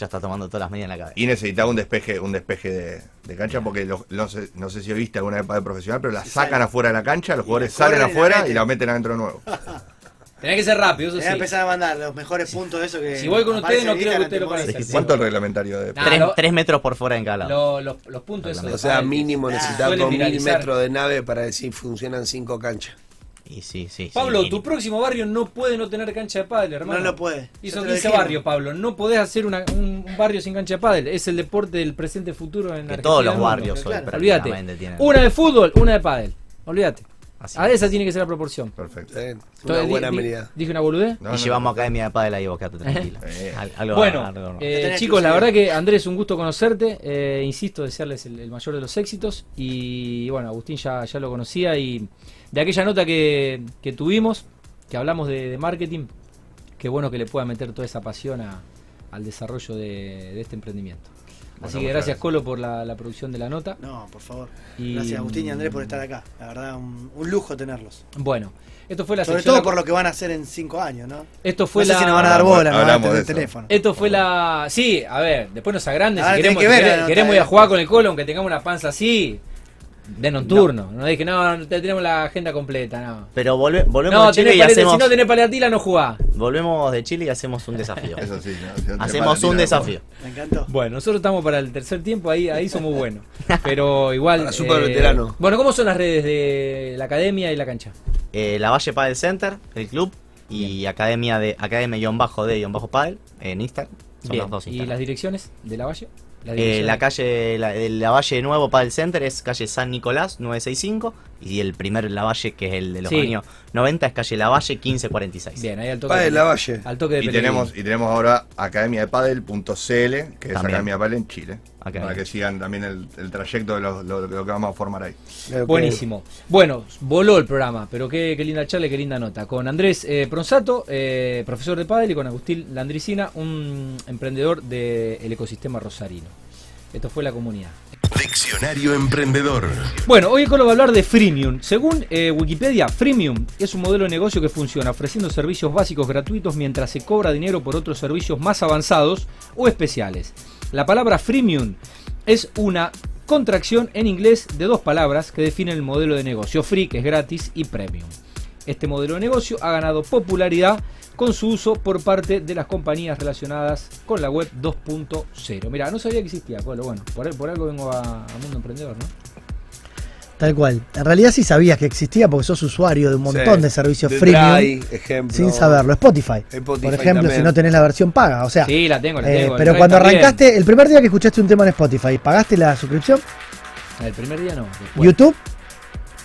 Ya está tomando todas las medidas en la cabeza. Y necesitaba un despeje, un despeje de, de cancha porque los- no, sé, no sé si viste alguna vez pádel profesional, pero la sacan afuera de la cancha, los jugadores salen afuera y la meten adentro de nuevo. *laughs* Tenés que ser rápido, eso sí. a empezar a mandar los mejores puntos de eso que. Si voy con ustedes, no quiero que ustedes lo Sí. ¿Cuánto el reglamentario de Nah, 3, lo- metros por fuera en cada lado. Lo- los, los puntos esos O sea, mínimo 2000 viralizar. metros de nave para decir funcionan 5 canchas. Y sí, sí. sí. Pablo, Y- tu próximo barrio no puede no tener cancha de pádel, hermano. No lo puede. Y son te lo 15 dijimos. barrios, Pablo. No podés hacer una- un, un barrio sin cancha de pádel. Es el deporte del presente futuro en que Argentina. todos los barrios hoy Claro. Olvídate. prácticamente tienen. Una de fútbol, una de pádel. Olvídate. Así A es. esa tiene que ser la proporción. Perfecto. Bien, Una Entonces, buena di- di- medida. ¿Dije una boludez? No, y no, llevamos no. academia de pádel ahí, vos quedate *laughs* tranquilo. Eh. Al- algo- Bueno, algo- eh, chicos, la verdad que Andrés, un gusto conocerte. Eh, insisto, desearles el, el mayor de los éxitos. Y bueno, Agustín ya, ya lo conocía. Y de aquella nota que, que tuvimos, que hablamos de, de marketing, qué bueno que le pueda meter toda esa pasión a- al desarrollo de, de este emprendimiento. Así que gracias, gracias. Colo, por la, la producción de la nota. No, por favor. Y- Gracias Agustín y Andrés por estar acá. La verdad, un, un lujo tenerlos. Bueno, esto fue la Sobre sección- todo por lo que van a hacer en cinco años, ¿no? Esto fue no sé la. si nos van a dar bola, nos van a el teléfono. Esto fue la. Sí, a ver, después nos agrandes. Ahora Si queremos, que ver nota queremos de- ir a jugar con el Colo, aunque tengamos una panza así. Denos un turno. No, dije, no, no te- tenemos la agenda completa, no. Pero volve- volvemos No, de Chile tenés y hacemos. si no tenés paleatila, no jugás. Volvemos de Chile y hacemos un desafío. *laughs* Eso sí. no, si no hacemos un no desafío. Me encantó. Bueno, nosotros estamos para el tercer tiempo, ahí, ahí somos buenos. *laughs* Pero igual. Para super veterano. Bueno, ¿cómo son las redes de la academia y la cancha? Eh, la Valle Padel Center, el club, y academia de academia-de-padel en Instagram. Son Bien, los dos ¿Y Instagram. las direcciones de la Valle? Las Eh, la calle, la, el Lavalle Nuevo Padel Center es calle San Nicolás 965 y el primer Lavalle que es el de los Sí. años 90 es calle Lavalle 1546. Bien, ahí al toque. Padel de- Lavalle. Al toque de Y Pellegrini. tenemos, y tenemos ahora academia de padel.cl, que es. Academia de Padel en Chile. Para que sigan también el, el trayecto de lo, lo- lo que vamos a formar ahí. Buenísimo. Bueno, voló el programa, pero qué, qué linda charla y qué linda nota. Con Andrés eh, Pronsato, eh, profesor de pádel, y con Agustín Landricina, un emprendedor del ecosistema rosarino. Esto fue la comunidad. Diccionario Emprendedor. Bueno, hoy Colo va a hablar de freemium. Según eh, Wikipedia, freemium es un modelo de negocio que funciona ofreciendo servicios básicos gratuitos mientras se cobra dinero por otros servicios más avanzados o especiales. La palabra freemium es una contracción en inglés de dos palabras que definen el modelo de negocio. Free, que es gratis, y premium. Este modelo de negocio ha ganado popularidad con su uso por parte de las compañías relacionadas con la web 2.0. Mira, no sabía que existía, Colo. Bueno, por, por algo vengo a, a Mundo Emprendedor, ¿no? Tal cual. En realidad sí sabías que existía porque sos usuario de un montón Sí. de servicios De freemium ejemplo. sin saberlo. Spotify, Spotify por ejemplo, también. si no tenés la versión paga. O sea, Sí, la tengo, la eh, tengo. pero cuando arrancaste, el primer día que escuchaste un tema en Spotify, ¿pagaste la suscripción? El primer día no. después. ¿YouTube?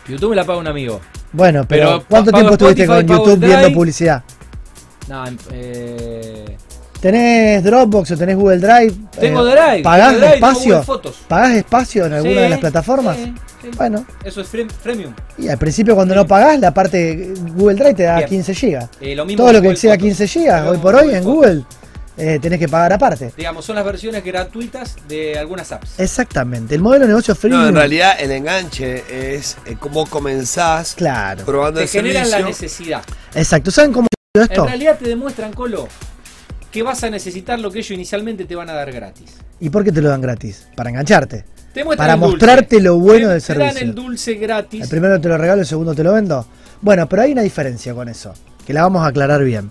YouTube me la paga un amigo. Bueno, pero, Pero ¿cuánto tiempo estuviste Spotify, con YouTube viendo publicidad? No, eh, ¿Tenés Dropbox o tenés Google Drive? Tengo Eh, Drive, ¿Pagás tengo Drive, tengo espacio? Fotos. ¿Pagás espacio en alguna Sí, de las plataformas? sí, sí. Bueno, Eso es freemium. y al principio cuando no pagás, la parte Google Drive te da Bien. 15 GB. Eh, lo mismo Todo lo que exceda Fotos. 15 GB, hoy por hoy Google en Fotos. Google, eh, tenés que pagar aparte. Digamos, son las versiones gratuitas de algunas apps. Exactamente. El modelo de negocio freemium. No, en realidad el enganche es eh, cómo comenzás Claro. probando Te el generan la necesidad. Exacto. ¿Saben cómo En realidad te demuestran, Colo, que vas a necesitar lo que ellos inicialmente te van a dar gratis. ¿Y por qué te lo dan gratis? Para engancharte. Te Para mostrarte lo bueno Te- del Te dan servicio. el dulce gratis. El primero te lo regalo, el segundo te lo vendo. Bueno, pero hay una diferencia con eso, que la vamos a aclarar bien.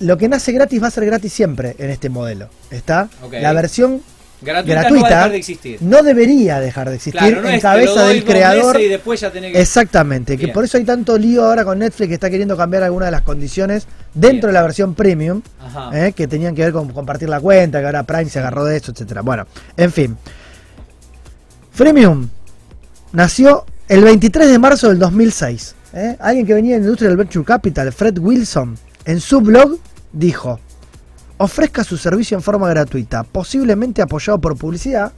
Lo que nace gratis va a ser gratis siempre en este modelo. ¿Está? La versión Gratuita, gratuita no va a dejar de existir. no debería dejar de existir Claro, no en cabeza del creador. y después ya tenés que- Exactamente, que por eso hay tanto lío ahora con Netflix que está queriendo cambiar algunas de las condiciones dentro Bien. de la versión premium, eh, que tenían que ver con compartir la cuenta, que ahora Prime se agarró de eso, etcétera. Bueno, en fin. Freemium nació el 23 de marzo del 2006. ¿eh? Alguien que venía de la industria del Venture Capital, Fred Wilson, en su blog dijo, ofrezca su servicio en forma gratuita, posiblemente apoyado por publicidad,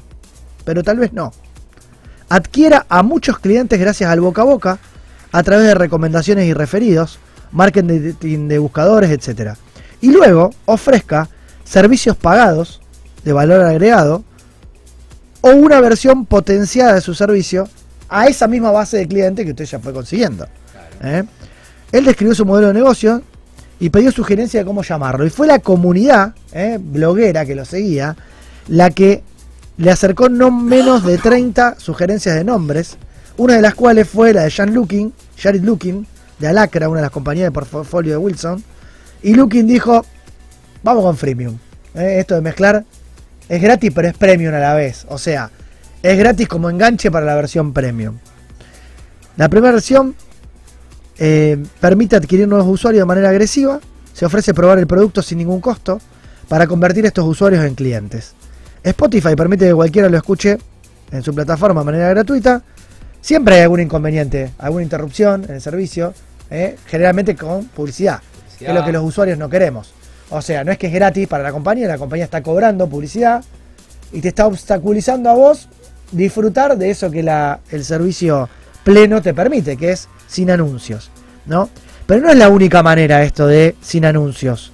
pero tal vez no. Adquiera a muchos clientes gracias al boca a boca, a través de recomendaciones y referidos, marketing de buscadores, etc. Y luego ofrezca servicios pagados de valor agregado o una versión potenciada de su servicio a esa misma base de clientes que usted ya fue consiguiendo. ¿eh? Él describió su modelo de negocio y pidió sugerencia de cómo llamarlo. Y fue la comunidad ¿eh? bloguera que lo seguía la que le acercó no menos de 30 sugerencias de nombres, una de las cuales fue la de Jan Looking, Jared Looking, de Alacra, una de las compañías de portfolio de Wilson. Y Looking dijo, vamos con freemium. ¿eh? Esto de mezclar es gratis pero es premium a la vez. O sea, es gratis como enganche para la versión premium. La primera versión eh, permite adquirir nuevos usuarios de manera agresiva, se ofrece probar el producto sin ningún costo para convertir estos usuarios en clientes. Spotify permite que cualquiera lo escuche en su plataforma de manera gratuita. Siempre hay algún inconveniente, alguna interrupción en el servicio, eh, generalmente con publicidad, que es lo que los usuarios no queremos. O sea, no es que es gratis para la compañía, la compañía está cobrando publicidad y te está obstaculizando a vos disfrutar de eso que el servicio pleno te permite, que es sin anuncios, ¿no? Pero no es la única manera esto de sin anuncios.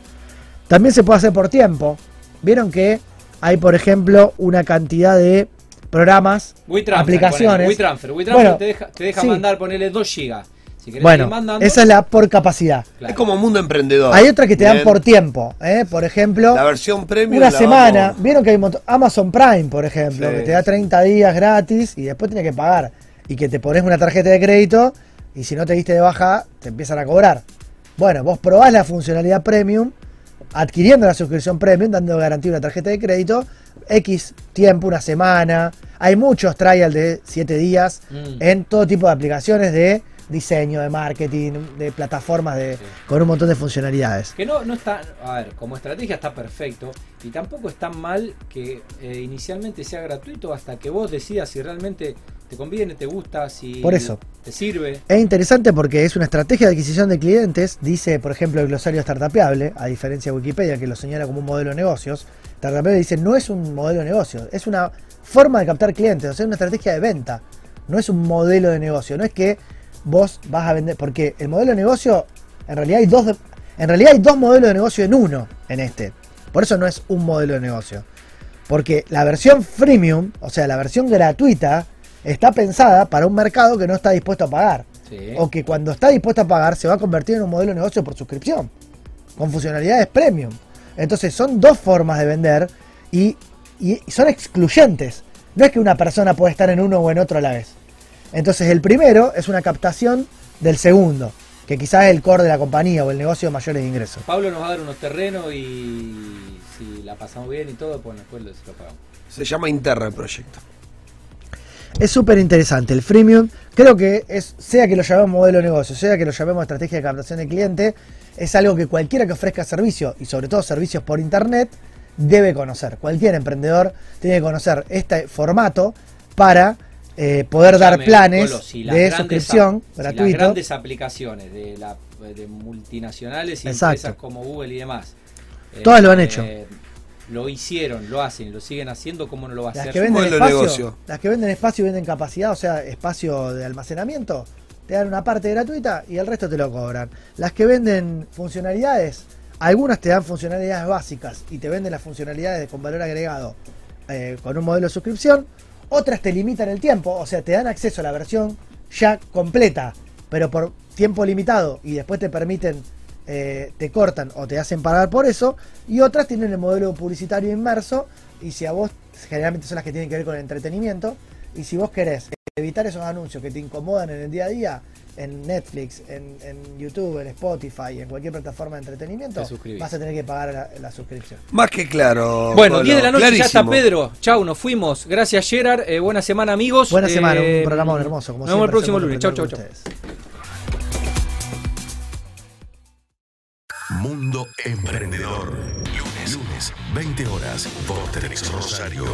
También se puede hacer por tiempo. Vieron que hay, por ejemplo, una cantidad de programas, WeTransfer, aplicaciones. WeTransfer. WeTransfer Bueno, te deja, te deja sí. mandar, ponerle 2 gigas. Si querés Bueno, mandando, esa es la por capacidad. claro. Es como mundo emprendedor. Hay otra que te dan por tiempo, ¿eh? por ejemplo, La versión premium. una la semana. vamos- Vieron que hay un montón- Amazon Prime, por ejemplo, Sí. que te da 30 días gratis y después tienes que pagar. Y que te pones una tarjeta de crédito y si no te diste de baja, te empiezan a cobrar. Bueno, vos probás la funcionalidad premium, adquiriendo la suscripción premium, dando garantía una tarjeta de crédito, X tiempo, una semana. Hay muchos trial de 7 días Mm. en todo tipo de aplicaciones de diseño, de marketing, de plataformas de, Sí. con un montón de funcionalidades. Que no, no está, a ver, como estrategia está perfecto y tampoco es tan mal que eh, inicialmente sea gratuito hasta que vos decidas si realmente te conviene, te gusta, si Por eso. te sirve. Es interesante porque es una estrategia de adquisición de clientes, dice por ejemplo el glosario startupeable, a diferencia de Wikipedia que lo señala como un modelo de negocios. Startupeable dice no es un modelo de negocio, es una forma de captar clientes, o sea, es una estrategia de venta, no es un modelo de negocio, no es que vos vas a vender, porque el modelo de negocio, en realidad hay dos, de- en realidad hay dos modelos de negocio en uno en este, por eso no es un modelo de negocio, porque la versión freemium, o sea, la versión gratuita, está pensada para un mercado que no está dispuesto a pagar Sí. o que cuando está dispuesta a pagar se va a convertir en un modelo de negocio por suscripción, con funcionalidades premium. Entonces son dos formas de vender y, y son excluyentes. No es que una persona puede estar en uno o en otro a la vez. Entonces el primero es una captación del segundo, que quizás es el core de la compañía o el negocio de mayores ingresos. Pablo nos va a dar unos terrenos y si la pasamos bien y todo, pues después lo, pagamos. Se llama Interra el proyecto. Es súper interesante. El freemium, creo que es, sea que lo llamemos modelo de negocio, sea que lo llamemos estrategia de captación de cliente, es algo que cualquiera que ofrezca servicio, y sobre todo servicios por internet, debe conocer. Cualquier emprendedor tiene que conocer este formato para eh, poder dar planes Colo, si las de suscripción ap- si las gratuito. grandes aplicaciones de, la, de multinacionales y Exacto. empresas como Google y demás. eh, Todas lo han hecho. Lo hicieron, lo hacen y lo siguen haciendo, ¿cómo no lo va a Las hacer? que, venden modelo de espacio, negocio. las que venden espacio y venden capacidad, o sea, espacio de almacenamiento, te dan una parte gratuita y el resto te lo cobran. Las que venden funcionalidades, algunas te dan funcionalidades básicas y te venden las funcionalidades con valor agregado eh, con un modelo de suscripción. Otras te limitan el tiempo, o sea, te dan acceso a la versión ya completa, pero por tiempo limitado y después te permiten, eh, te cortan o te hacen pagar por eso. Y otras tienen el modelo publicitario inmerso y si a vos, generalmente son las que tienen que ver con el entretenimiento, y si vos querés evitar esos anuncios que te incomodan en el día a día, en Netflix, en, en YouTube, en Spotify, en cualquier plataforma de entretenimiento, vas a tener que pagar la, la suscripción. Más que claro. Bueno, Colo, 10 de la noche ya está. Pedro. Chau, nos fuimos. Gracias, Gerard. Eh, buena semana, amigos. Buena Eh, semana, un programa hermoso. Como nos vemos el próximo lunes. Chau, chau, chau. ustedes. Mundo Emprendedor. Lunes, lunes, 20 horas por Televisor Rosario.